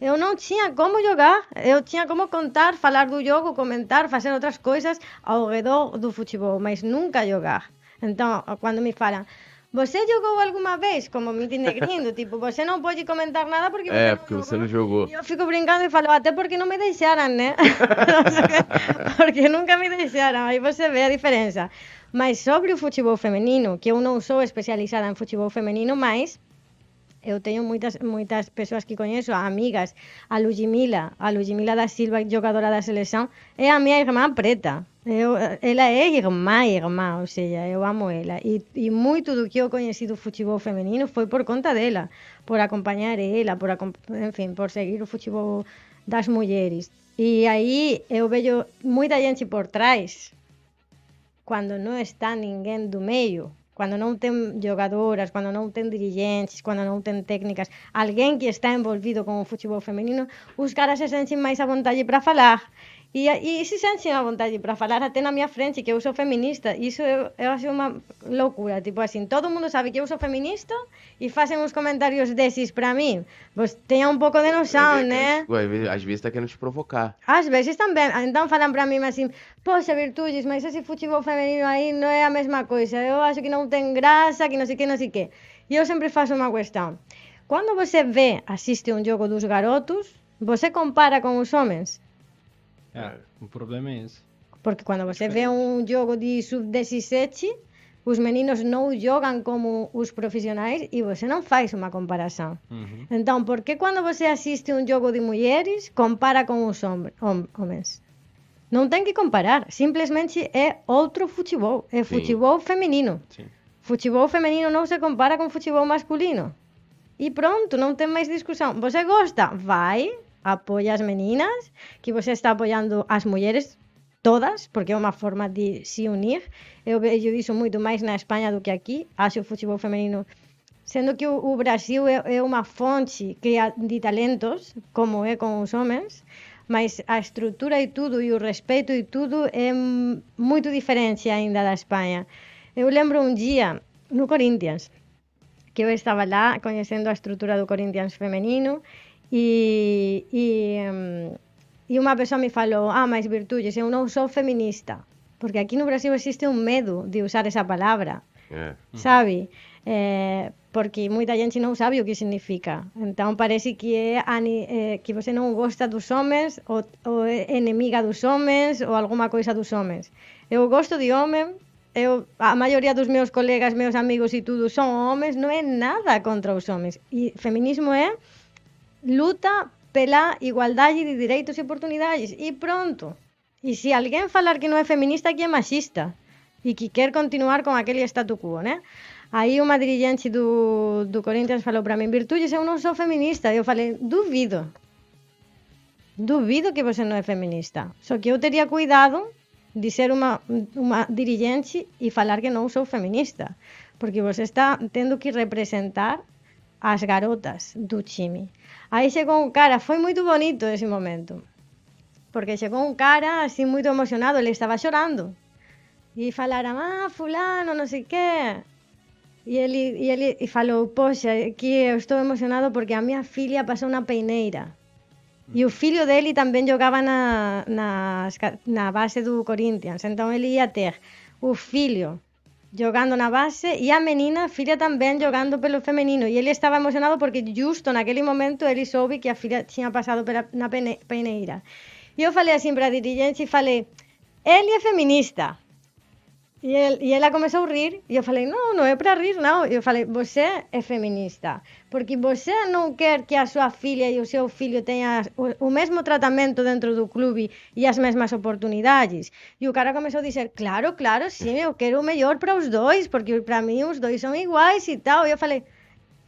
Eu não tinha como jogar, eu tinha como contar, falar do jogo, comentar, fazer outras coisas ao redor do futebol, mas nunca jogar. Então, quando me falam, você jogou alguma vez? Como me negrindo, tipo, você não pode comentar nada porque você É, não porque jogou. você não jogou. E eu fico brincando e falo, até porque não me deixaram, né? porque nunca me deixaram, aí você vê a diferença. Mas sobre o futebol feminino, que eu não sou especializada em futebol feminino, mas eu tenho muitas muitas pessoas que conheço, amigas, a Ludmila, a Ludmila da Silva, jogadora da seleção, é a minha irmã preta. Eu, ela é irmã, irmã, ou seja, eu amo ela. E, e muito do que eu conheci do futebol feminino foi por conta dela, por acompanhar ela, por, enfim, por seguir o futebol das mulheres. E aí eu vejo muita gente por trás, quando não está ninguém do meio, quando não tem jogadoras, quando não tem dirigentes, quando não tem técnicas, alguém que está envolvido com o futebol feminino, os caras se sentem mais à vontade para falar. E, e se sentem à vontade para falar até na minha frente, que eu sou feminista. Isso eu, eu acho uma loucura. Tipo assim, todo mundo sabe que eu sou feminista e fazem uns comentários desses para mim. Você tenha um pouco de noção, né? Às vezes- Às vezes tá querendo te provocar. Às vezes também. Então falam para mim assim, poxa, Virtudes, mas esse futebol feminino aí não é a mesma coisa. Eu acho que não tem graça, que não sei o que, não sei o que. E eu sempre faço uma questão. Quando você vê, assiste um jogo dos garotos, você compara com os homens? É, o problema é esse. Porque quando você vê um jogo de sub-17, os meninos não jogam como os profissionais e você não faz uma comparação. Uhum. Então, por que quando você assiste um jogo de mulheres, compara com os hom- hom- homens? Não tem que comparar, simplesmente é outro futebol, é Sim. futebol feminino. Sim. Futebol feminino não se compara com futebol masculino. E pronto, não tem mais discussão. Você gosta? Vai, apoia as meninas, que você está apoiando as mulheres todas, porque é uma forma de se unir. Eu vejo isso muito mais na Espanha do que aqui. Acho o futebol feminino Sendo que o, Brasil é, é uma fonte de talentos, como é com os homens, mas a estrutura e tudo, e o respeito e tudo é muito diferente ainda da Espanha. Eu lembro um dia no Corinthians, que eu estava lá conhecendo a estrutura do Corinthians feminino E, e, e unha persoa me falou, ah, máis virtudes, eu non sou feminista. Porque aquí no Brasil existe un medo de usar esa palabra. Yeah. Sabe? Eh, porque moita gente non sabe o que significa. Então parece que é ani, eh, que você non gosta dos homens ou, ou é enemiga dos homens ou alguma coisa dos homens. Eu gosto de home, eu, a maioría dos meus colegas, meus amigos e tudo son homens, non é nada contra os homens. E feminismo é luta pela igualdade de direitos e oportunidades. E pronto. E se alguém falar que não é feminista, que é machista. E que quer continuar com aquele statu quo, né? Aí uma dirigente do, do Corinthians falou para mim, Virtudes, eu não sou feminista. Eu falei, duvido. Duvido que você não é feminista. Só que eu teria cuidado de ser uma, uma dirigente e falar que não sou feminista. Porque você está tendo que representar as garotas do time. Aí chegou um cara, foi muito bonito esse momento. Porque chegou um cara assim muito emocionado, ele estava chorando. E falaram, ah, fulano, não sei o quê. E ele, e ele e falou, poxa, que eu estou emocionado porque a minha filha passou na peineira. E o filho dele também jogava na, na, na base do Corinthians. Então ele ia ter o filho jogando na base e a menina, a filla tamén jogando pelo femenino e ele estaba emocionado porque justo naquele momento ele soube que a filla tinha pasado pela, na pene, peneira. E eu falei así para a dirigente e falei, ele é feminista, E, ele, e ela começou a rir, e eu falei, não, não é para rir, não. Eu falei, você é feminista, porque você não quer que a sua filha e o seu filho tenham o, o mesmo tratamento dentro do clube e as mesmas oportunidades. E o cara começou a dizer, claro, claro, sim, eu quero o melhor para os dois, porque para mim os dois são iguais e tal. E eu falei,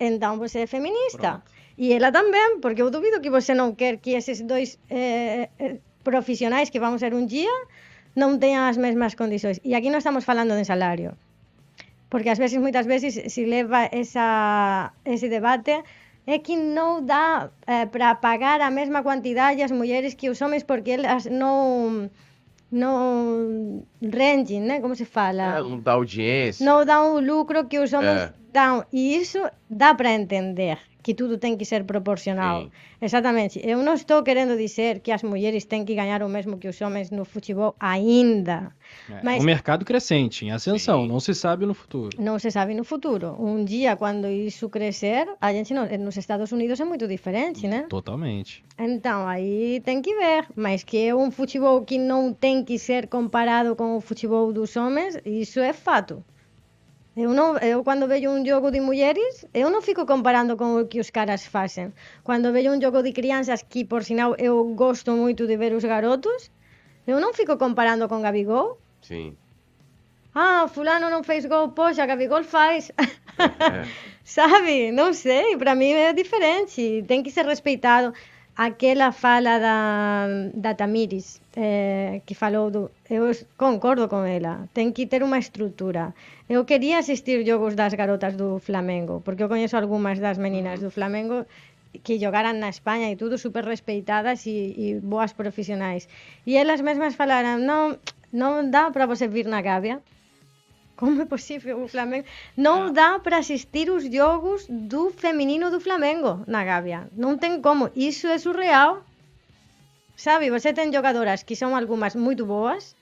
então você é feminista. E ela também, porque eu duvido que você não quer que esses dois eh, eh, profissionais que vamos ser um dia non teñan as mesmas condições. E aquí non estamos falando de salario, porque ás veces, moitas veces, se leva esa, ese debate é que non dá eh, para pagar a mesma quantidade as mulleres que os homens porque elas non non renden, né? Como se fala? É, non dá audiência. Non dá o lucro que os homens é. dão. E iso dá para entender. Que tudo tem que ser proporcional. Exatamente. Eu não estou querendo dizer que as mulheres têm que ganhar o mesmo que os homens no futebol ainda. É, Mas- Um mercado crescente, em ascensão, Sim. não se sabe no futuro. Não se sabe no futuro. Um dia, quando isso crescer, a gente não, nos Estados Unidos é muito diferente, né? Totalmente. Então, aí tem que ver. Mas que é um futebol que não tem que ser comparado com o futebol dos homens, isso é fato. Eu, não, eu um jogo de mulheres, eu não fico comparando com o que os caras fazem. Quando vejo um jogo de crianças, que por sinal eu gosto muito de ver os garotos, eu não fico comparando com Gabigol. Sim. Ah, fulano não fez gol, poxa, Gabigol faz. É. Sabe? Não sei, para mim é diferente. Tem que ser respeitado. Aquela fala da, da Tamires, eh, que falou do, eu concordo con ela, ten que ter unha estrutura. Eu quería asistir xogos das garotas do Flamengo, porque eu coñezo algunhas das meninas do Flamengo que jogaran na España e tudo super respeitadas e, e boas profesionais. E elas mesmas falaran, non, non dá para você vir na Gávea, como é posible o Flamengo? Non ah. dá para asistir os jogos do feminino do Flamengo na Gávea non ten como, iso é surreal. Sabe, você tem jogadoras que são algumas muito boas,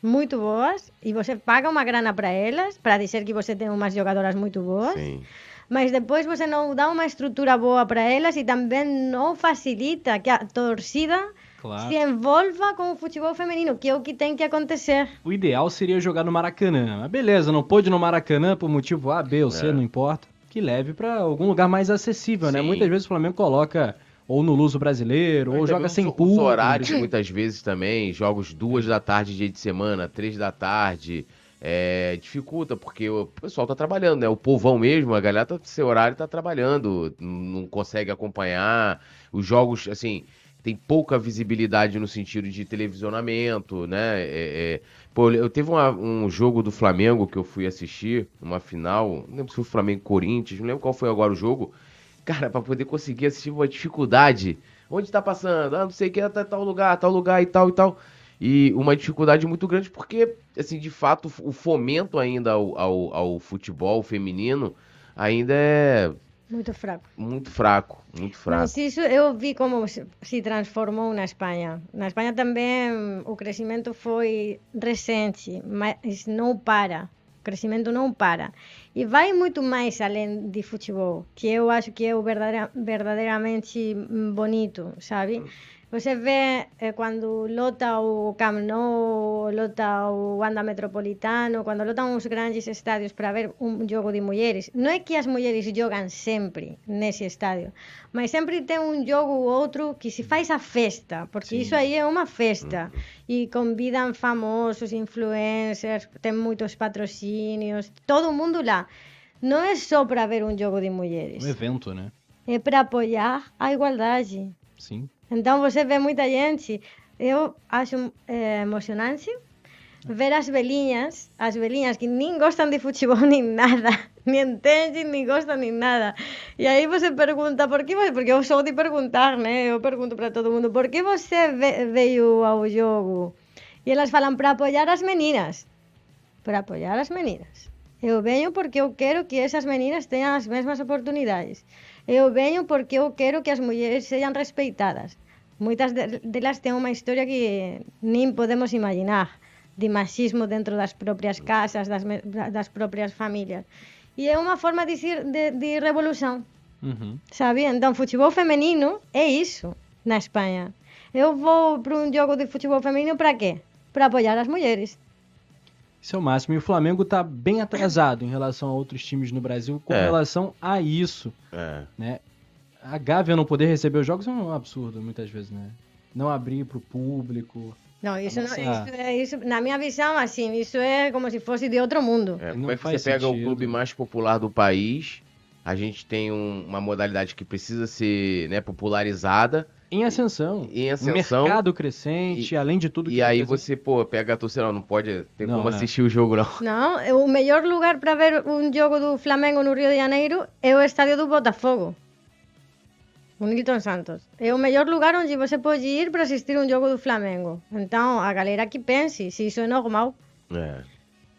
muito boas, e você paga uma grana para elas, para dizer que você tem umas jogadoras muito boas, Sim. mas depois você não dá uma estrutura boa para elas e também não facilita que a torcida Claro. se envolva com o futebol feminino, que é o que tem que acontecer. O ideal seria jogar no Maracanã. Mas beleza, não pôde no Maracanã por motivo A, B ou C, É. não importa. Que leve pra algum lugar mais acessível, né? Sim. Muitas vezes o Flamengo coloca ou no Luso Brasileiro, ou joga sem público. Os horários, muitas vezes também, jogos duas da tarde, dia de semana, três da tarde, é, dificulta, porque o pessoal tá trabalhando, né? O povão mesmo, a galera tá, seu horário tá trabalhando, não consegue acompanhar. Os jogos, assim, tem pouca visibilidade no sentido de televisionamento, né? É, é, pô, eu teve uma- um jogo do Flamengo que eu fui assistir, uma final, não lembro se foi Flamengo e Corinthians, não lembro qual foi agora o jogo. Cara, pra poder conseguir assistir uma dificuldade. Onde tá passando? Ah, não sei o que, tá tal lugar, tal lugar e tal e tal. E uma dificuldade muito grande porque, assim, de fato, o fomento ainda ao, ao, ao futebol feminino ainda é Muito fraco. muito fraco, muito fraco. Mas isso eu vi como se transformou na Espanha. Na Espanha também o crescimento foi recente, mas não para. Crescimento não para. E vai muito mais além de futebol, que eu acho que é o verdadeira, verdadeiramente bonito, sabe? Você vê eh, quando lota o Camp Nou, lota o Wanda Metropolitano, quando lotam os grandes estádios para ver um jogo de mulheres. Não é que as mulheres jogam sempre nesse estádio, mas sempre tem um jogo ou outro que se faz a festa, porque Sim. isso aí é uma festa. E convidam famosos, influencers, tem muitos patrocínios, todo mundo lá. Não é só para ver um jogo de mulheres, Um evento, né? é para apoiar a igualdade. Sim. Entón você vê moita gente, eu acho eh, emocionante ver as veliñas, as veliñas que nin gostan de futebol nin nada, nin entenden, nin gostan nin nada. E aí você pergunta, por que Porque eu sou de perguntar, né? Eu pergunto para todo mundo, por que você ve veio ao jogo? E elas falan para apoiar as meninas. Para apoiar as meninas. Eu veño porque eu quero que esas meninas teñan as mesmas oportunidades. Eu veño porque eu quero que as mulleres sean respeitadas. Moitas delas ten unha historia que nin podemos imaginar de machismo dentro das propias casas, das, das propias familias. E é unha forma de, dicir, de, de revolución. Uh -huh. Sabía? Entón, futebol femenino é iso na España. Eu vou para un jogo de futebol femenino para qué? Para apoiar as mulleres. Isso é o máximo. E o Flamengo tá bem atrasado em relação a outros times no Brasil com É. relação a isso, É. né? A Gávea não poder receber os jogos é um absurdo, muitas vezes, né? Não abrir pro público. Não, isso, não, isso, é, isso, na minha visão, assim, isso é como se fosse de outro mundo. É, Não como é que você faz pega o sentido. clube mais popular do país? A gente tem um- uma modalidade que precisa ser né, popularizada Em ascensão. em ascensão. mercado crescente, além de tudo E que aí o Brasil- você, pô, pega a torcida, não, não pode ter Não, como é. assistir o jogo, não. Não, é o melhor lugar para ver um jogo do Flamengo no Rio de Janeiro é o estádio do Botafogo. O Nilton Santos. É o melhor lugar onde você pode ir para assistir um jogo do Flamengo. Então, a galera que pense se isso é normal. É,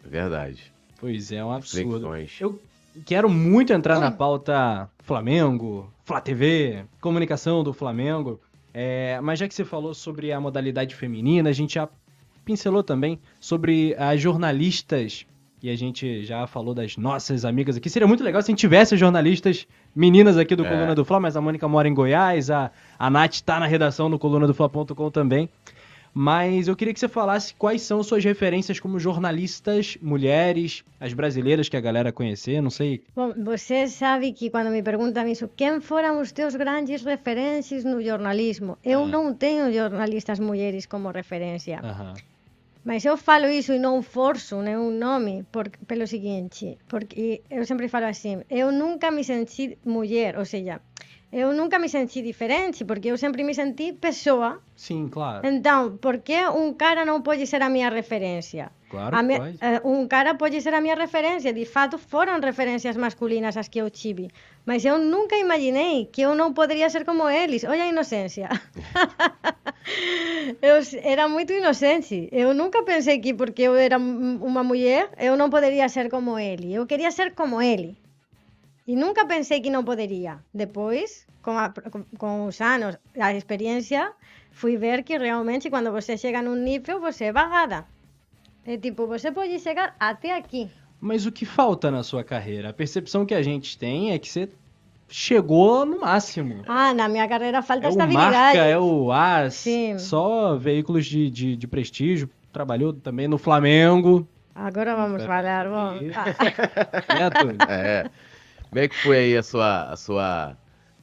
verdade. Pois é, é um absurdo. Eu quero muito entrar na pauta Flamengo, Flá TV, comunicação do Flamengo. É, mas já que você falou sobre a modalidade feminina, a gente já pincelou também sobre as jornalistas. E a gente já falou das nossas amigas aqui. Seria muito legal se a gente tivesse jornalistas meninas aqui do É. Coluna do Fla, mas a Mônica mora em Goiás, a, a Nath tá na redação do coluna do Fla.com também. Mas eu queria que você falasse quais são suas referências como jornalistas mulheres, as brasileiras que a galera conhecer, não sei. Bom, você sabe que quando me perguntam isso, quem foram os teus grandes referências no jornalismo? Eu Ah. não tenho jornalistas mulheres como referência. Aham. Mas eu falo isso e não forço nenhum nome por, pelo seguinte, porque eu sempre falo assim, eu nunca me senti mulher, ou seja, eu nunca me senti diferente, porque eu sempre me senti pessoa. Sim, claro. Então, por que um cara não pode ser a minha referência? Claro minha- pode. eh, um cara pode ser a minha referência, de fato foram referências masculinas as que eu tive, mas eu nunca imaginei que eu não poderia ser como eles. Olha a inocência. eu era muito inocente. Eu nunca pensei que porque eu era uma mulher, eu não poderia ser como ele. Eu queria ser como ele. E nunca pensei que não poderia. Depois, com, a, com, com os anos, a experiência, fui ver que realmente quando você chega num nível, você é vagada. É tipo, você pode chegar até aqui. Mas o que falta na sua carreira? A percepção que a gente tem é que você chegou no máximo. Ah, na minha carreira falta É o estabilidade. Marca, é o AS, Sim. só veículos de, de, de prestígio. Trabalhou também no Flamengo. Agora vamos falar. Bom, ah, Né, Túlio? É. Como é que foi aí a sua, a sua,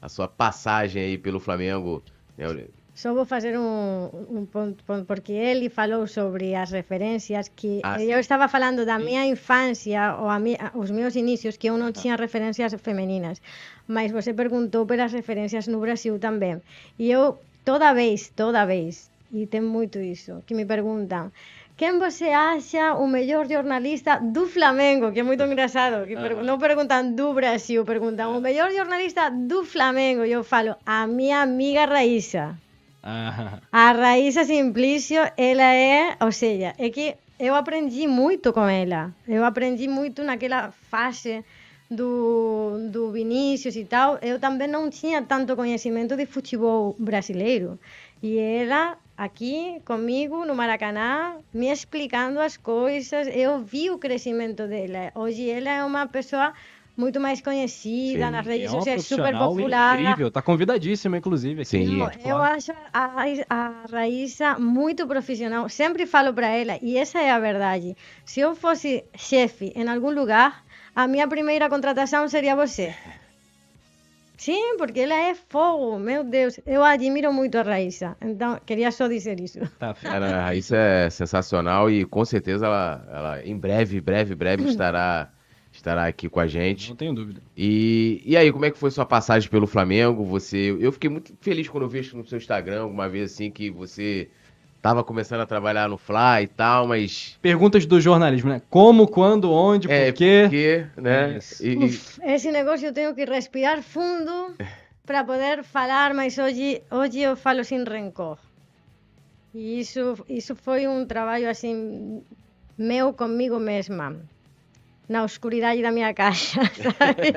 a sua passagem aí pelo Flamengo? né? só vou fazer um, um ponto, ponto, porque ele falou sobre as referências que Ah, eu estava falando da minha infância ou a mi, os meus inícios que eu não tinha referências femininas, mas você perguntou pelas referências no Brasil também. E eu toda vez, toda vez, e tem muito isso, que me perguntam quem você acha o melhor jornalista do Flamengo? Que é muito engraçado. Que per- Não perguntam do Brasil, perguntam o melhor jornalista do Flamengo. Eu falo, a minha amiga Raíssa. Ah, A Raíssa Simplício, ela é, ou seja, é que eu aprendi muito com ela. Eu aprendi muito naquela fase do, do Vinícius e tal. Eu também não tinha tanto conhecimento de futebol brasileiro. E ela, aqui comigo no Maracanã, me explicando as coisas, eu vi o crescimento dela. Hoje ela é uma pessoa muito mais conhecida Sim, nas é redes uma sociais, super popular. incrível. Tá convidadíssima, inclusive. Sim. Não, eu acho a, a Raíssa muito profissional. Sempre falo para ela, e essa é a verdade. Se eu fosse chefe em algum lugar, a minha primeira contratação seria você. Sim, porque ela é fogo, meu Deus. Eu admiro muito a Raíssa. Então, queria só dizer isso. Tá. Cara, a Raíssa é sensacional e com certeza ela, ela em breve, breve, breve estará, estará aqui com a gente. Não tenho dúvida. E, e aí, como é que foi sua passagem pelo Flamengo? Você, eu fiquei muito feliz quando eu vi isso no seu Instagram alguma vez assim que você tava começando a trabalhar no Fla e tal, mas Perguntas do jornalismo, né? Como, quando, onde, é por quê? porque, né? Isso. E- e- Uf, esse negócio eu tenho que respirar fundo para poder falar, mas hoje, hoje eu falo sem rancor. E isso, isso foi um trabalho assim meu comigo mesma, na oscuridade da miña caixa, sabe?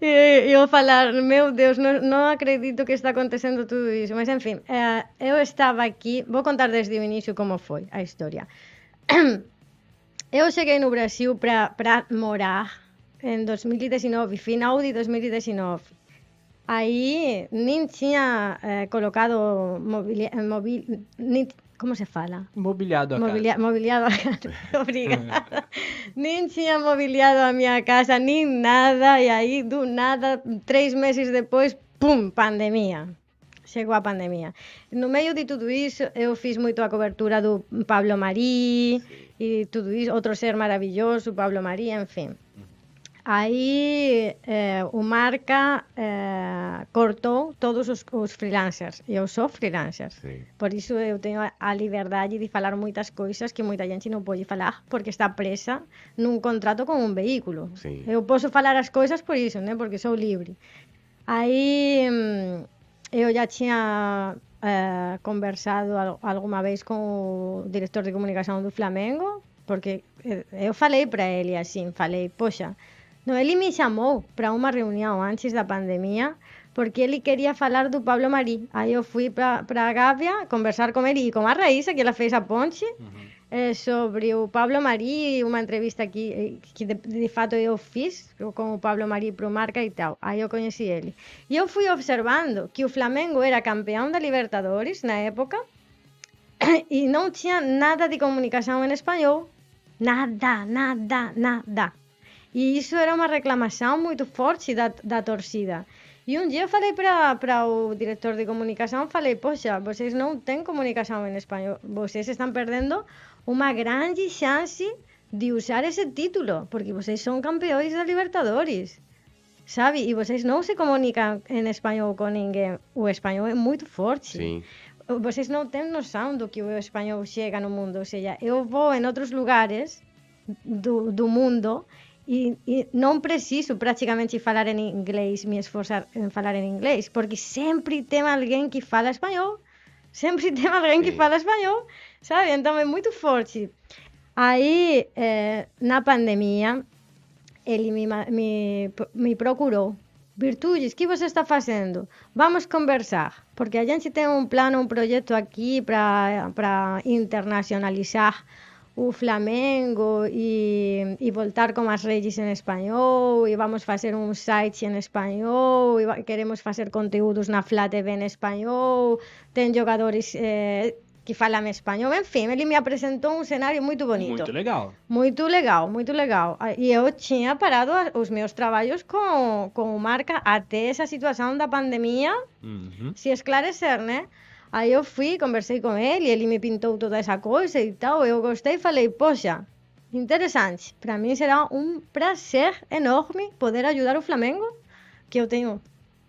e eu falar, meu Deus, non, non acredito que está acontecendo tudo iso, mas en fin, eh, eu estaba aquí, vou contar desde o inicio como foi a historia. eu cheguei no Brasil para morar en 2019, final de 2019. Aí nin tinha eh, colocado mobili, mobil, nin, como se fala? Mobiliado a casa. Mobilia mobiliado a casa. Obrigada. nem tinha mobiliado a minha casa, nem nada. E aí, do nada, três meses depois, pum, pandemia. Chegou a pandemia. No meio de tudo isso, eu fiz muito a cobertura do Pablo Mari e tudo isso, outro ser maravilhoso, Pablo Mari, enfim. aí eh, o marca eh, cortou todos os, os freelancers e eu sou freelancer sí. por iso eu teño a liberdade de falar moitas coisas que moita gente non pode falar porque está presa nun contrato con un vehículo sí. eu posso falar as coisas por iso né? porque sou libre aí mm, eu já tinha eh, conversado al alguma vez con o director de comunicación do Flamengo porque eh, eu falei para ele así, falei, poxa, não, ele me chamou para uma reunião antes da pandemia porque ele queria falar do Pablo Mari. Aí eu fui para a Gávea conversar com ele e com a Raíssa, que ela fez a ponte, eh, sobre o Pablo Mari, uma entrevista que, eh, que de, de fato eu fiz com o Pablo Mari para o Marca e tal. Aí eu conheci ele. E eu fui observando que o Flamengo era campeão da Libertadores na época e não tinha nada de comunicação em espanhol. Nada, nada, nada. E isso era uma reclamação muito forte da, da torcida. E um dia eu falei para o diretor de comunicação, falei, poxa, vocês não têm comunicação em espanhol, vocês estão perdendo uma grande chance de usar esse título, porque vocês são campeões da Libertadores, sabe? E vocês não se comunicam em espanhol com ninguém, o espanhol é muito forte. Sim. Vocês não têm noção do que o espanhol chega no mundo, ou seja, eu vou em outros lugares do, do mundo e, e, não preciso praticamente falar em inglês, me esforçar em falar em inglês, porque sempre tem alguém que fala espanhol, sempre tem alguém que fala espanhol, sabe? Então é muito forte. Aí, eh, na pandemia, ele me, me, me procurou. Virtudes, que você está fazendo? Vamos conversar, porque a gente tem um plano, um projeto aqui para internacionalizar o flamengo e, e voltar con as redes en español e vamos facer un site en español e queremos facer conteúdos na Fla TV en español ten jogadores eh, que falan español. En fin, ele me apresentou un escenario moito bonito. Moito legal moito legal, moito legal e ah, eu tinha parado os meus traballos con, con o marca até esa situación da pandemia. Uh -huh. se esclarecer, né? Aí eu fui, conversei com ele, ele me pintou toda essa coisa e tal. Eu gostei e falei, poxa, interessante. Para mim será um prazer enorme poder ajudar o Flamengo, que eu tenho,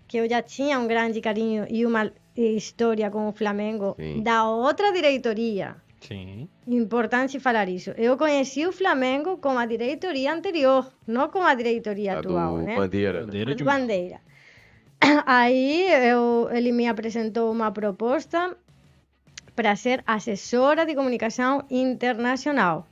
que eu já tinha um grande carinho e uma história com o Flamengo Sim. da outra diretoria. Sim. Importante falar isso. Eu conheci o Flamengo com a diretoria anterior, não com a diretoria A atual, do né? Bandeira. Bandeira de Bandeira. Aí eu, ele me apresentou uma proposta para ser assessora de comunicação internacional,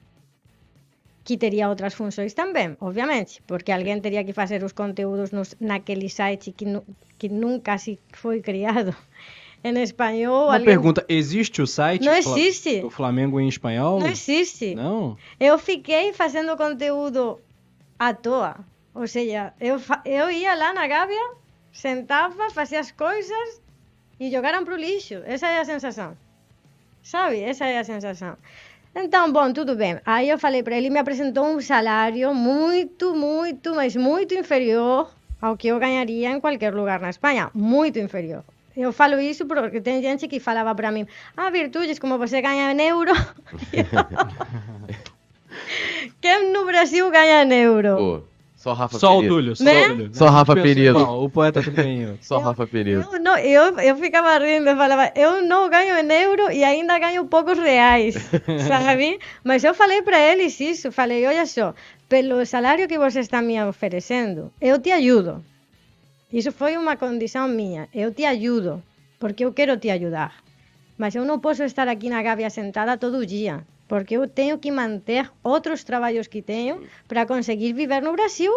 que teria outras funções também, obviamente, porque alguém teria que fazer os conteúdos nos, naquele site que, nu, que nunca se foi criado em espanhol. Uma alguém- pergunta, existe o site Não existe. do Flamengo em espanhol? Não existe. Não? Eu fiquei fazendo conteúdo à toa. Ou seja, eu, eu ia lá na Gávea, sentava, fazia as coisas e jogaram pro lixo. Essa é a sensação. Sabe? Essa é a sensação. Então, bom, tudo bem. Aí eu falei para ele, me apresentou um salário muito, muito, mas muito inferior ao que eu ganharia em qualquer lugar na Espanha. Muito inferior. Eu falo isso porque tem gente que falava para mim, ah, virtudes, como você ganha em euro. Quem no Brasil ganha em euro? Pô, só Rafa Só o. Túlio. Só, Né? o Túlio. Só Rafa Pereira. O poeta também. Só Rafa Pereira. Eu, não, eu, eu ficava rindo, eu falava, eu não ganho em euro e ainda ganho poucos reais, sabe? Mas eu falei para eles isso, falei, olha só, pelo salário que você está me oferecendo, eu te ajudo. Isso foi uma condição minha, eu te ajudo, porque eu quero te ajudar. Mas eu não posso estar aqui na Gávea sentada todo dia, porque eu teño que manter outros traballos que teño para conseguir viver no Brasil,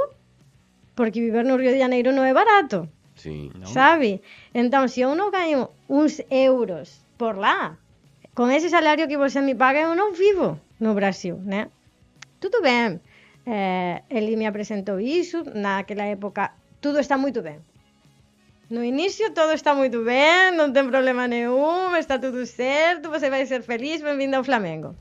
porque viver no Río de Janeiro non é barato. Sí, non? Sabe? Entón, se eu non gaño uns euros por lá, con ese salario que você me paga, eu non vivo no Brasil, né? Tudo ben. Eh, ele me apresentou isso, naquela época tudo está muito ben. No início todo está muito bem, não tem problema nenhum, está tudo certo, você vai ser feliz, bem-vindo ao Flamengo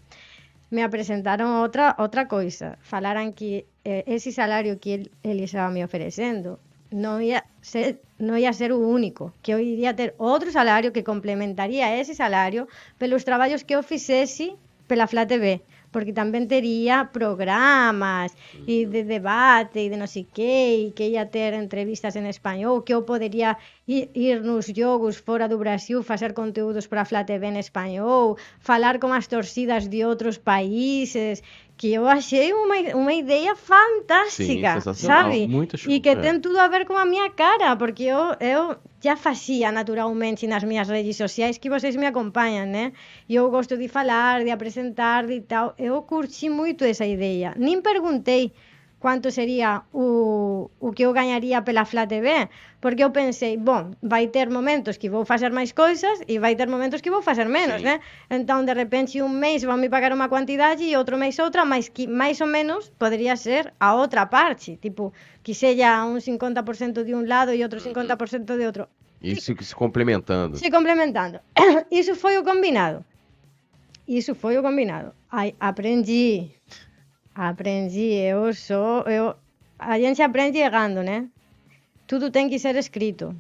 me apresentaron outra outra coisa. Falaran que eh, ese salario que el, el estaba me ofrecendo non ia ser, non ia ser o único, que eu iría ter outro salario que complementaría ese salario pelos traballos que eu fixese pela FLATB porque tamén tería programas e de debate e de non sei que, e que ia ter entrevistas en español, que eu poderia ir, ir nos jogos fora do Brasil, facer conteúdos para a FlaTV en español, falar con as torcidas de outros países, que eu achei uma, uma ideia fantástica, sensacional. sabe? Muito show. E que É. tem tudo a ver com a minha cara, porque eu, eu já fazia naturalmente nas minhas redes sociais que vocês me acompanham, né? E eu gosto de falar, de apresentar e tal. Eu curti muito essa ideia. Nem perguntei quanto seria o, o que eu ganharia pela Fla TV, porque eu pensei, bom, vai ter momentos que vou fazer mais coisas e vai ter momentos que vou fazer menos, Sim. né? Então, de repente, um mês vão me pagar uma quantidade e outro mês outra, mas que mais ou menos poderia ser a outra parte, tipo, que seja um 50% de um lado e outro 50% de outro. Isso se complementando. Se complementando. Isso foi o combinado. isso foi o combinado. Aí, aprendi. Aprendi. Eu sou. Eu, a gente aprende errando, né? Tudo tem que ser escrito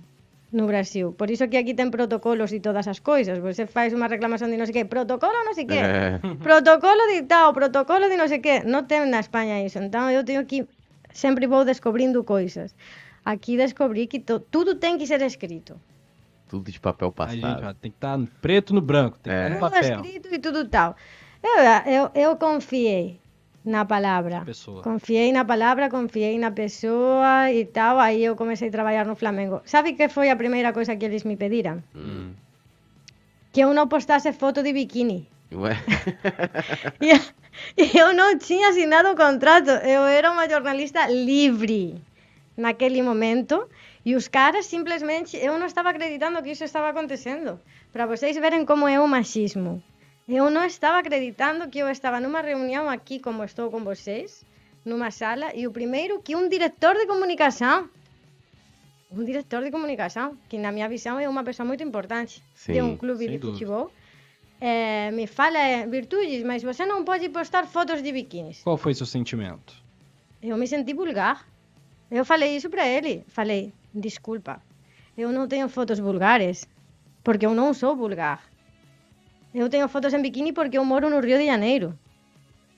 no Brasil. Por iso que aquí ten protocolos e todas as coisas. Você faz unha reclamación de non sei que, protocolo non sei que, É. protocolo dictado, protocolo de non sei que. Non ten na España iso. Entón eu teño que sempre vou descobrindo coisas. Aquí descobri que to, tudo tem que ser escrito. Tudo de papel Aí, gente, passado. ó, tem que estar preto no branco, tem que É. estar no Tudo papel. escrito e tudo tal. Eu, eu, eu confiei na palavra. Pessoa. Confiei na palavra, confiei na pessoa e tal. Aí eu comecei a trabalhar no Flamengo. Sabe que foi a primeira coisa que eles me pediram? Hum. Que eu não postasse foto de biquíni. Ué? E e eu não tinha assinado o contrato. Eu era uma jornalista livre naquele momento. E os caras simplesmente. Eu não estava acreditando que isso estava acontecendo. Para vocês verem como é o machismo. Eu não estava acreditando que eu estava numa reunião aqui, como estou com vocês, numa sala, e o primeiro que um diretor de comunicação. Um diretor de comunicação, que na minha visão é uma pessoa muito importante de um clube de dúvida. futebol. eh, me fala, eh, Virtudes, mas você não pode postar fotos de biquínis. Qual foi seu sentimento? Eu me senti vulgar. Eu falei isso para ele. Falei, desculpa, eu não tenho fotos vulgares, porque eu não sou vulgar. eu teño fotos en bikini porque eu moro no Río de Janeiro.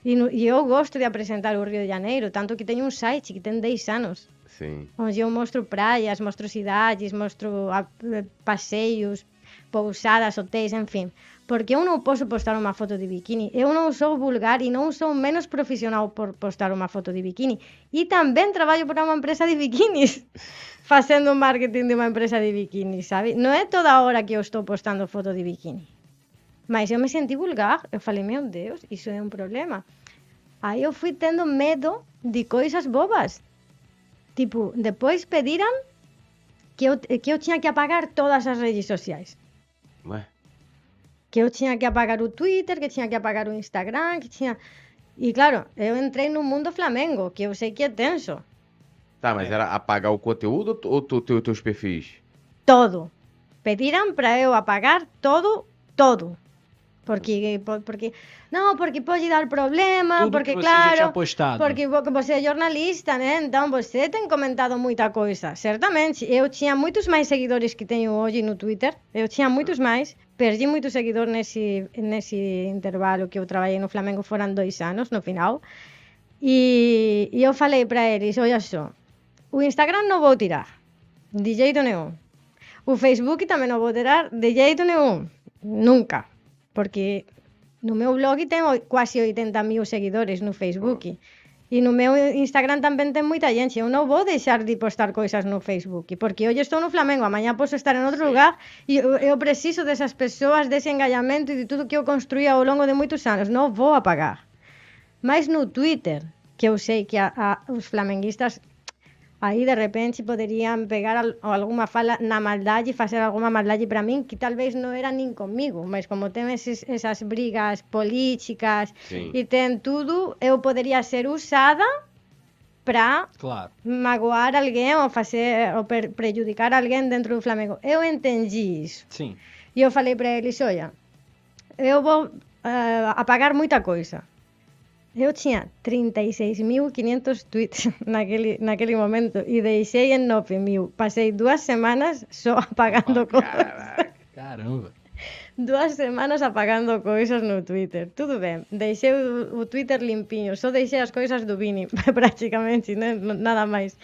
E, no, e eu gosto de apresentar o Río de Janeiro, tanto que teño un site que ten 10 anos. Sí. Onde eu mostro praias, mostro cidades, mostro a, eh, paseios, pousadas, hotéis, en fin. Porque eu non posso postar unha foto de bikini. Eu non sou vulgar e non sou menos profesional por postar unha foto de bikini. E tamén traballo para unha empresa de bikinis. Facendo marketing de unha empresa de bikinis, sabe? Non é toda hora que eu estou postando foto de bikini. Mas eu me senti vulgar. Eu falei, meu Deus, isso é um problema. Aí eu fui tendo medo de coisas bobas. Tipo, depois pediram que eu, que eu tinha que apagar todas as redes sociais. Ué? Que eu tinha que apagar o Twitter, que tinha que apagar o Instagram, que tinha... E claro, eu entrei no mundo Flamengo, que eu sei que é tenso. Tá, mas era apagar o conteúdo ou tu, tu, teus perfis? Todo. Pediram para eu apagar todo, todo. Porque, porque non, porque pode dar problema, Tudo porque claro, eh, porque você é jornalista, né? Então você tem comentado muita coisa. Certamente, eu tinha muitos mais seguidores que tenho hoje no Twitter. Eu tinha muitos mais, perdi moito seguidor nesse nesse intervalo que eu trabalhei no Flamengo foram dois anos no final. E, e eu falei para eles, olha só, o Instagram non vou tirar, de jeito nenhum. O Facebook tamén non vou tirar de jeito nenhum, nunca porque no meu blog ten quase 80 mil seguidores no Facebook. Oh. E no meu Instagram tamén ten moita xente. Eu non vou deixar de postar coisas no Facebook, porque hoxe estou no Flamengo, amanhã posso estar en outro sí. lugar e eu, eu preciso desas persoas, dese engallamento e de tudo que eu construí ao longo de moitos anos. Non vou apagar. Mas no Twitter, que eu sei que a, a, os flamenguistas aí de repente poderiam pegar al, alguma fala na maldade e fazer alguma maldade para mim que talvez não era nem comigo, mas como tem esses, essas brigas políticas e tem tudo, eu poderia ser usada para Claro. magoar alguém ou fazer ou per- prejudicar alguém dentro do Flamengo. Eu entendi isso. Sim. E eu falei para eles, olha, eu vou eh, apagar muita coisa. Eu tiña 36.500 tweets naquele, naquele momento e deixei en 9.000. Pasei dúas semanas só apagando oh, coisas. Caramba. Duas semanas apagando cousas no Twitter. Tudo ben, deixei o, o Twitter limpiño, só deixei as cousas do Vini, prácticamente, né? nada máis.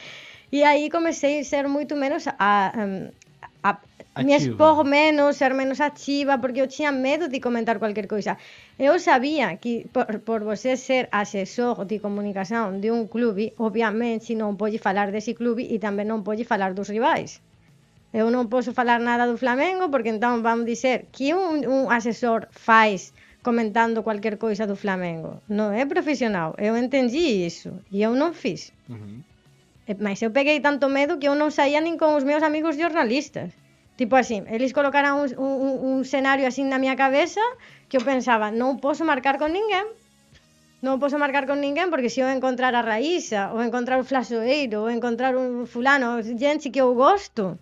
E aí comecei a ser moito menos a, a, a me expor menos, ser menos activa, porque eu tinha medo de comentar cualquier coisa. Eu sabía que por, por você ser asesor de comunicación de un clube, obviamente non pode falar desse clube e tamén non pode falar dos rivais. Eu non posso falar nada do Flamengo porque entón vamos dizer que un, un asesor faz comentando cualquier coisa do Flamengo. Non é profesional. Eu entendi iso e eu non fiz. Uhum. Eh, mas eu peguei tanto medo que eu non saía nin con os meus amigos jornalistas. Tipo assim, eles colocaram um, um, um cenário assim na minha cabeça que eu pensava, não posso marcar com ninguém. Não posso marcar com ninguém porque se eu encontrar a Raíssa, ou encontrar o Flasoeiro, ou encontrar um fulano, gente que eu gosto,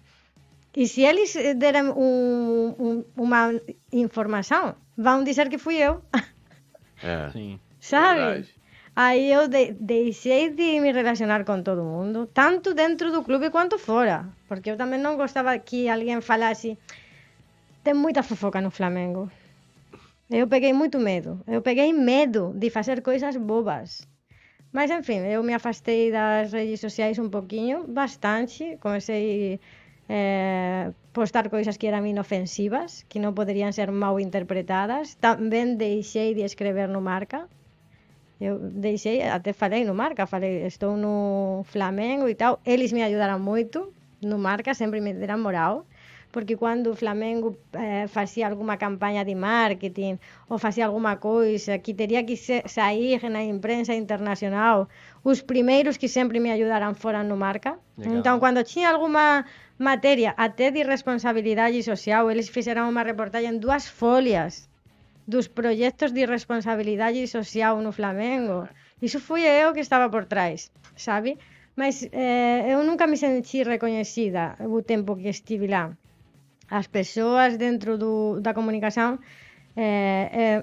e se eles eh, derem um, um, uma informação vão dizer que fui eu, É. Sim. sabe? verdade. Aí eu de- deixei de me relacionar com todo mundo, tanto dentro do clube quanto fora, porque eu também não gostava que alguém falasse tem muita fofoca no Flamengo. Eu peguei muito medo. Eu peguei medo de fazer coisas bobas. Mas enfim, eu me afastei das redes sociais um pouquinho, bastante. Comecei a postar coisas que eram inofensivas, que não poderiam ser mal interpretadas. Também deixei de escrever no Marca. Eu deixei, até falei no Marca, falei, estou no Flamengo e tal. Eles me ajudaram muito no Marca, sempre me deram moral. Porque quando o Flamengo eh, fazia alguma campanha de marketing ou fazia alguma coisa que teria que sair na imprensa internacional, os primeiros que sempre me ajudaram foram no Marca. Legal. Então, quando tinha alguma matéria, até de responsabilidade social, eles fizeram uma reportagem em duas folhas dos proxectos de irresponsabilidade social no Flamengo. Iso foi eu que estaba por trás, sabe? Mas eh, eu nunca me senti recoñecida o tempo que estive lá. As persoas dentro do, da comunicación eh, eh,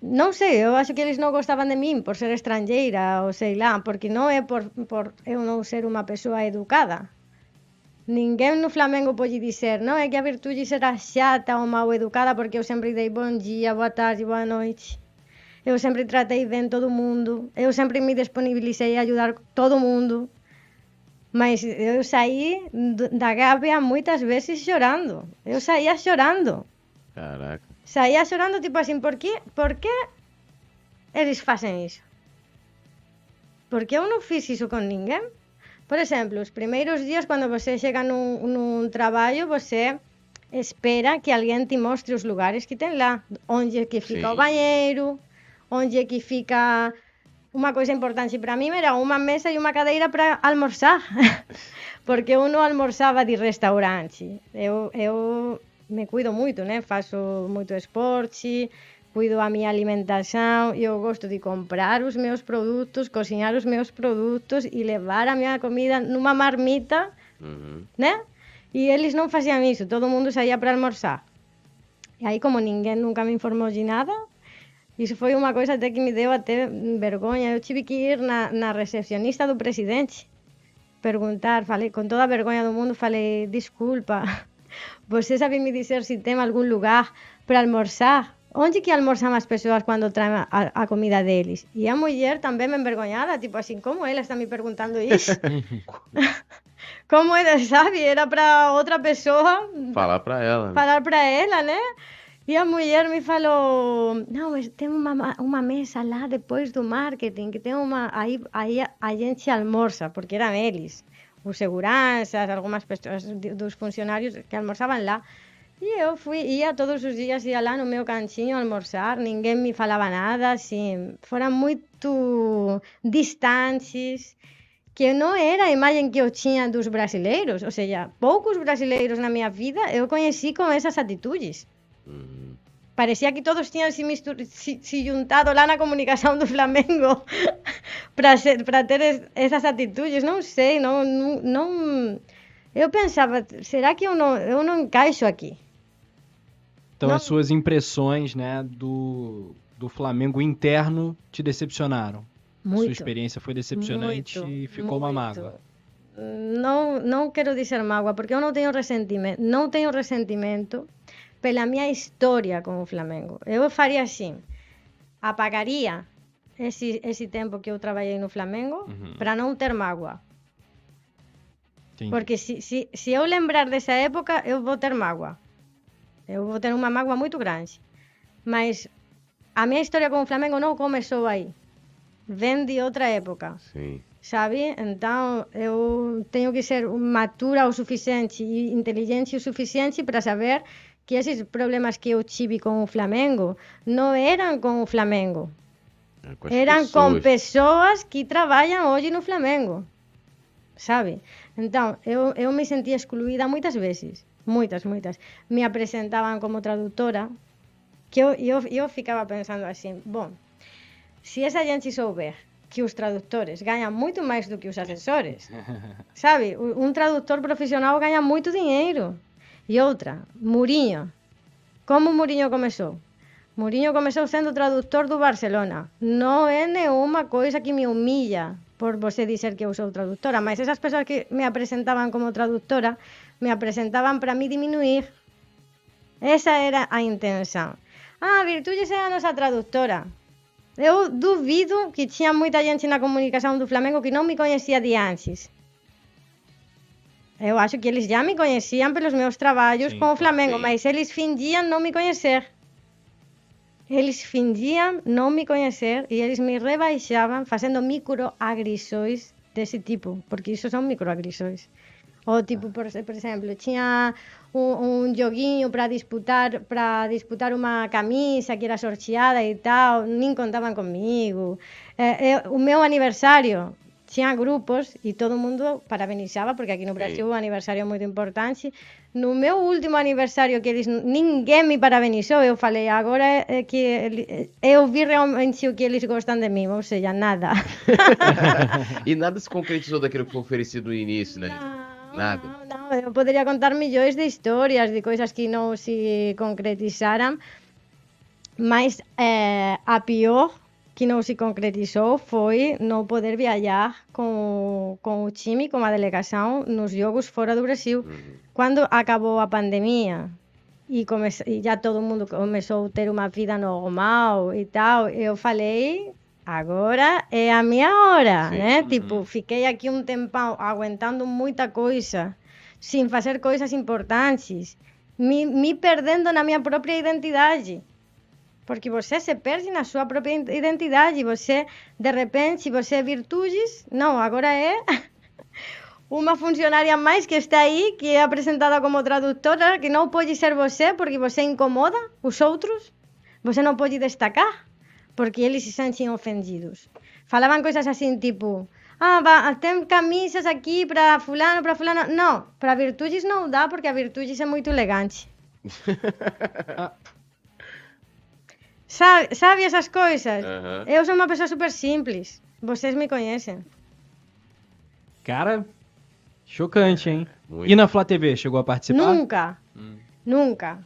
non sei, eu acho que eles non gostaban de min por ser estrangeira ou sei lá, porque non é por, por eu non ser unha persoa educada, Ninguém no Flamengo pode dizer, não, é que a virtude será chata ou mal educada, porque eu sempre dei bom dia, boa tarde, boa noite. Eu sempre tratei bem todo mundo. Eu sempre me disponibilizei a ajudar todo mundo. Mas eu saí da Gávea muitas vezes chorando. Eu saía chorando. Caraca. Saía chorando, tipo assim, por que, por eles fazem isso? Porque eu não fiz isso com ninguém. Por exemplo, os primeiros dias, quando você chega num, num trabalho, você espera que alguém te mostre os lugares que tem lá. Onde é que fica Sim. o banheiro, onde é que fica... Uma coisa importante para mim era uma mesa e uma cadeira para almoçar. Porque eu não almoçava de restaurante. Eu, eu me cuido muito, né? Faço muito esporte, cuido a minha alimentação. Eu gosto de comprar os meus produtos, cozinhar os meus produtos e levar a minha comida numa marmita, Uhum. né? E eles não faziam isso, todo mundo saía para almoçar. E aí, como ninguém nunca me informou de nada, isso foi uma coisa até que me deu até vergonha. Eu tive que ir na, na recepcionista do presidente perguntar, falei com toda a vergonha do mundo, falei, desculpa, você sabe me dizer se tem algum lugar para almoçar? Onde que almoçam as pessoas quando traem a, a comida deles? E a mulher também me envergonhada, tipo assim, como ela está me perguntando isso? como ela, sabe? Era para outra pessoa Falar pra ela. né? falar para ela, né? E a mulher me falou: Não, tem uma, ma- uma mesa lá depois do marketing, que tem uma. Aí, aí a, gente almoça, porque eram eles, os seguranças, algumas pessoas dos funcionários que almoçavam lá. E eu fui, ia todos os días, ia lá no meu canchiño almorzar, ninguén me falaba nada, así, foran moito distantes, que non era a imagen que eu tinha dos brasileiros, ou seja, poucos brasileiros na miña vida eu coñecí con esas atitudes. Mm. Parecía que todos tiñan se, mistur, se, se juntado lá na comunicación do Flamengo para ter es, esas atitudes, non sei, não, non, non eu pensaba, será que eu non, eu non encaixo aquí? Então Não. as suas impressões, né, do, do Flamengo interno te decepcionaram. Sua Muito. experiência foi decepcionante Muito, e ficou uma muito. mágoa. Não, não quero dizer mágoa, porque eu não tenho ressentimento, não tenho ressentimento pela minha história com o Flamengo. Eu faria assim, apagaria esse, esse tempo que eu trabalhei no Flamengo Uhum. para não ter mágoa. Entendi. Porque se, se, se eu lembrar dessa época, eu vou ter mágoa. Eu vou ter uma mágoa muito grande. Mas a minha história com o Flamengo não começou aí. Vem de outra época Sim. sabe? Então eu tenho que ser matura o suficiente e inteligente o suficiente para saber que esses problemas que eu tive com o Flamengo não eram com o Flamengo, É, com eram com pessoas. pessoas que trabalham hoje no Flamengo, sabe? Então eu, eu me sentia excluída muitas vezes, muitas, muitas. Me apresentavam como tradutora, que eu, eu, eu ficava pensando assim, bom, se essa gente souber que os tradutores ganham muito mais do que os assessores, sabe? U- Um tradutor profissional ganha muito dinheiro. E outra, Mourinho. Como o Mourinho começou? Mourinho comezou sendo traductor do Barcelona. Non é nenhuma coisa que me humilla por você dizer que eu sou traductora, mas esas persoas que me apresentaban como traductora me apresentaban para mí diminuir. Esa era a intención. Ah, Virtudes é a nosa traductora. Eu duvido que tinha moita gente na comunicação do Flamengo que non me coñecía de antes. Eu acho que eles já me conheciam pelos meus trabalhos Sim, com o Flamengo, mas eles fingiam não me conhecer. Eles fingiam não me conhecer e eles me rebaixavam fazendo microagressões desse tipo, porque isso são microagressões. Ou tipo, por, por exemplo, tinha um, um joguinho para disputar para disputar uma camisa que era sorteada e tal, nem contavam comigo. É, é, o meu aniversário tinha grupos e todo mundo parabenizava, porque aqui no Brasil o aniversário é muito importante. No meu último aniversário, que eles, ninguém me parabenizou, eu falei, agora é, é que ele- eu vi realmente o que eles gostam de mim, ou seja, nada. E nada se concretizou daquilo que foi oferecido no início, né? Não, Nada. Não, não, eu poderia contar milhões de histórias de coisas que não se concretizaram, mas eh, a pior que não se concretizou foi não poder viajar com, com o time, com a delegação, nos jogos fora do Brasil. Quando acabou a pandemia e, comece, e já todo mundo começou a ter uma vida normal e tal, eu falei, agora é a minha hora, Sim. né? Tipo, fiquei aqui um tempão aguentando muita coisa, sem fazer coisas importantes, me, me perdendo na minha própria identidade. Porque você se perde na sua própria identidade. Você, de repente, se você é virtudes, não, agora é uma funcionária mais que está aí, que é apresentada como tradutora, que não pode ser você porque você incomoda os outros. Você não pode destacar porque eles se sentem ofendidos. Falavam coisas assim, tipo, ah, va, tem camisas aqui para fulano, para fulano. Não, para virtudes não dá porque a virtudes é muito elegante. Sabe, sabe essas coisas? Eu sou uma pessoa super simples. Vocês me conhecem. Cara, chocante, hein? Muito. E na Flá TV, chegou a participar? Nunca. Nunca.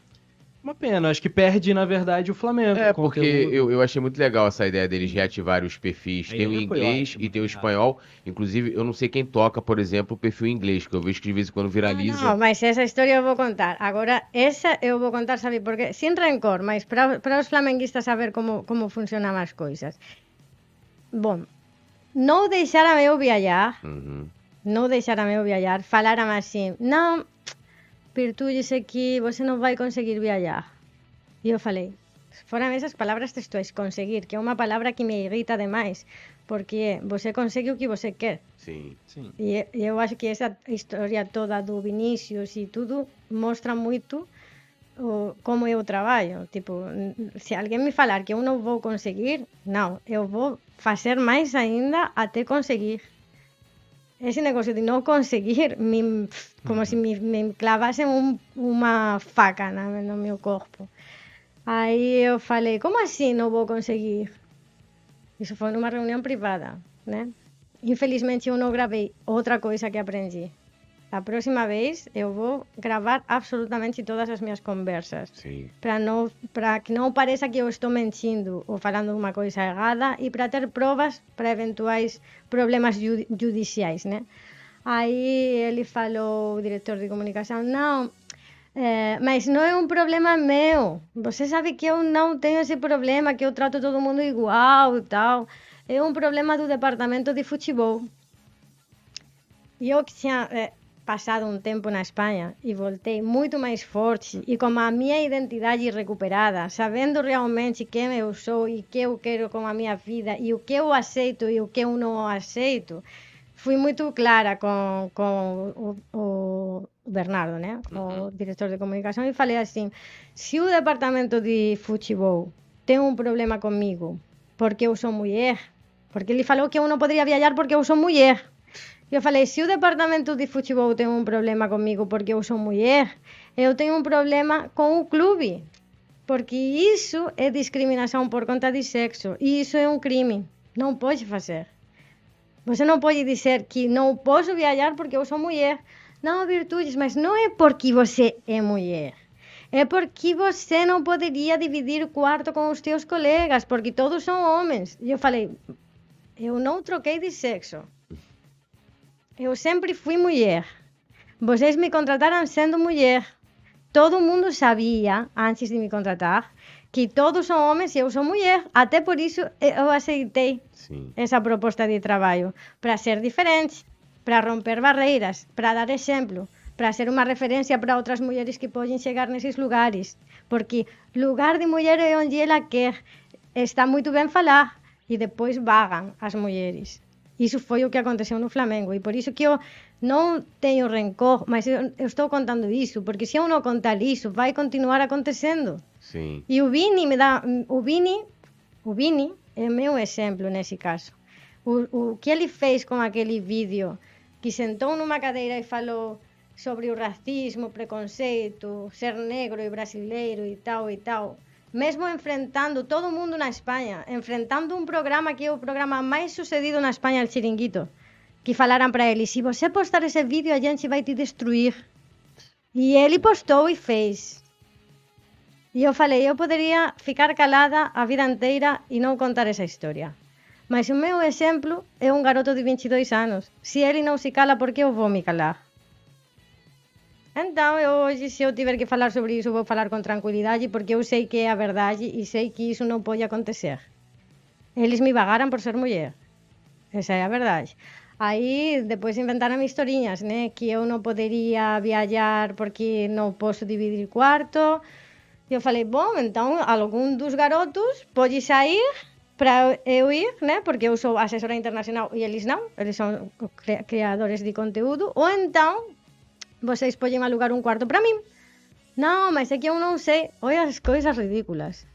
Uma pena, acho que perde, na verdade, o Flamengo. É, porque eu, eu achei muito legal essa ideia deles reativarem os perfis. Tem o inglês ótima, e tem o é. espanhol. Inclusive, eu não sei quem toca, por exemplo, o perfil inglês, que eu vejo que de vez em quando viraliza. Não, mas essa história eu vou contar. Agora, essa eu vou contar, sabe por quê? Sem rancor, mas para, para os flamenguistas saber como, como funcionam as coisas. Bom, não deixaram eu viajar, Uhum. não deixaram eu viajar, falaram assim, não, virtudes é que você não vai conseguir viajar. E eu falei, foram essas palavras textuais, conseguir, que é uma palavra que me irrita demais, porque você consegue o que você quer. Sim. Sim. E eu acho que essa história toda do Vinícius e tudo mostra muito o, como eu trabalho. Tipo, se alguém me falar que eu não vou conseguir, não, eu vou fazer mais ainda até conseguir. Esse negócio de não conseguir, como se me, me um, uma faca no meu corpo. Aí eu falei, como assim não vou conseguir? Isso foi numa reunião privada? Infelizmente eu não gravei outra coisa que aprendi. A próxima vez eu vou gravar absolutamente todas as minhas conversas Sim. para não para que não pareça que eu estou mentindo ou falando uma coisa errada e para ter provas para eventuais problemas ju- judiciais, né? Aí ele falou, o diretor de comunicação, não, é, mas não é um problema meu. Você sabe que eu não tenho esse problema, que eu trato todo mundo igual e tal. É um problema do departamento de futebol. E eu que tinha eh, passado um tempo na Espanha e voltei muito mais forte e com a minha identidade recuperada, sabendo realmente quem eu sou e o que eu quero com a minha vida e o que eu aceito e o que eu não aceito, fui muito clara com, com o, o Bernardo, né? o diretor de comunicação, e falei assim: se o departamento de futebol tem um problema comigo porque eu sou mulher, porque ele falou que eu não poderia viajar porque eu sou mulher. Eu falei, se o departamento de futebol tem um problema comigo porque eu sou mulher, eu tenho um problema com o clube. Porque isso é discriminação por conta de sexo. E isso é um crime. Não pode fazer. Você não pode dizer que não posso viajar porque eu sou mulher. Não, Virtudes, mas não é porque você é mulher. é porque você não poderia dividir quarto com os teus colegas, porque todos são homens. E eu falei, eu não troquei de sexo. Eu sempre fui mulher. Vocês me contrataram sendo mulher. Todo mundo sabia, antes de me contratar, que todos são homens e eu sou mulher. Até por isso eu aceitei Sim. essa proposta de trabalho. Para ser diferente, para romper barreiras, para dar exemplo, para ser uma referência para outras mulheres que podem chegar nesses lugares. Porque lugar de mulher é onde ela quer. Está muito bem falar. E depois vagam as mulheres. Isso foi o que aconteceu no Flamengo. E por isso que eu não tenho rancor, mas eu, eu estou contando isso. Porque se eu não contar isso, vai continuar acontecendo. Sim. E o Vini me dá. O Vini, o Vini é meu exemplo nesse caso. O, o que ele fez com aquele vídeo, que sentou numa cadeira e falou sobre o racismo, preconceito, ser negro e brasileiro e tal e tal. Mesmo enfrentando todo mundo na Espanha, enfrentando um programa que é o programa mais sucedido na Espanha, o Chiringuito, que falaram para ele: se você postar esse vídeo, a gente vai te destruir. E ele postou e fez. E eu falei, eu poderia ficar calada a vida inteira e não contar essa história. Mas o meu exemplo é um garoto de 22 anos. Se ele não se cala, por que eu vou me calar? Então, eu hoje, se eu tiver que falar sobre isso, vou falar com tranquilidade, porque eu sei que é a verdade e sei que isso não pode acontecer. Eles me pagaram por ser mulher. Essa é a verdade. Aí, depois inventaram historinhas, né? Que eu não poderia viajar porque não posso dividir quarto. Eu falei, bom, então algum dos garotos pode sair para eu ir, né? Porque eu sou assessora internacional e eles não, eles são cri- criadores de conteúdo. Ou então, vocês poden alugar un cuarto para min? Non, mas é que eu non sei, oi as coisas ridículas.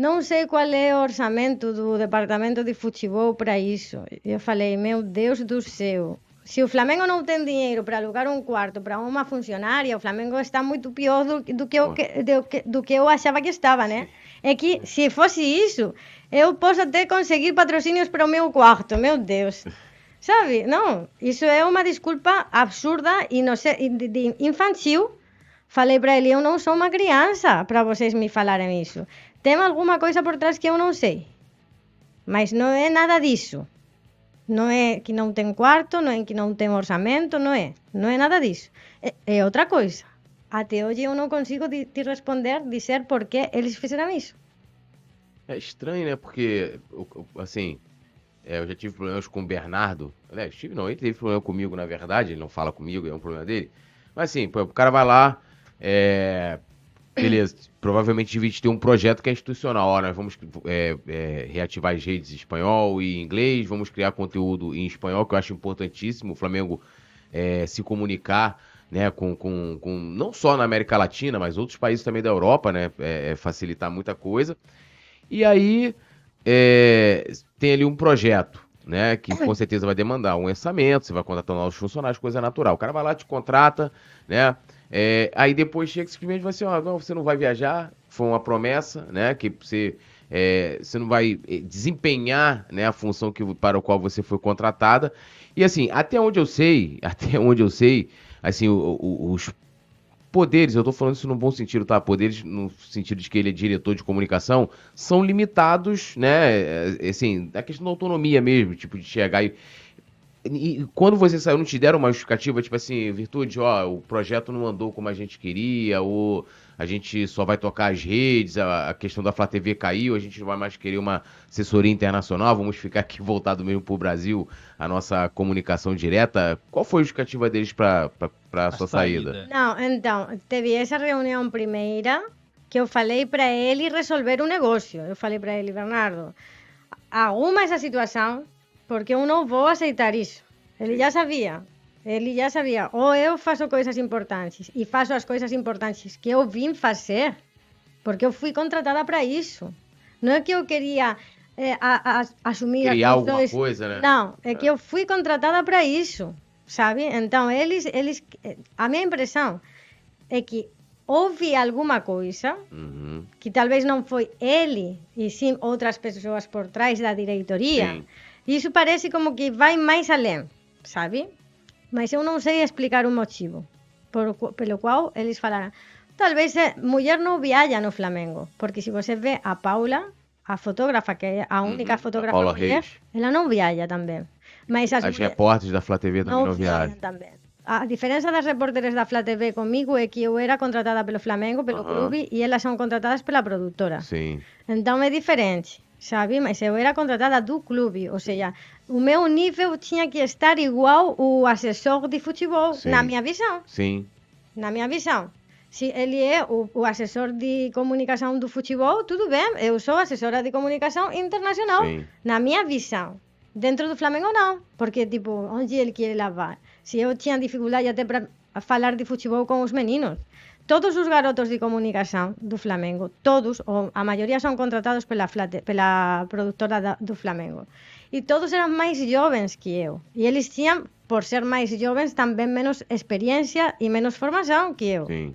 Non sei qual é o orçamento do departamento de Fuchibou para iso. Eu falei, meu Deus do céu, se o Flamengo non ten dinheiro para alugar un cuarto para unha funcionaria, o Flamengo está moito pior do, do, que, eu, que, do, que, do que eu achaba que estaba, né? É que se fose iso, eu posso até conseguir patrocinios para o meu cuarto, meu Deus. Sabe? Não, isso é uma desculpa absurda e infantil. Falei para ele, eu não sou uma criança para vocês me falarem isso. Tem alguma coisa por trás que eu não sei. Mas não é nada disso. Não é que não tem quarto, não é que não tem orçamento, não é. Não é nada disso. É, é outra coisa. Até hoje eu não consigo te responder, dizer por que eles fizeram isso. É estranho, né? Porque, assim, é, eu já tive problemas com o Bernardo. Aliás, tive não, ele teve problema comigo, na verdade, ele não fala comigo, é um problema dele. Mas assim, pô, o cara vai lá, é, beleza, provavelmente devia ter um projeto que é institucional. Ó, nós vamos é, é, reativar as redes em espanhol e inglês, vamos criar conteúdo em espanhol, que eu acho importantíssimo, o Flamengo é, se comunicar né, com, com, com não só na América Latina, mas outros países também da Europa, né, é, é, facilitar muita coisa. E aí é, tem ali um projeto, né? Que com certeza vai demandar um orçamento, você vai contratar novos funcionários, coisa natural. O cara vai lá, te contrata, né? É, aí depois chega e simplesmente vai assim, ó, não, você não vai viajar, foi uma promessa, né? Que você, é, você não vai eh, desempenhar né, a função que, para a qual você foi contratada. E assim, até onde eu sei, até onde eu sei, assim, o- o- os poderes, eu tô falando isso no bom sentido, tá? Poderes no sentido de que ele é diretor de comunicação, são limitados, né? É, Assim, a questão da autonomia mesmo, tipo, de chegar e. E quando você saiu, não te deram uma justificativa, tipo assim, Virtude, ó, o projeto não andou como a gente queria, ou a gente só vai tocar as redes, a, a questão da Flá TV caiu, a gente não vai mais querer uma assessoria internacional, vamos ficar aqui voltado mesmo pro Brasil, a nossa comunicação direta. Qual foi a justificativa deles pra, pra, pra sua saída? Não, então, teve essa reunião primeira que eu falei para ele resolver um negócio. Eu falei para ele, Bernardo, arruma essa situação, porque eu não vou aceitar isso. Ele já sabia. Ele já sabia. Ou eu faço coisas importantes e faço as coisas importantes que eu vim fazer, porque eu fui contratada para isso. Não é que eu queria eh, a- a- assumir alguma coisa, né? não, é que eu fui contratada para isso, sabe? Então, eles, eles, a minha impressão é que houve alguma coisa Uhum. que talvez não foi ele, e sim outras pessoas por trás da diretoria. Sim. Isso parece como que vai mais além, sabe? Mas eu não sei explicar o motivo por, pelo qual eles falaram: talvez é mulher não viaja no Flamengo, porque se você vê a Paula, a fotógrafa, que é a única Uhum, a fotógrafa Paula mulher, Reis. ela não viaja também. Mas as As repórteres da Flá TV também não viajam viajam. também. A diferença das repórteres da Flá TV comigo é que eu era contratada pelo Flamengo, pelo Aham. clube, e elas são contratadas pela produtora. Sim. Então é diferente, sabe? Mas eu era contratada do clube, ou seja, o meu nível tinha que estar igual o assessor de futebol, Sim. na minha visão. Sim. Na minha visão. Se ele é o, o assessor de comunicação do futebol, tudo bem, eu sou assessora de comunicação internacional. Sim. Na minha visão. Dentro do Flamengo, não. Porque, tipo, onde ele quer levar? Se eu tinha dificuldade até para falar de futebol com os meninos. Todos os garotos de comunicação do Flamengo, todos, ou a maioria são contratados pela, Flate, pela produtora da, do Flamengo. E todos eram mais jovens que eu. E eles tinham, por ser mais jovens, também menos experiência e menos formação que eu. Sim.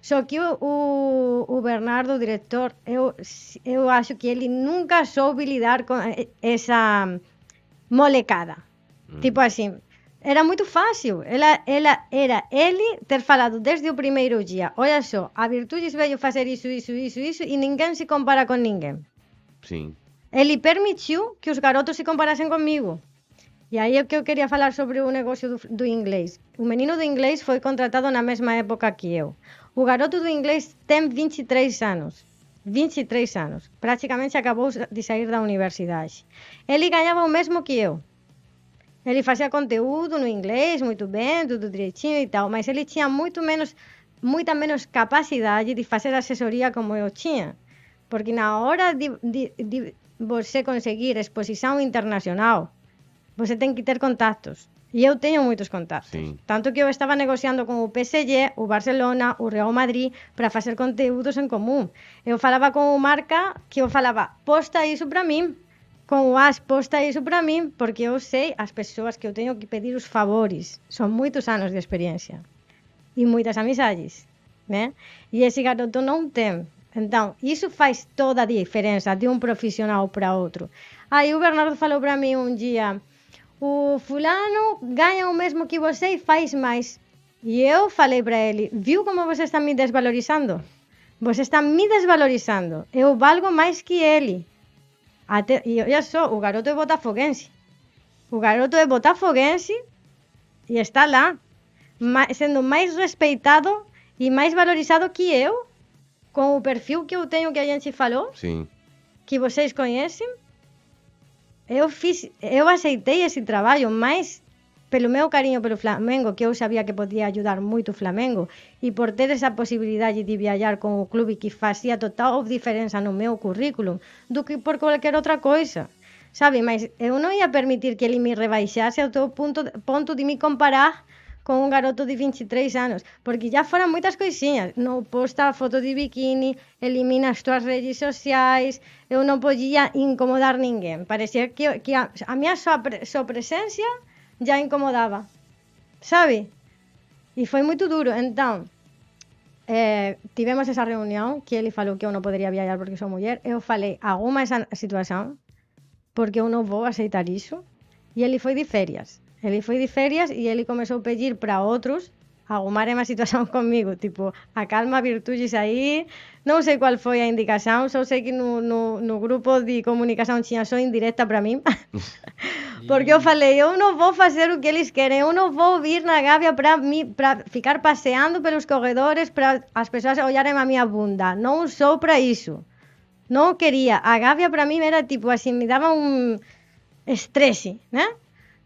Só que o, o, o Bernardo, o diretor, eu, eu acho que ele nunca soube lidar com e- essa molecada. Tipo assim, era muito fácil. Ela, ela, era ele ter falado desde o primeiro dia: olha só, a Virtudes veio fazer isso, isso, isso, isso, e ninguém se compara com ninguém. Sim. Ele permitiu que os garotos se comparassem comigo. E aí é que eu queria falar sobre o negócio do, do inglês. O menino do inglês foi contratado na mesma época que eu. O garoto do inglês tem 23 anos. 23 anos. Praticamente acabou de sair da universidade. Ele ganhava o mesmo que eu. Ele fazia conteúdo no inglês, muito bem, tudo direitinho e tal, mas ele tinha muito menos, muita menos capacidade de fazer assessoria como eu tinha. Porque na hora de, de, de você conseguir exposição internacional, você tem que ter contatos. E eu tenho muitos contatos. Sim. Tanto que eu estava negociando com o PSG, o Barcelona, o Real Madrid, para fazer conteúdos em comum. Eu falava com o Marca, que eu falava, posta isso para mim. Com AS, posta isso para mim, porque eu sei as pessoas que eu tenho que pedir os favores. São muitos anos de experiência. E muitas amizades, né? E esse garoto não tem. Então, isso faz toda a diferença de um profissional para outro. Aí o Bernardo falou para mim um dia: o fulano ganha o mesmo que você e faz mais. E eu falei para ele: viu como você está me desvalorizando? Você está me desvalorizando. Eu valgo mais que ele. Até, e olha só, o garoto é botafoguense. O garoto é botafoguense e está lá, sendo mais respeitado e mais valorizado que eu, com o perfil que eu tenho que a gente falou Sim. que vocês conhecem, eu fiz, eu aceitei esse trabalho, mas pelo meu cariño pelo Flamengo, que eu sabía que podía ayudar moito o Flamengo, e por ter esa posibilidade de viajar con o clube que facía total diferenza no meu currículum, do que por cualquier outra coisa. Sabe, mas eu non ia permitir que ele me rebaixase ao teu punto, ponto de me comparar con un garoto de 23 anos, porque já foran moitas coisinhas, non posta a foto de biquini, elimina as tuas redes sociais, eu non podía incomodar ninguén, parecía que, que a, a mía só pre, súa presencia já incomodava, sabe? E foi muito duro. Então, eh, tivemos essa reunião que ele falou que eu não poderia viajar porque sou mulher. Eu falei, arruma essa situação, porque eu não vou aceitar isso. E ele foi de férias. Ele foi de férias e ele começou a pedir para outros arrumarem a situação comigo. Tipo, acalma virtudes aí. Não sei qual foi a indicação, só sei que no, no, no grupo de comunicação tinha só indireta para mim. Porque eu falei, eu não vou fazer o que eles querem, eu não vou vir na Gávea para ficar passeando pelos corredores para as pessoas olharem a minha bunda. Não sou para isso. Não queria. A Gávea para mim era tipo assim, me dava um estresse, né?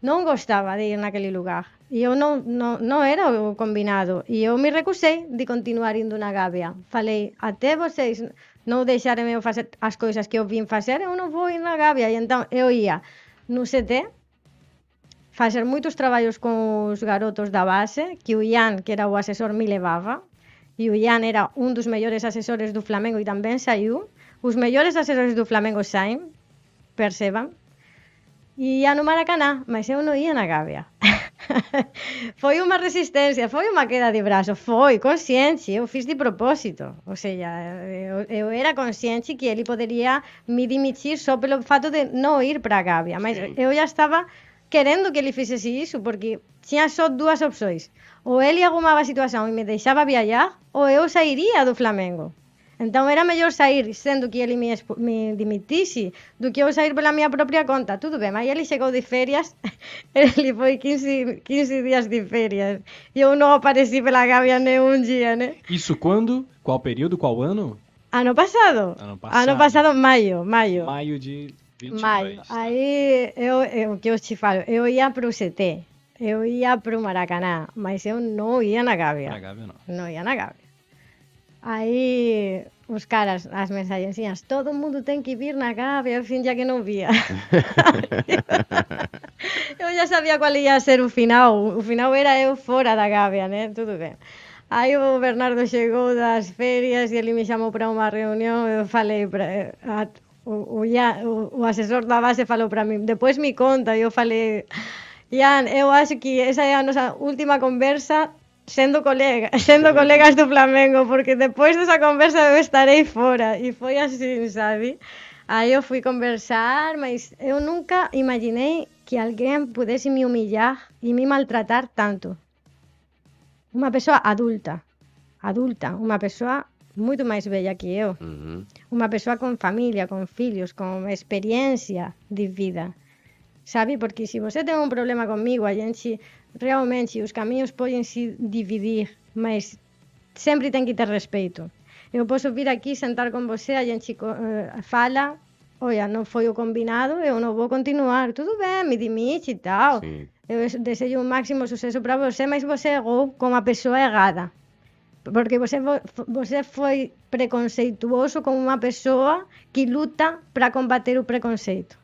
Não gostava de ir naquele lugar. E eu non, non, non era o combinado. E eu me recusei de continuar indo na gávea. Falei, até vocês non deixareme eu facer as coisas que eu vim facer, eu non vou ir na gávea. E entón eu ia no CT facer moitos traballos con os garotos da base, que o Ian, que era o asesor, me levaba. E o Ian era un dos mellores asesores do Flamengo e tamén saiu. Os mellores asesores do Flamengo saen, perceban, Ia no Maracaná, mas eu non ia na Gávea. foi unha resistencia, foi unha queda de brazo, foi consciente, eu fiz de propósito. Ou sea, eu, eu era consciente que ele poderia me dimitir só pelo fato de non ir para a Gávea, mas Sim. eu já estaba querendo que ele fixese iso, porque tinha só dúas opções. Ou ele agumaba a situación e me deixaba viajar, ou eu sairía do Flamengo. Então era melhor sair sendo que ele me, me dimitisse do que eu sair pela minha própria conta. Tudo bem, mas ele chegou de férias, ele foi 15, 15 dias de férias. E eu não apareci pela Gávea nenhum dia, né? Isso quando? Qual período? Qual ano? Ano passado. Ano passado. Ano passado, maio, maio. Maio de 22. Maio. Aí, eu, eu, o que eu te falo, eu ia pro CT, eu ia pro Maracanã, mas eu não ia na Gávea. Pra Gávea, não. Não ia na Gávea. Aí buscar as, as mensaxenciñas. Todo mundo ten que vir na Gabe, ao fin ya que non vía. eu ya sabía cual ia ser o final. O final era eu fora da Gabe, né? Tudo ben. Aí o Bernardo chegou das ferias e ele me chamou para unha reunión. Eu falei para, a, o, o, ya, o, o asesor da base falou para mim. Depois me conta, eu falei... Ian, eu acho que esa é a nosa última conversa sendo colega, sendo colegas do Flamengo, porque depois desa conversa eu estarei fora, e foi así, sabe? Aí eu fui conversar, mas eu nunca imaginei que alguén pudese me humillar e me maltratar tanto. Uma pessoa adulta, adulta, unha persoa moito máis bella que eu. Uh -huh. Unha persoa con familia, con filhos, con experiencia de vida. Sabe? Porque se você ten un problema comigo, a gente realmente os caminhos podem se dividir, mas sempre tem que ter respeito. Eu posso vir aqui, sentar com você, a gente eh, fala, olha, não foi o combinado, eu não vou continuar. Tudo bem, me demite e tal. Sim. Eu desejo o máximo sucesso para você, mas você errou com a pessoa errada. Porque você, vo- você foi preconceituoso com uma pessoa que luta para combater o preconceito.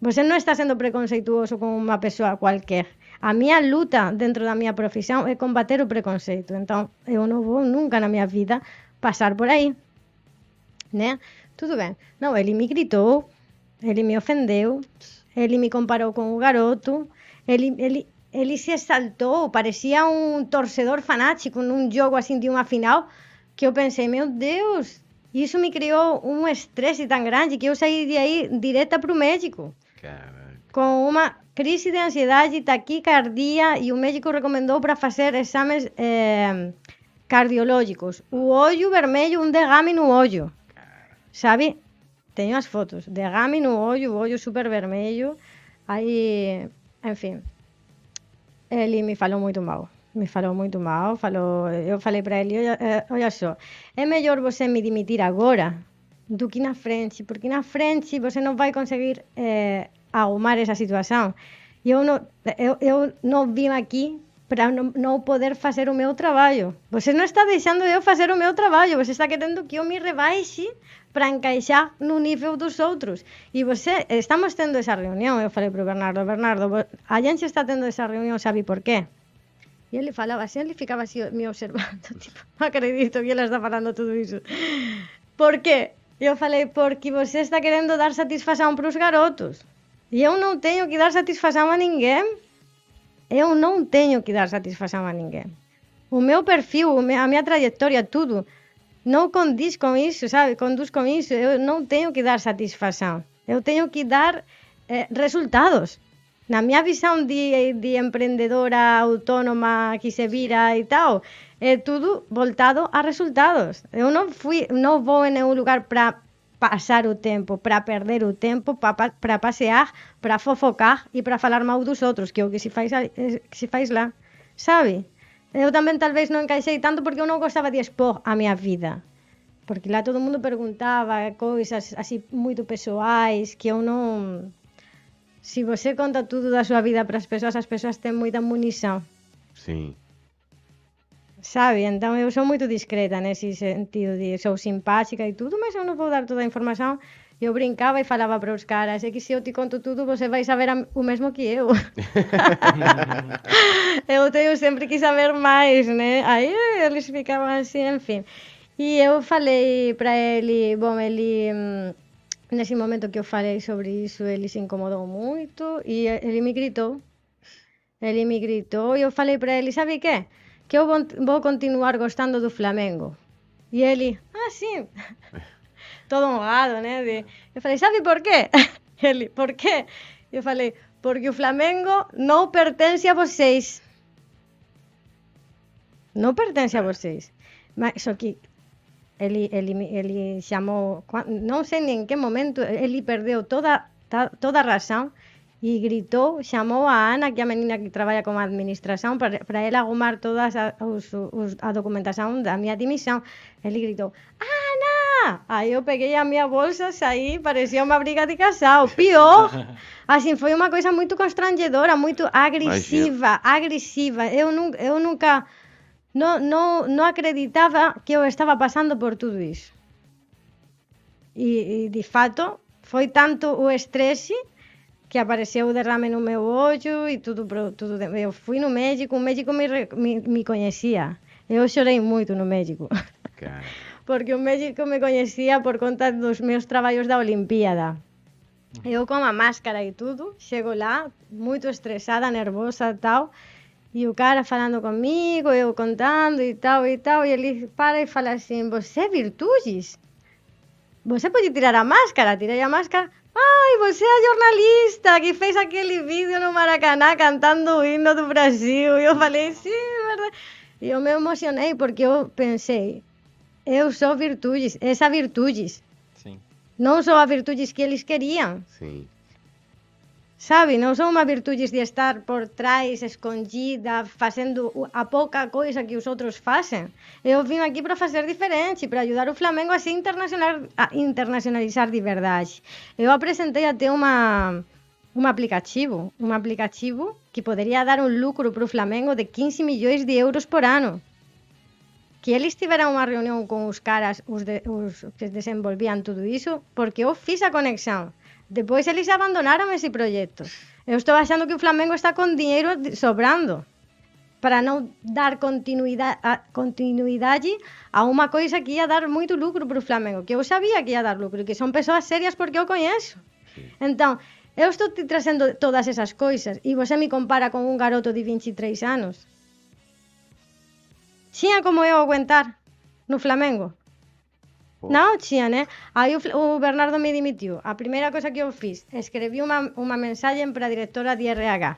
Você não está sendo preconceituoso com uma pessoa qualquer. A minha luta dentro da minha profissão é combater o preconceito. Então, eu não vou nunca na minha vida passar por aí. Né? Tudo bem. Não, ele me gritou, ele me ofendeu, ele me comparou com o garoto, ele, ele, ele se exaltou, parecia um torcedor fanático num jogo assim de uma final, que eu pensei, meu Deus, isso me criou um estresse tão grande que eu saí de aí direta para o médico Caraca. com uma crise de ansiedade, taquicardia e o médico recomendou para fazer exames eh, cardiológicos. O olho vermelho, um derrame no olho. Sabe? Tenho as fotos. Derrame no olho, o olho super vermelho. Aí, enfim. Ele me falou muito mal. Me falou muito mal. Falou, eu falei para ele: olha, eh, olha só, é melhor você me demitir agora do que na frente, porque na frente você não vai conseguir eh, ahumar esa situación. Eu no, eu, eu non vim aquí para non, non poder facer o meu traballo. Você non está deixando eu facer o meu traballo, você está querendo que eu me rebaixe para encaixar no nível dos outros. E você, estamos tendo esa reunión, eu falei para o Bernardo, Bernardo, a gente está tendo esa reunión, sabe por qué? E ele falaba así, ele ficaba así me observando, tipo, non acredito que ele está falando tudo iso. Por qué? Eu falei, porque você está querendo dar satisfação para os garotos. E eu não tenho que dar satisfação a ninguém. Eu não tenho que dar satisfação a ninguém. O meu perfil, a minha trajetória, tudo, não condiz com isso, sabe? Conduz com isso. Eu não tenho que dar satisfação. Eu tenho que dar eh, resultados. Na minha visão de, de empreendedora autônoma que se vira e tal, é tudo voltado a resultados. Eu não fui, não vou em nenhum lugar para pasar o tempo, para perder o tempo, para, para pasear, para fofocar e para falar mal dos outros, que é o que se fais, que se fais lá, sabe? Eu tamén talvez non encaixei tanto porque eu non gostaba de expor a miña vida. Porque lá todo mundo preguntaba coisas así moito persoais que eu non... Se si você conta tudo da súa vida para as persoas, as persoas ten moita munición. Sí. Sabe? Então eu sou muito discreta nesse sentido de sou simpática e tudo, mas eu não vou dar toda a informação. Eu brincava e falava para os caras, é que se eu te conto tudo, você vai saber o mesmo que eu. eu tenho sempre que saber mais, né? Aí eles ficavam assim, enfim. E eu falei para ele, bom, ele hum, nesse momento que eu falei sobre isso, ele se incomodou muito e ele me gritou. Ele me gritou e eu falei para ele, sabe o quê? Que eu vou, continuar gostando do Flamengo. E ele, ah, sim. Todo honrado, né? De- eu falei, sabe por quê? Ele, por quê? Eu falei, porque o Flamengo não pertence a vocês. Não pertence a vocês. Mas só que ele, ele, ele chamou, não sei nem em que momento, ele perdeu toda, toda a razão e gritou, chamou a Ana, que é a menina que traballa como administración, para, para ela gomar todas a, os, os, a documentación da miña dimisión. Ele gritou, Ana! Aí eu peguei a miña bolsa, saí, parecía unha briga de casal, Pior! Así, foi unha coisa moito constrangedora, moito agresiva, agresiva. Eu, nu eu nunca... Non, non, non acreditaba que eu estaba pasando por tudo isso. E, e de fato, foi tanto o estresse que apareceu o derrame no meu olho e tudo, tudo. Eu fui no médico, o médico me, me, me conhecia. Eu chorei muito no médico, Cara, porque o médico me conhecia por conta dos meus trabalhos da Olimpíada. Eu com a máscara e tudo, chego lá, muito estressada, nervosa e tal, e o cara falando comigo, eu contando e tal e tal, e ele para e fala assim, você é Virtudes? Você pode tirar a máscara? Tirei a máscara. Ai, você é a jornalista que fez aquele vídeo no Maracanã cantando o hino do Brasil. E eu falei, sim, é verdade. E eu me emocionei porque eu pensei, eu sou Virtudes, essa Virtudes. Sim. Não sou a Virtudes que eles queriam. sim. Sabe, não sou uma virtude de estar por trás, escondida, fazendo o- a pouca coisa que os outros fazem. Eu vim aqui para fazer diferente, para ajudar o Flamengo a se internacional, a internacionalizar de verdade. Eu apresentei até uma, um aplicativo, um aplicativo que poderia dar um lucro para o Flamengo de 15 milhões de euros por ano. Que eles tiveram uma reunião com os caras, os, de, os que desenvolviam tudo isso, porque eu fiz a conexão. Depois eles abandonaram esse projeto. Eu estou achando que o Flamengo está com dinheiro sobrando para não dar continuidade a, continuidade a uma coisa que ia dar muito lucro para o Flamengo, que eu sabia que ia dar lucro, que são pessoas sérias porque eu conheço. Então, eu estou te trazendo todas essas coisas e você me compara com um garoto de 23 anos. Tinha como eu aguentar no Flamengo? Na Ochia, né? Aí o, o Bernardo me dimitiu. A primeira cosa que eu fiz, escrevi unha, unha mensaxe para a directora de RH.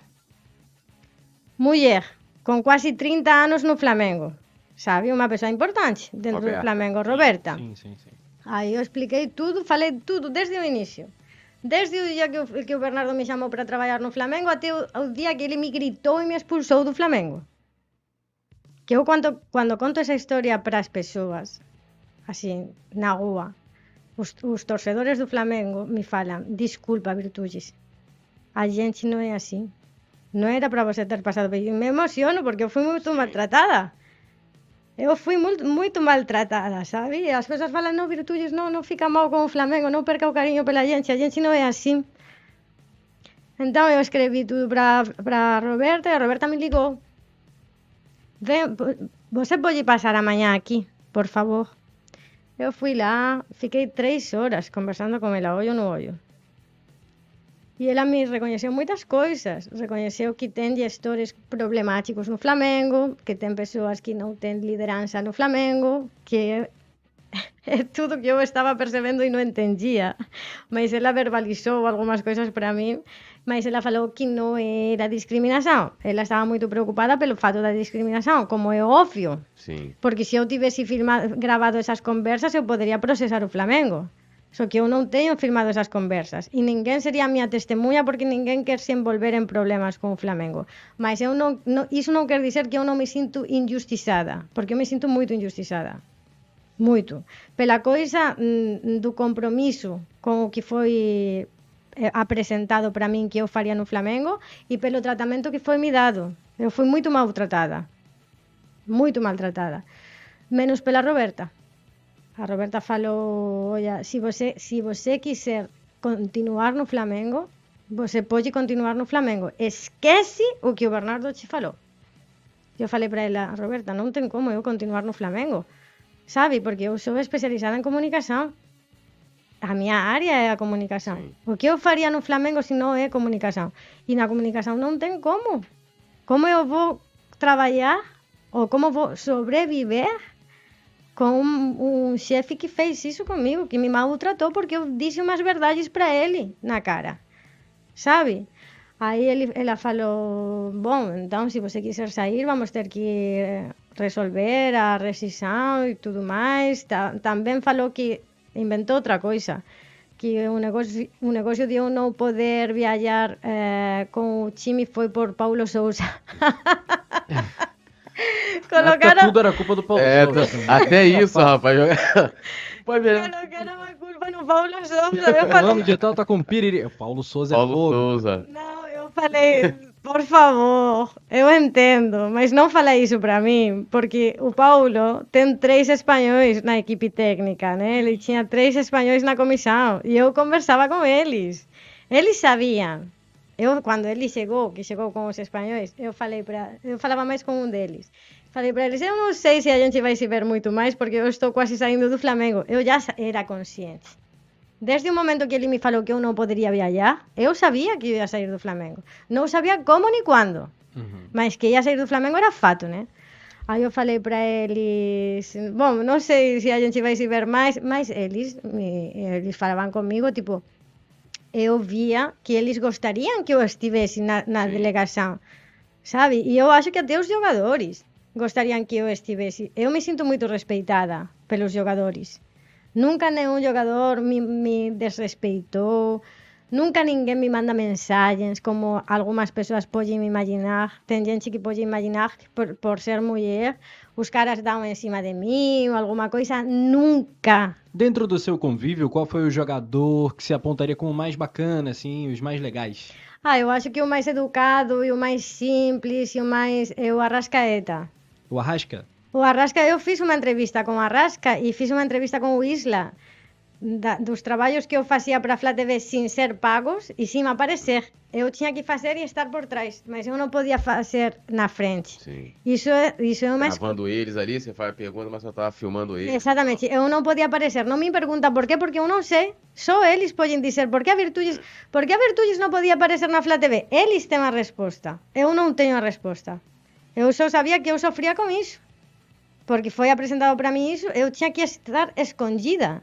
Muller, con quasi 30 anos no Flamengo. Sabe, unha persoa importante dentro okay. do Flamengo, Roberta. Sí, sí, sí. Aí eu expliquei tudo, falei tudo desde o inicio. Desde o día que o, que o Bernardo me chamou para traballar no Flamengo até o, o día que ele me gritou e me expulsou do Flamengo. Que eu quando, quando conto esa historia para as persoas, así, na rúa. Os, os torcedores do Flamengo me falan, disculpa, Virtulles, a gente non é así. Non era para você ter pasado, pero me emociono porque eu fui moito maltratada. Eu fui moito, maltratada, sabe? As cousas falan, non, Virtulles, non, non fica mal con o Flamengo, non perca o cariño pela gente, a gente non é así. Entón eu escrevi tudo para Roberta e a Roberta me ligou. Ven, você pode pasar amanhã aquí, por favor. Eu fui lá, fiquei três horas conversando com ela, olho no olho. E ela me reconheceu muitas coisas. Reconheceu que tem gestores problemáticos no Flamengo, que tem pessoas que não têm liderança no Flamengo, que é tudo que eu estava percebendo e não entendia. Mas ela verbalizou algumas coisas para mim, mais ela falou que non era discriminación. Ela estaba moito preocupada pelo fato da discriminación, como é obvio. Sí. Porque se eu tivese filmado, grabado esas conversas, eu poderia procesar o Flamengo. Só que eu non teño firmado esas conversas. E ninguén sería a miña testemunha porque ninguén quer se envolver en problemas con o Flamengo. Mas eu non, non, iso non quer dizer que eu non me sinto injustizada. Porque eu me sinto moito injustizada. Moito. Pela coisa mm, do compromiso con o que foi Eh, apresentado para min que eu faría no Flamengo e pelo tratamento que foi me dado. Eu fui moito maltratada. Moito maltratada. Menos pela Roberta. A Roberta falou, olla, si você, si você quiser continuar no Flamengo, você pode continuar no Flamengo. Esquece o que o Bernardo te falou. Eu falei para ela, Roberta, non ten como eu continuar no Flamengo. Sabe, porque eu sou especializada en comunicación. A minha área é a comunicação. Sim. O que eu faria no Flamengo se não é comunicação? E na comunicação não tem como. Como eu vou trabalhar ou como vou sobreviver com um, um chefe que fez isso comigo, que me maltratou porque eu disse umas verdades para ele na cara, sabe? Aí ele, ela falou, bom, então se você quiser sair, vamos ter que eh, resolver a rescisão e tudo mais. Ta- também falou que inventou outra coisa, que o negócio, o negócio de eu não poder viajar eh, com o time foi por Paulo época Colocaram, tudo era culpa do Paulo É, Souza. tá- até isso, rapaz. Pode ver. colocaram a culpa no Paulo Souza. Eu falei, de tal tá com piriri. O Paulo Souza é Paulo. Souza. Não, eu falei, por favor, eu entendo, mas não fala isso para mim, porque o Paulo tem três espanhóis na equipe técnica, né? Ele tinha três espanhóis na comissão e eu conversava com eles. Eles sabiam. Eu, quando ele chegou, que chegou com os espanhóis, eu falei para, eu falava mais com um deles. Falei para eles, eu não sei se a gente vai se ver muito mais, porque eu estou quase saindo do Flamengo. Eu já era consciente. Desde o momento que ele me falou que eu não poderia viajar, eu sabia que ia sair do Flamengo. Não sabia como nem quando, Uhum. mas que ia sair do Flamengo era fato, né? Aí eu falei para eles, bom, não sei se a gente vai se ver mais, mas eles, me, eles falavam comigo, tipo, eu via que eles gostariam que eu estivesse na, na delegação, sabe? E eu acho que até os jogadores gostariam que eu estivesse. Eu me sinto muito respeitada pelos jogadores. Nunca nenhum jogador me, me desrespeitou. Nunca ninguém me manda mensagens como algumas pessoas podem imaginar. Tem gente que pode imaginar que por, por ser mulher os caras dão em cima de mim ou alguma coisa. Nunca. Dentro do seu convívio, qual foi o jogador que se apontaria como mais bacana, assim, os mais legais? Ah, eu acho que o mais educado e o mais simples e o mais é o Arrascaeta. O Arrasca? O Arrasca, eu fiz unha entrevista con Arrasca e fiz unha entrevista con o Isla da, dos traballos que eu facía para Flat TV sin ser pagos e sin aparecer. Eu tiña que facer e estar por trás, mas eu non podía facer na frente. Sim. Isso é, isso é uma Gravando eles ali, você faz a pergunta, mas só tava filmando eles. Exatamente. Eu não podia aparecer. Não me pergunta por quê, porque eu não sei. Só eles podem dizer por que a Virtudes, por que a Virtudes não podia aparecer na Flat TV. Eles têm a resposta. Eu não tenho a resposta. Eu só sabia que eu sofria com isso. Porque foi apresentado para mim isso, eu tinha que estar escondida.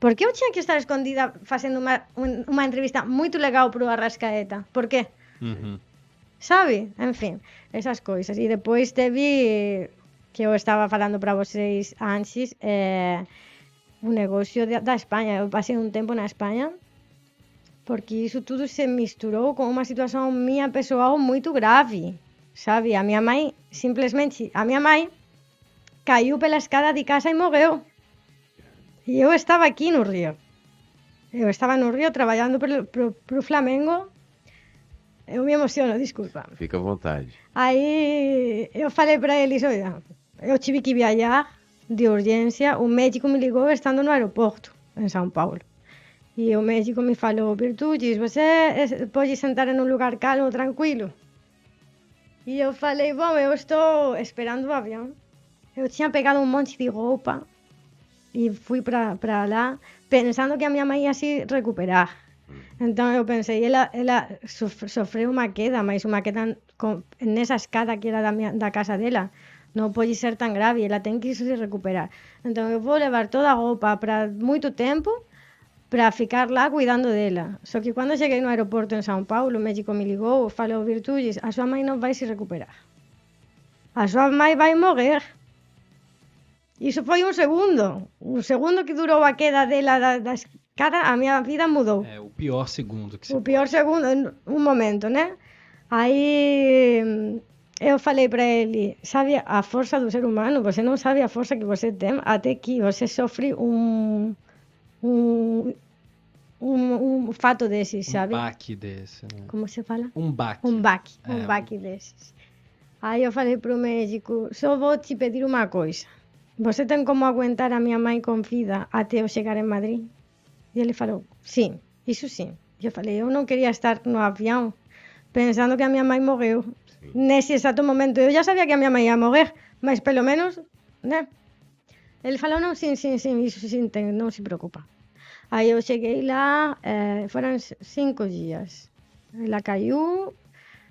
Por que eu tinha que estar escondida fazendo uma, um- uma entrevista muito legal para o Arrascaeta? Por quê? Uhum. sabe? Enfim, essas coisas. E depois teve, que eu estava falando para vocês antes, é, o negócio de- da Espanha. Eu passei um tempo na Espanha porque isso tudo se misturou com uma situação minha pessoal muito grave, sabe? A minha mãe, simplesmente, a minha mãe caiu pela escada de casa e morreu. E eu estava aqui no Rio. Eu estava no Rio trabalhando para o Flamengo. Eu me emociono, desculpa. Fica à vontade. Aí eu falei para eles, olha, eu tive que viajar de urgência, o médico me ligou estando no aeroporto, em São Paulo. E o médico me falou, Virtudes, você pode sentar em um lugar calmo, tranquilo? E eu falei, bom, eu estou esperando o avião. Eu tinha pegado um monte de roupa e fui para lá pensando que a minha mãe ia se recuperar. Então eu pensei, ela, ela sof- sofreu uma queda, mas uma queda com, nessa escada que era da, minha, da casa dela. Pode ser tão grave, ela tem que se recuperar. Então eu vou levar toda a roupa para muito tempo para ficar lá cuidando dela. Só que quando cheguei no aeroporto em São Paulo, o médico me ligou falou, Virtudes, a sua mãe não vai se recuperar. A sua mãe vai morrer. Isso foi um segundo. Um segundo que durou a queda dela da, da escada, a minha vida mudou. É o pior segundo que se O pior segundo, um momento, né? Aí hum, eu falei para ele, sabe a força do ser humano? Você não sabe a força que você tem até que você sofre um um, um, um fato desses, um sabe? baque desse, né? Como se fala? Um baque. Um baque, É, um um- baque desses. Aí eu falei pro médico, só vou te pedir uma coisa. Você tem como aguentar a minha mãe com vida até eu chegar em Madrid? E ele falou, sim, isso sim. E eu falei, eu não queria estar no avião pensando que a minha mãe morreu. Nesse exato momento, eu já sabia que a minha mãe ia morrer, mas pelo menos, né? Ele falou, não, sim, sim, sim, isso sim, tem, não se preocupa. Aí eu cheguei lá, eh, foram c- cinco dias. Ela caiu.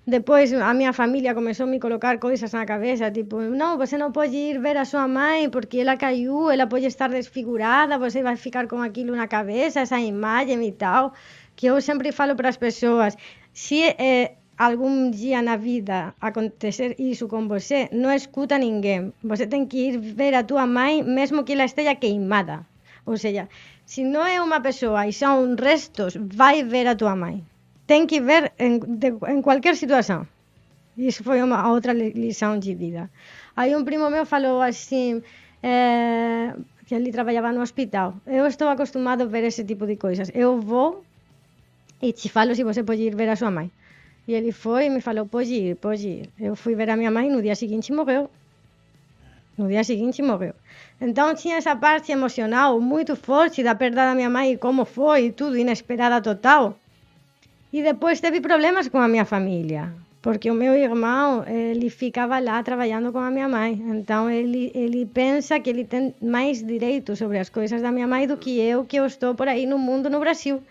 Depois a minha família começou a me colocar coisas na cabeça, tipo, não, você não pode ir ver a sua mãe porque ela caiu, ela pode estar desfigurada, você vai ficar com aquilo na cabeça, essa imagem e tal. que eu sempre falo para as pessoas, se é, algum dia na vida acontecer isso com você, não escuta ninguém. Você tem que ir ver a tua mãe, mesmo que ela esteja queimada. Ou seja, se não é uma pessoa e são restos, vai ver a tua mãe. Tem que ver em, de, qualquer situação. Isso foi uma outra lição de vida. Aí um primo meu falou assim, que ele trabalhava no hospital. Eu estou acostumado a ver esse tipo de coisas. Eu vou e te falo se você pode ir ver a sua mãe. E ele foi e me falou: pode ir, pode ir. Eu fui ver a minha mãe no dia seguinte morreu. No dia seguinte morreu. Então tinha essa parte emocional muito forte da perda da minha mãe, como foi, tudo inesperada total. E depois teve problemas com a minha família, porque o meu irmão ele ficava lá trabalhando com a minha mãe. Então ele ele pensa que ele tem mais direito sobre as coisas da minha mãe do que eu, que eu estou por aí no mundo no Brasil.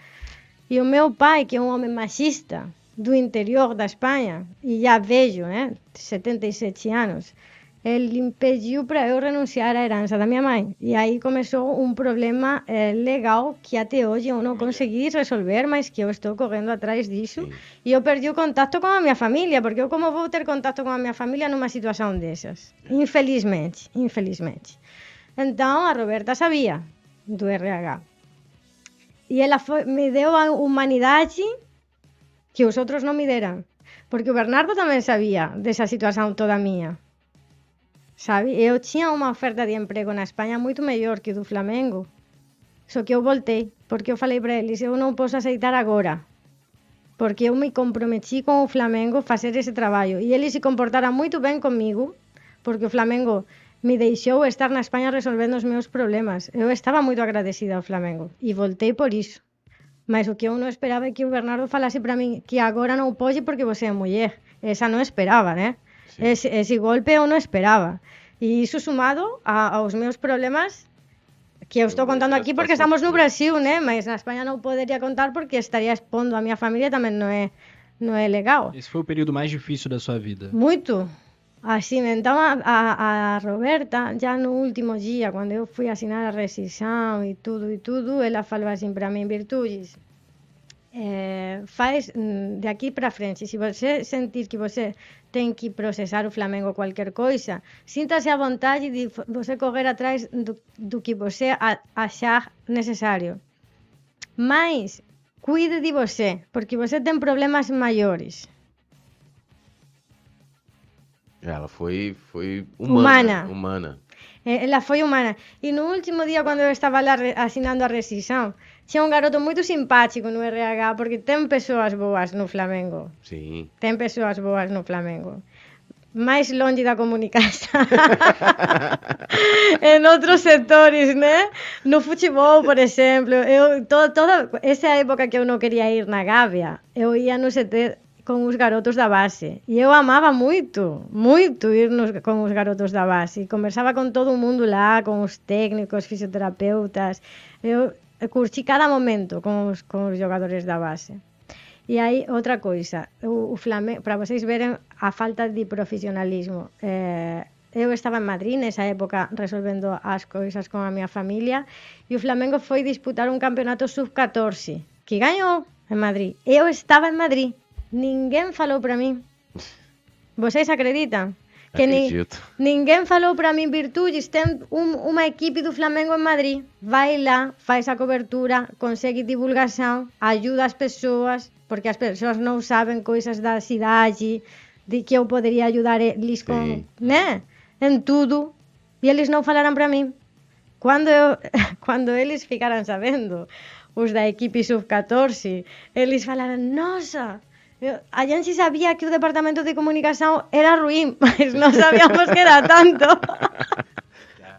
E o meu pai, que é um homem machista, do interior da Espanha, e já vejo, né, 77 anos, el impediu para eu renunciar á herança da miña mãe. E aí comezou un problema eh, legal que até hoje eu non consegui resolver, mas que eu estou correndo atrás disso. Sí. E eu perdi o contacto con a miña familia, porque eu como vou ter contacto con a miña familia numa situación desas? Infelizmente, infelizmente. Entón, a Roberta sabía do RH. E ela foi, me deu a humanidade que os outros non me deran. Porque o Bernardo tamén sabía desa situación toda mía sabe? Eu tinha unha oferta de emprego na España moito mellor que do Flamengo. Só que eu voltei, porque eu falei para eles, eu non posso aceitar agora, porque eu me comprometi con o Flamengo facer ese traballo e eles se comportara moito ben comigo, porque o Flamengo me deixou estar na España resolvendo os meus problemas. Eu estaba moito agradecida ao Flamengo e voltei por iso. Mas o que eu non esperaba é que o Bernardo falase para min que agora non pode porque você é muller. Esa non esperaba, né? Sí. Ese, ese golpe eu non esperaba. E iso sumado a, aos meus problemas que eu estou contando aquí porque estamos no Brasil, né? Mas na Espanha non poderia contar porque estaría expondo a minha família tamén non é non é legal. Esse foi o período mais difícil da sua vida. Muito. Así, então a, a, a Roberta, já no último dia, quando eu fui assinar a rescisão e tudo e tudo, ela falou assim para mim, Virtudes, é, faz mm, de aqui para frente, se você sentir que você tem que processar o Flamengo qualquer coisa, sinta-se à vontade de você correr atrás do, do que você achar necessário. Mas cuide de você, porque você tem problemas maiores. Ela foi, foi humana. Humana. humana. Eh, ela foi humana. E no último dia, quando eu estava lá assinando a rescisão, Xa un garoto moito simpático no RH porque ten persoas boas no Flamengo. Sí. Ten persoas boas no Flamengo. Máis longe da comunicación. en outros sectores, né? No futebol, por exemplo, eu to, toda esa época que eu non quería ir na Gávea, eu ia no CT con os garotos da base. E eu amaba moito, moito ir nos, con os garotos da base. E conversaba con todo o mundo lá, con os técnicos, fisioterapeutas. Eu Eh, curti cada momento con os, con os jogadores da base. E aí outra coisa, o, o Flamengo, para vocês veren a falta de profesionalismo. Eh, eu estaba en Madrid nesa época resolvendo as coisas con a miña familia e o Flamengo foi disputar un campeonato sub-14 que gañou en Madrid. Eu estaba en Madrid, ninguén falou para min. Vocês acreditan? Que ni, ninguén falou para min virtudes ten un, unha equipe do Flamengo en Madrid vai lá, faz a cobertura consegue divulgación, ajuda as persoas porque as persoas non saben coisas da cidade de que eu poderia ajudar eles sí. né? en tudo e eles non falaran para min cando, eu, cando eles ficaran sabendo os da equipe sub-14 eles falaran, nosa A gente sabía que o departamento de comunicação era ruim, mas não sabíamos que era tanto.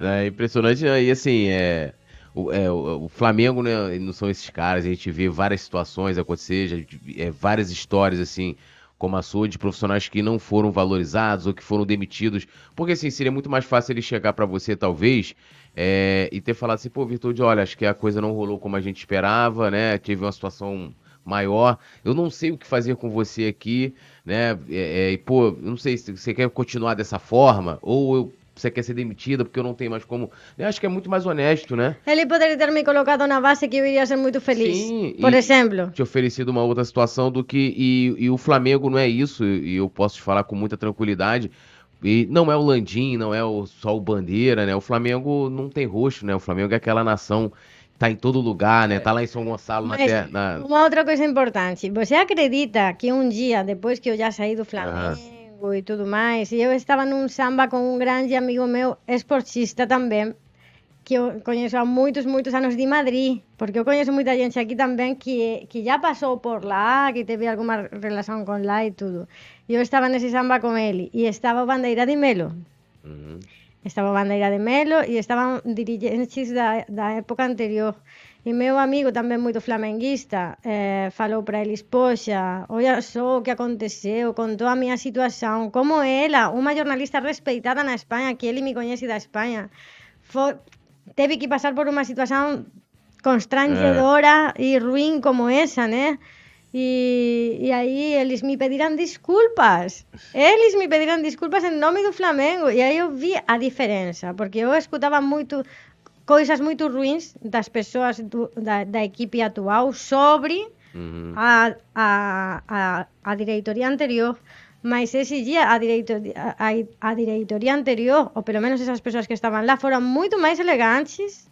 É impressionante, né? e assim, é, o, é, o, Flamengo né, não são esses caras, a gente vê várias situações acontecer, é, várias histórias assim, como a sua, de profissionais que não foram valorizados ou que foram demitidos, porque assim, seria muito mais fácil ele chegar para você, talvez, é, e ter falado assim, pô, Virtude, olha, acho que a coisa não rolou como a gente esperava, né, teve uma situação maior. Eu não sei o que fazer com você aqui, né? É, é, e, pô, eu não sei se você quer continuar dessa forma ou eu você quer ser demitida porque eu não tenho mais como. Eu acho que é muito mais honesto, né? Ele poderia ter me colocado na base que eu iria ser muito feliz. Sim, por exemplo. Te oferecido uma outra situação do que. E, e o Flamengo não é isso, e eu posso te falar com muita tranquilidade. E não é o Landim, não é o, só o Bandeira, né? O Flamengo não tem rosto, né? O Flamengo é aquela nação tá em todo lugar, né? Tá lá em São Gonçalo, na Mas terra. na- uma outra coisa importante. Você acredita que um dia, depois que eu já saí do Flamengo e tudo mais, e eu estava num samba com um grande amigo meu, esportista também, que eu conheço há muitos, muitos anos de Madrid, porque eu conheço muita gente aqui também que, que já passou por lá, que teve alguma relação com lá e tudo. E eu estava nesse samba com ele, e estava o Bandeira de Melo. Uhum. estaba a bandeira de Melo e estaban dirigentes da, da época anterior. E meu amigo, tamén moito flamenguista, eh, falou para eles, poxa, oia só o que aconteceu, contou a miña situación, como ela, unha jornalista respeitada na España, que ele me coñece da España, foi, teve que pasar por unha situación eh. constrangedora e ruín como esa, né? E, e aí eles me pediram desculpas. Eles me pediram desculpas em nome do Flamengo. E aí eu vi a diferença, porque eu escutava muito coisas muito ruins das pessoas do, da, da equipe atual sobre Uhum. a, a, a, a diretoria anterior. Mas esse dia a diretoria, a, a diretoria anterior, ou pelo menos essas pessoas que estavam lá, foram muito mais elegantes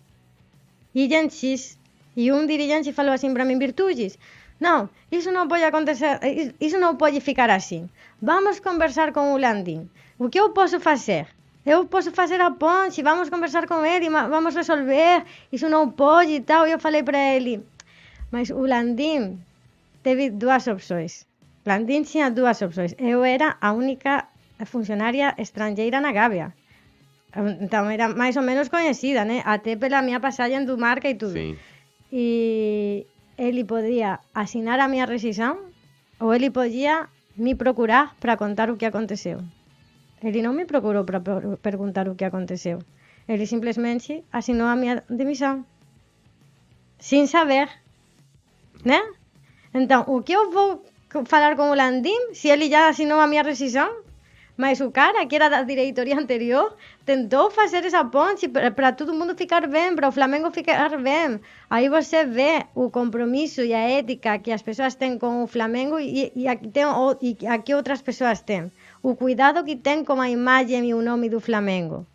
e gentis. E um dirigente falou assim para mim, Virtudes, não, isso não pode acontecer, is- isso não pode ficar assim. Vamos conversar com o Landim. O que eu posso fazer? Eu posso fazer a ponte, vamos conversar com ele, vamos resolver. Isso não pode e tal. E eu falei para ele, mas o Landim teve duas opções. Landim tinha duas opções. Eu era a única funcionária estrangeira na Gávea. Então era mais ou menos conhecida, né? Até pela minha passagem do marca e tudo. Sim. E Eli podía asinar a miña resisión ou Eli podía me procurar para contar o que aconteceu. Eli non me procurou para perguntar o que aconteceu. Eli simplesmente asinou a mi demisión sin saber, né? Entón, o que eu vou falar con o Landim se ele já assinou a miña rescisão? Mas o cara, que era da diretoria anterior, tentou fazer essa ponte para todo mundo ficar bem, para o Flamengo ficar bem. Aí você vê o compromisso e a ética que as pessoas têm com o Flamengo e, e, aqui, tem, e aqui outras pessoas têm. O cuidado que tem com a imagem e o nome do Flamengo.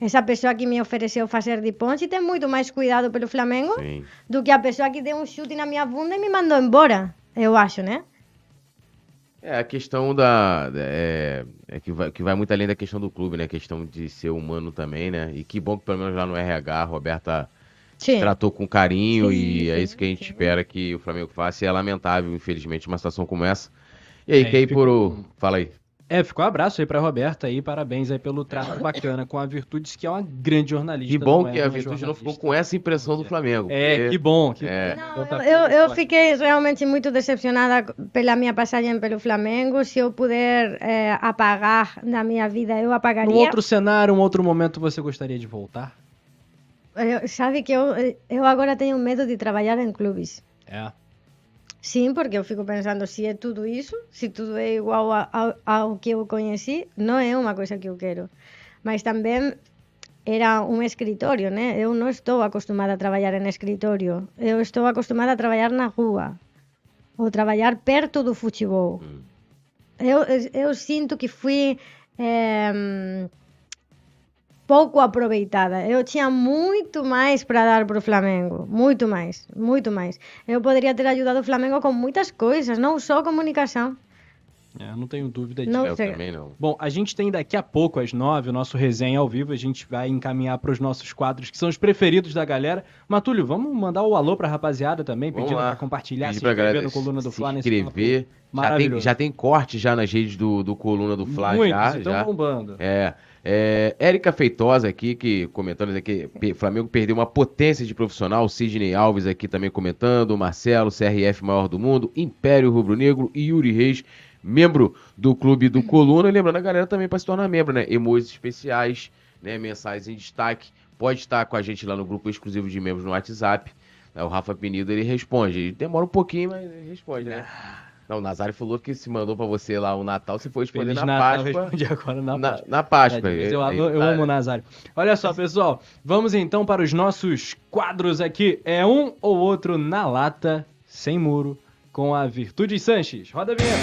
Essa pessoa que me ofereceu fazer de ponte tem muito mais cuidado pelo Flamengo Sim. do que a pessoa que deu um chute na minha bunda e me mandou embora. Eu acho, né? É, a questão da. É, é que, vai, que vai muito além da questão do clube, né? A questão de ser humano também, né? E que bom que pelo menos lá no RH a Roberta Sim. tratou com carinho Sim, e é sim, isso que a gente sim. espera que o Flamengo faça. E é lamentável, infelizmente, uma situação como essa. E aí, É, que aí ficou- por o. Fala aí. É, ficou um abraço aí pra Roberta aí, parabéns aí pelo trato bacana com a Virtudes, que é uma grande jornalista. Que bom é que a uma Virtude não ficou com essa impressão do Flamengo. É, porque- que bom. Que É. Não, eu, eu, fiquei realmente muito decepcionada pela minha passagem pelo Flamengo. Se eu puder eh, apagar na minha vida, eu apagaria. Num outro cenário, um outro momento, você gostaria de voltar? Eu- sabe que eu, eu agora tenho medo de trabalhar em clubes. É. Sim, porque eu fico pensando se é tudo isso, se tudo é igual ao, ao que eu conheci, não é uma coisa que eu quero. Mas também era un escritorio, né? Eu non estou acostumada a traballar en escritorio. Eu estou acostumada a traballar na rúa. Ou traballar perto do futebol. Mm. Eu, eu, eu sinto que fui... Eh, pouco aproveitada. Eu tinha muito mais para dar para o Flamengo, muito mais, muito mais. Eu poderia ter ajudado o Flamengo com muitas coisas, não só comunicação. É, não tenho dúvida disso. Eu também não. Bom, a gente tem daqui a pouco, às nove, o nosso resenha ao vivo. A gente vai encaminhar para os nossos quadros, que são os preferidos da galera. Matúlio, vamos mandar o alô pra rapaziada também, Vamos pedindo para compartilhar, Pedir se pra inscrever galera no Coluna do se Fla. nesse inscrever. Já tem, já tem corte já nas redes do, do Coluna do Fla, Muitos, já. já. bombando. É, é, Érica Feitosa aqui, que comentando aqui, P- Flamengo perdeu uma potência de profissional, Sidney Alves aqui também comentando, Marcelo, CRF maior do mundo, Império Rubro Negro e Yuri Reis, membro do clube do Coluna, e lembrando a galera também para se tornar membro, né, emojis especiais, né, mensagens em destaque, pode estar com a gente lá no grupo exclusivo de membros no WhatsApp, né, o Rafa Penido, ele responde, ele demora um pouquinho, mas ele responde, né? Não, o Nazário falou que se mandou pra você lá o Natal, você foi Feliz na Natal, Páscoa. respondi agora na, Na, Páscoa. na Páscoa. É, mas eu, Aí- eu amo o Nazário. Olha só, pessoal, vamos então para os nossos quadros aqui. É um ou outro na lata, sem muro, com a Virtude Sanches. Roda a vinheta.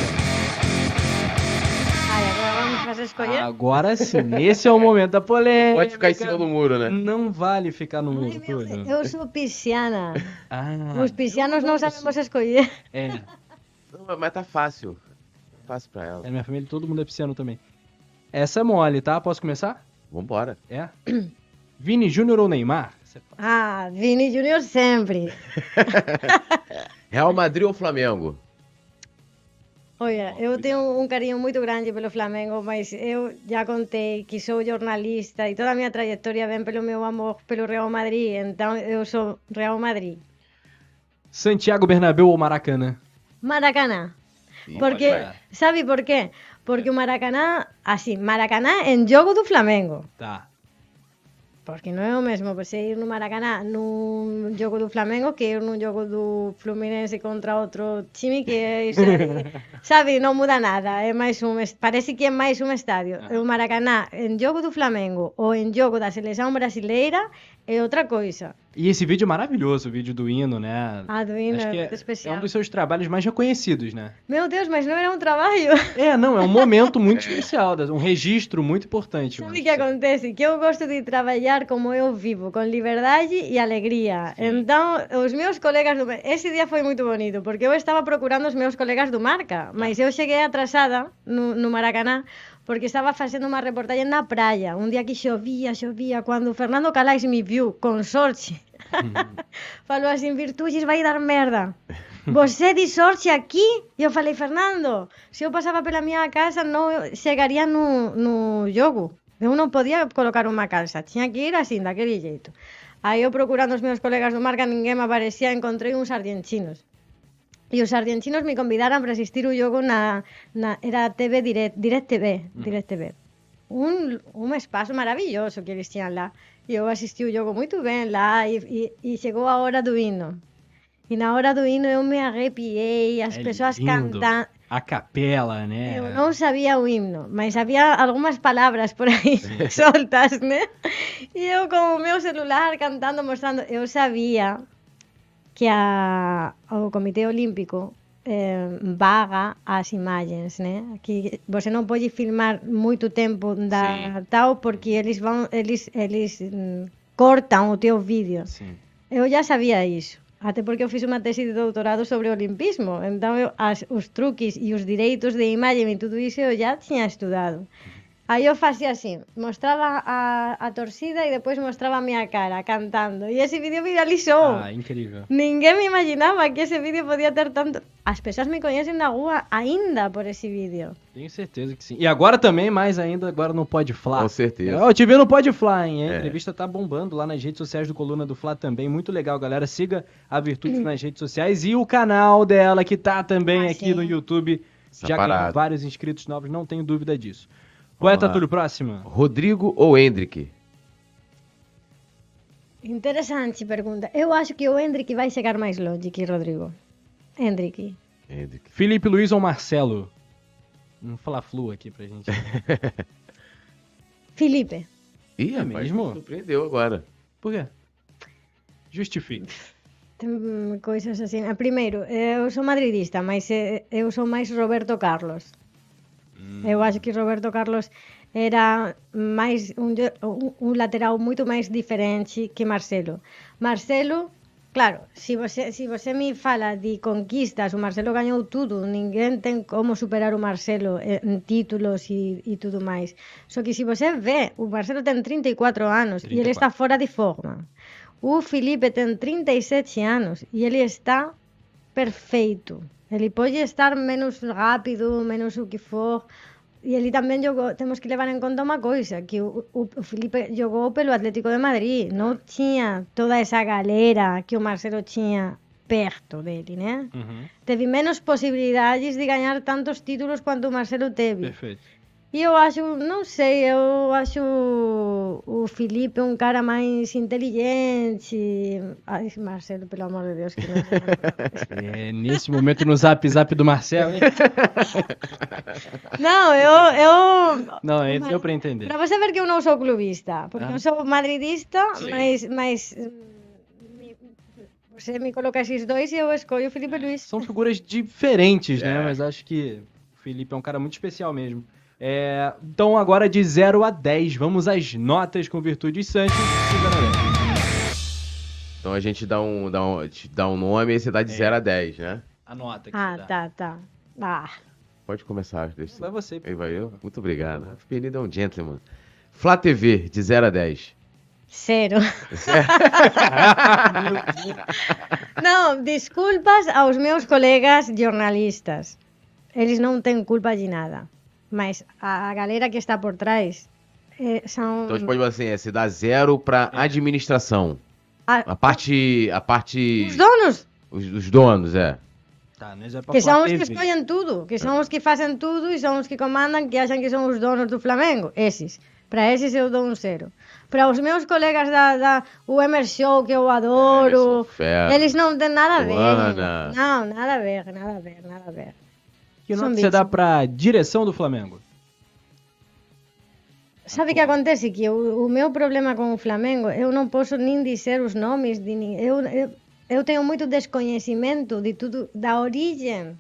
Ai, agora vamos fazer escolher. Agora sim, esse é o momento da polêmica. Pode ficar em cima do muro, né? Não vale ficar no muro, Ai, meu, eu sou pisciana. Ah, Os piscianos não sabemos escolher. é. Não, mas tá fácil. Fácil pra ela. É minha família, todo mundo é pisciano também. Essa é mole, tá? Posso começar? Vambora. É. Vini Júnior ou Neymar? Ah, Vini Júnior sempre. Real Madrid ou Flamengo? Olha, eu tenho um carinho muito grande pelo Flamengo, mas eu já contei que sou jornalista e toda a minha trajetória vem pelo meu amor pelo Real Madrid, então eu sou Real Madrid. Santiago Bernabéu ou Maracanã? Maracaná. Porque, claro. sabe por qué? Porque o Maracaná, así, Maracaná en jogo do Flamengo. Tá. Porque non é o mesmo pois, ir no Maracaná nun jogo do Flamengo que ir nun jogo do Fluminense contra outro time que é irse, sabe, non muda nada, é máis un parece que é máis un estadio. Ah. O Maracaná en jogo do Flamengo ou en jogo da selección brasileira é outra coisa. E esse vídeo é maravilhoso, o vídeo do hino, né? Ah, do hino Acho que é é, muito é especial. um dos seus trabalhos mais reconhecidos, né? Meu Deus, mas não era um trabalho. É, não, é um momento muito especial, um registro muito importante. Sabe o que acontece? Que eu gosto de trabalhar como eu vivo, com liberdade e alegria. Então, os meus colegas do... Esse dia foi muito bonito, porque eu estava procurando os meus colegas do Marca, mas eu cheguei atrasada no, no Maracanã, porque estava fazendo uma reportagem na praia, um dia que chovia, chovia, quando o Fernando Calais me viu com sorte, Falou así en vai dar merda. Você disorxe aquí? E eu falei, Fernando, se eu pasaba pela miña casa non chegaría no, no yogo. Eu non podía colocar unha calza, tiña que ir así, daquele jeito. Aí eu procurando os meus colegas do marca, ninguén me aparecía, encontrei uns argentinos. E os argentinos me convidaran para asistir o yogo na, na era TV Direct, Direct TV, mm. Direct TV. Un, un espazo maravilloso que eles tiñan lá. Eu assisti o jogo muito bem lá e, e, e chegou a hora do hino. E na hora do hino eu me arrepiei, as É pessoas cantando. A capela, né? Eu não sabia o himno, mas havia algumas palavras por aí soltas, né? E eu com o meu celular cantando, mostrando. Eu sabia que a, o Comitê Olímpico eh, vaga as imagens, né? Aquí você non pode filmar moito tempo da sí. tao porque eles van eles eles mm, cortan o teu vídeo. Sí. Eu já sabía iso. Até porque eu fiz unha tese de doutorado sobre o olimpismo. Então, eu, as, os truques e os direitos de imaxe e tudo iso eu já tiña estudado. Uh Aí eu fazia assim, mostrava a, a torcida e depois mostrava a minha cara cantando. E esse vídeo viralizou. Ah, incrível. Ninguém me imaginava que esse vídeo podia ter tanto... As pessoas me conhecem na rua ainda por esse vídeo. Tenho certeza que sim. E agora também, mais ainda, agora no Pode Fla. Com certeza. Eu te vi no Pode Fla, hein? A É. entrevista tá bombando lá nas redes sociais do Coluna do Fla também. Muito legal, galera. Siga a Virtude nas redes sociais e o canal dela, que tá também Ah, aqui sim. no YouTube. Tá Já ganhou vários inscritos novos, não tenho dúvida disso. Poeta lá. Túlio, próxima. Rodrigo ou Hendrick? Interessante pergunta. Eu acho que o Hendrick vai chegar mais longe que Rodrigo. Hendrick. Hendrick. Felipe Luiz ou Marcelo? Vamos falar flu aqui pra gente. Felipe. Ih, É rapaz, mesmo? me surpreendeu agora. Por quê? Justifique. Tem coisas assim. Ah, Primeiro, eu sou madridista, mas eh, eu sou mais Roberto Carlos. Mm. Eu acho que Roberto Carlos era máis un, un lateral moito máis diferente que Marcelo. Marcelo, claro, se si você, se si você me fala de conquistas, o Marcelo gañou tudo, ninguén ten como superar o Marcelo en títulos e, e tudo máis. Só que se si você vê, o Marcelo ten 34 anos 34. e ele está fora de forma. O Felipe ten 37 anos e ele está perfeito. Ele pode estar menos rápido, menos o que for. E ele também jogou, temos que levar em conta uma coisa, que o, o, o Felipe jogou pelo Atlético de Madrid, não tinha toda essa galera que o Marcelo tinha perto dele, né? Uhum, Teve menos possibilidades de ganhar tantos títulos quanto o Marcelo teve. perfeito. E eu acho, não sei, eu acho o, Felipe um cara mais inteligente. Ai, Marcelo, pelo amor de Deus, que não. É, nesse momento no zap zap do Marcelo, hein? não, eu, eu Não, é, deu pra entender. Pra você ver que eu não sou clubista, porque Ah. eu sou madridista, Sim. mas, mas hum, me- você me coloca esses dois e eu escolho o Felipe Luiz. São figuras diferentes, né? É. Mas acho que o Felipe é um cara muito especial mesmo. É, então, agora de 0 a 10, vamos às notas com Virtude Santos Zanaré. Então a gente dá um, dá um, dá um nome e você dá de É. 0 a 10, né? A nota que Ah, você dá. tá, tá. Ah, Pode começar. Deixa Vai você. Aí vai eu? Muito obrigado. O Fernando é um gentleman. Flá TV, de 0 a 10. zero. não, desculpas aos meus colegas jornalistas. Eles não têm culpa de nada. Mas a galera que está por trás eh, são. Então a gente pode falar assim, é, você dá zero pra administração. a- A parte. A parte. os donos, Os, os donos, é. Tá, é pra que são os que escolhem tudo, que são os que fazem tudo e são os que comandam, que acham que são os donos do Flamengo. Esses. Para esses eu dou um zero. Para os meus colegas da, da UMR Show, que eu adoro, Emerson Fera. eles não têm nada a ver. Não, nada a ver, nada a ver, nada a ver. Que nota você dá pra direção do Flamengo? Sabe o que acontece? Que o, o meu problema com o Flamengo, eu não posso nem dizer os nomes de. Eu, eu, eu tenho muito desconhecimento de tudo, da origem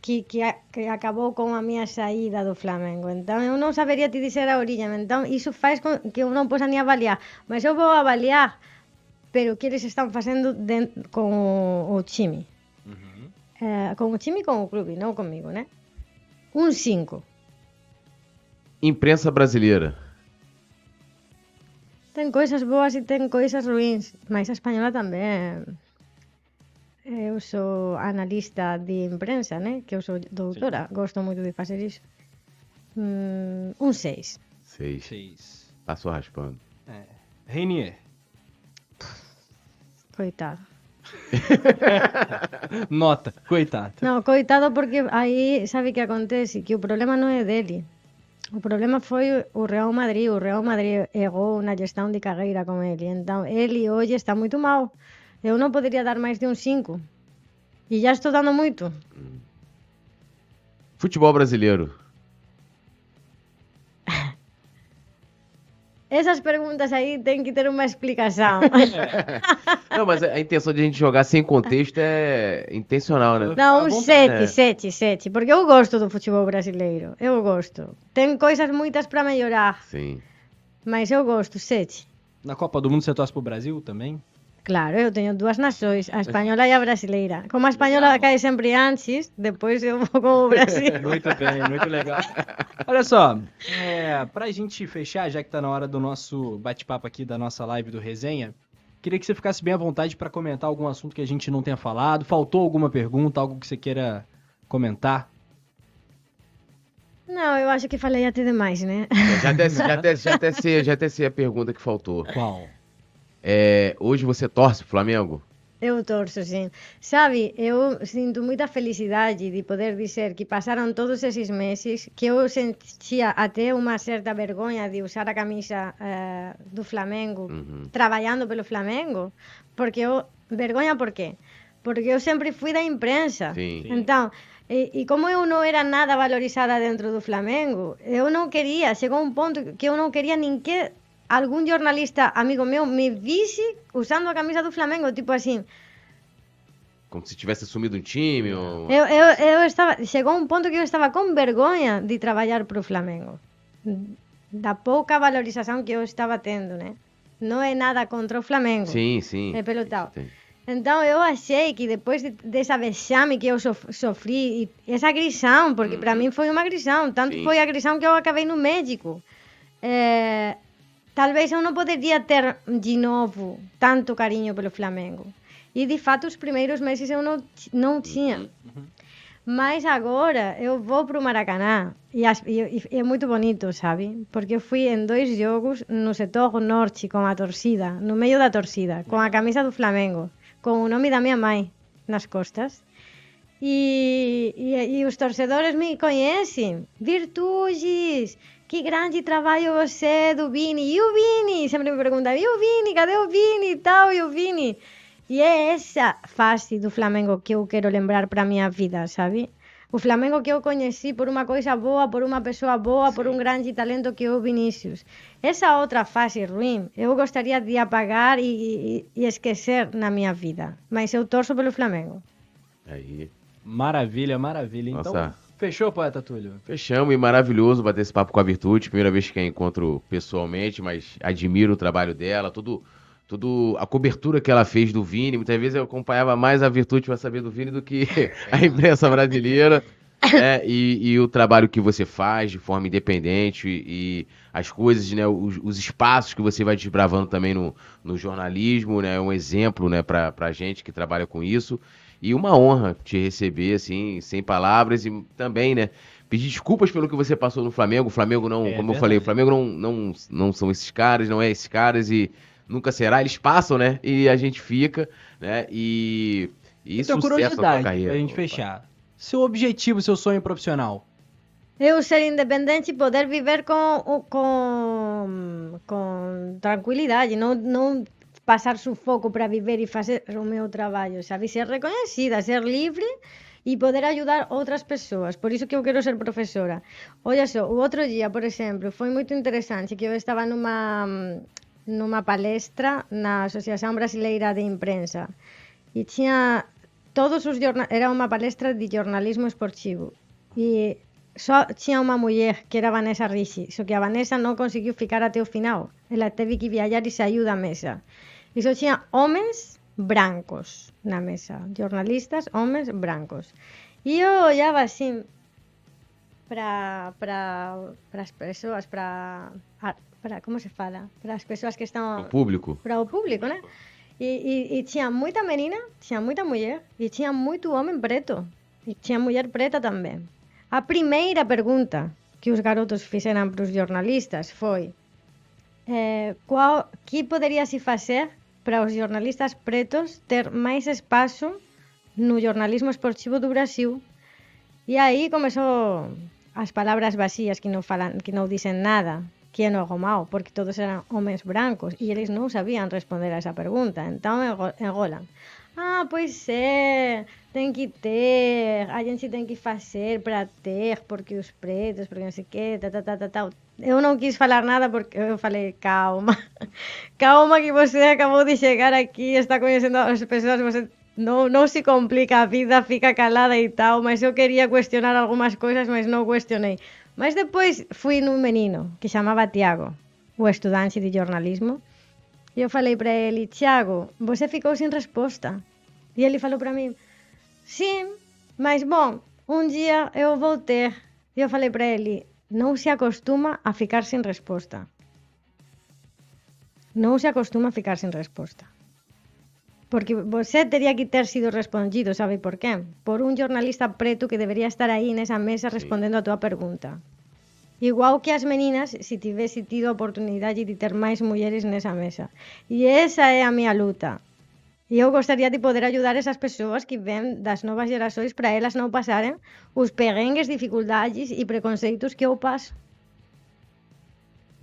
que, que, a- que acabou com a minha saída do Flamengo. Então, eu não saberia te dizer a origem. Então, isso faz com que eu não possa nem avaliar. Mas eu vou avaliar pelo que eles estão fazendo den- com o, o time. Eh, com o time e com o clube, não comigo, né? Um 5. Imprensa brasileira. Tem coisas boas e tem coisas ruins, mas a espanhola também. Eu sou analista de imprensa, né? Que eu sou doutora, gosto muito de fazer isso. Hum, um 6. Seis. Seis. Passou raspando. É. Reinier. Coitado. Nota. Coitado. Não, coitado porque aí sabe o que acontece? Que o problema não é dele. O problema foi o Real Madrid. O Real Madrid errou na gestão de carreira com ele. Então, ele hoje está muito mal. Eu não poderia dar mais de um 5. E já estou dando muito. Futebol brasileiro. Essas perguntas aí tem que ter uma explicação. Não, mas a intenção de a gente jogar sem contexto é intencional, né? Não, um vamos- 7, é. 7, 7. Porque eu gosto do futebol brasileiro. Eu gosto. Tem coisas muitas para melhorar, Sim. mas eu gosto, 7. Na Copa do Mundo você torce pro Brasil também? Claro, eu tenho duas nações, a espanhola e a brasileira. Como a espanhola cai sempre antes, depois eu vou com o Brasil. Muito bem, muito legal. Olha só, é, pra gente fechar, já que tá na hora do nosso bate-papo aqui, da nossa live do Resenha, queria que você ficasse bem à vontade pra comentar algum assunto que a gente não tenha falado. Faltou alguma pergunta, algo que você queira comentar? Não, eu acho que falei até demais, né? Já até, já, até, já, até sei, já até sei a pergunta que faltou. Qual? É, hoje você torce pro Flamengo? Eu torço, sim. Sabe, eu sinto muita felicidade de poder dizer que passaram todos esses meses que eu sentia até uma certa vergonha de usar a camisa eh, do Flamengo, Uhum. trabalhando pelo Flamengo, porque eu... Vergonha por quê? Porque eu sempre fui da imprensa. Sim. Então, e, e como eu não era nada valorizada dentro do Flamengo, eu não queria, chegou um ponto que eu não queria nem que algum jornalista amigo meu me visse usando a camisa do Flamengo, tipo assim. Como se tivesse assumido um time ou... Eu, eu, eu estava, chegou um ponto que eu estava com vergonha de trabalhar para o Flamengo, da pouca valorização que eu estava tendo, né? Não é nada contra o Flamengo. Sim, sim. É pelo tal. Tem. Então eu achei que depois de, dessa vexame que eu sof- sofri, e essa agressão, porque para mim foi uma agressão, tanto Sim. foi agressão que eu acabei no médico. É, talvez eu não poderia ter de novo tanto carinho pelo Flamengo. E de fato, os primeiros meses eu não, não tinha. Mas agora eu vou para o Maracanã e, as- e- e é muito bonito, sabe? Porque eu fui em dois jogos no setor norte com a torcida, no meio da torcida, com a camisa do Flamengo, com o nome da minha mãe nas costas. E, e, e os torcedores me conhecem. Virtudes, que grande trabalho você do Vini. E o Vini? Sempre me perguntam, e o Vini? Cadê o Vini e tal? E o Vini? E é essa fase do Flamengo que eu quero lembrar para minha vida, sabe? O Flamengo que eu conheci por uma coisa boa, por uma pessoa boa, Sim. por um grande talento que é o Vinícius. Essa outra fase ruim, eu gostaria de apagar e, e, e esquecer na minha vida. Mas eu torço pelo Flamengo. Aí. Maravilha, maravilha. Então, Nossa. Fechou, poeta Túlio? Fechamos e maravilhoso bater esse papo com a Virtude. Primeira vez que a encontro pessoalmente, mas admiro o trabalho dela, tudo tudo a cobertura que ela fez do Vini. Muitas vezes eu acompanhava mais a Virtude para saber do Vini do que a imprensa brasileira. É, e, e, o trabalho que você faz de forma independente e, e as coisas, né, os, os, espaços que você vai desbravando também no, no jornalismo, né, é um exemplo, né, para a gente que trabalha com isso e uma honra te receber, assim, sem palavras e também, né, pedir desculpas pelo que você passou no Flamengo. O Flamengo não, é, como verdade. eu falei, o Flamengo não, não, não são esses caras, não é esses caras e nunca será. Eles passam, né? E a gente fica, né? E, e então, curiosidade, carreira. Pra gente fechar. Seu objetivo, seu sonho profissional? Eu ser independente e poder viver com, com, com tranquilidade, não, não pasar sufoco para viver e facer o meu traballo, sabes? Ser recoñecida, ser libre e poder ajudar outras persoas. Por iso que eu quero ser profesora. Olla só, o outro día, por exemplo, foi moito interesante que eu estaba numa numa palestra na Asociación Brasileira de Imprensa e tinha todos os era unha palestra de jornalismo esportivo e só tinha unha muller que era Vanessa Rixi, só que a Vanessa non conseguiu ficar até o final. Ela teve que viajar e saiu da mesa. E só tinha homens brancos na mesa, jornalistas, homens brancos. E eu olhava assim para as pessoas, para para como se fala, para as pessoas que estão o público, para o público, né? E, e, e, tinha muita menina, tinha muita mulher e tinha muito homem preto e tinha mulher preta também. A primeira pergunta que os garotos fizeram para os jornalistas foi é, qual que poderia se fazer para os xornalistas pretos ter máis espazo no jornalismo esportivo do Brasil. E aí comezou as palabras vacías que non falan, que non dicen nada, que é no Gomao, porque todos eran homens brancos e eles non sabían responder a esa pregunta. Entón engolan. Ah, pois é, ten que ter, a gente ten que facer para ter, porque os pretos, porque non sei que, ta, ta, ta, ta, ta. Eu non quis falar nada porque eu falei, calma, calma que você acabou de chegar aquí, está conhecendo as persoas, você non, non se complica a vida, fica calada e tal, mas eu quería cuestionar algunhas coisas, mas non cuestionei. Mas depois fui nun menino que chamaba Tiago, o estudante de jornalismo, e eu falei para ele, Tiago, você ficou sem resposta. E ele falou para mim, sim, mas bom, um dia eu vou ter. E eu falei para ele, não se acostuma a ficar sem resposta. Não se acostuma a ficar sem resposta. Porque você teria que ter sido respondido, sabe por qué? Por un jornalista preto que debería estar aí nesa mesa respondendo a túa pergunta. Igual que as meninas, se tivese tido a oportunidade de ter máis mulleres nesa mesa. E esa é a miña luta. E eu gostaria de poder ajudar esas persoas que ven das novas gerações para elas non pasaren os perrengues, dificuldades e preconceitos que eu paso.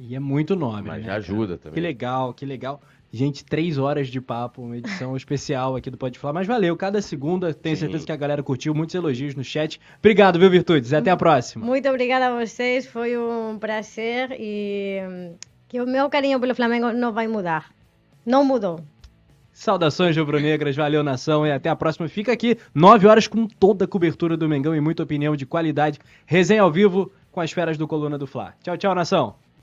E é muito nobre. Mas né, ajuda também. Que legal, que legal. Gente, três horas de papo, uma edição especial aqui do Pode Falar. Mas valeu, cada segunda, tenho Sim. certeza que a galera curtiu. Muitos elogios no chat. Obrigado, viu, Virtudes? Até a próxima. Muito obrigada a vocês, foi um prazer e hum, que o meu carinho pelo Flamengo não vai mudar. Não mudou. Saudações rubro-negras, valeu nação e até a próxima. Fica aqui, nove horas com toda a cobertura do Mengão e muita opinião de qualidade. Resenha ao vivo com as feras do Coluna do Fla. Tchau, tchau, nação.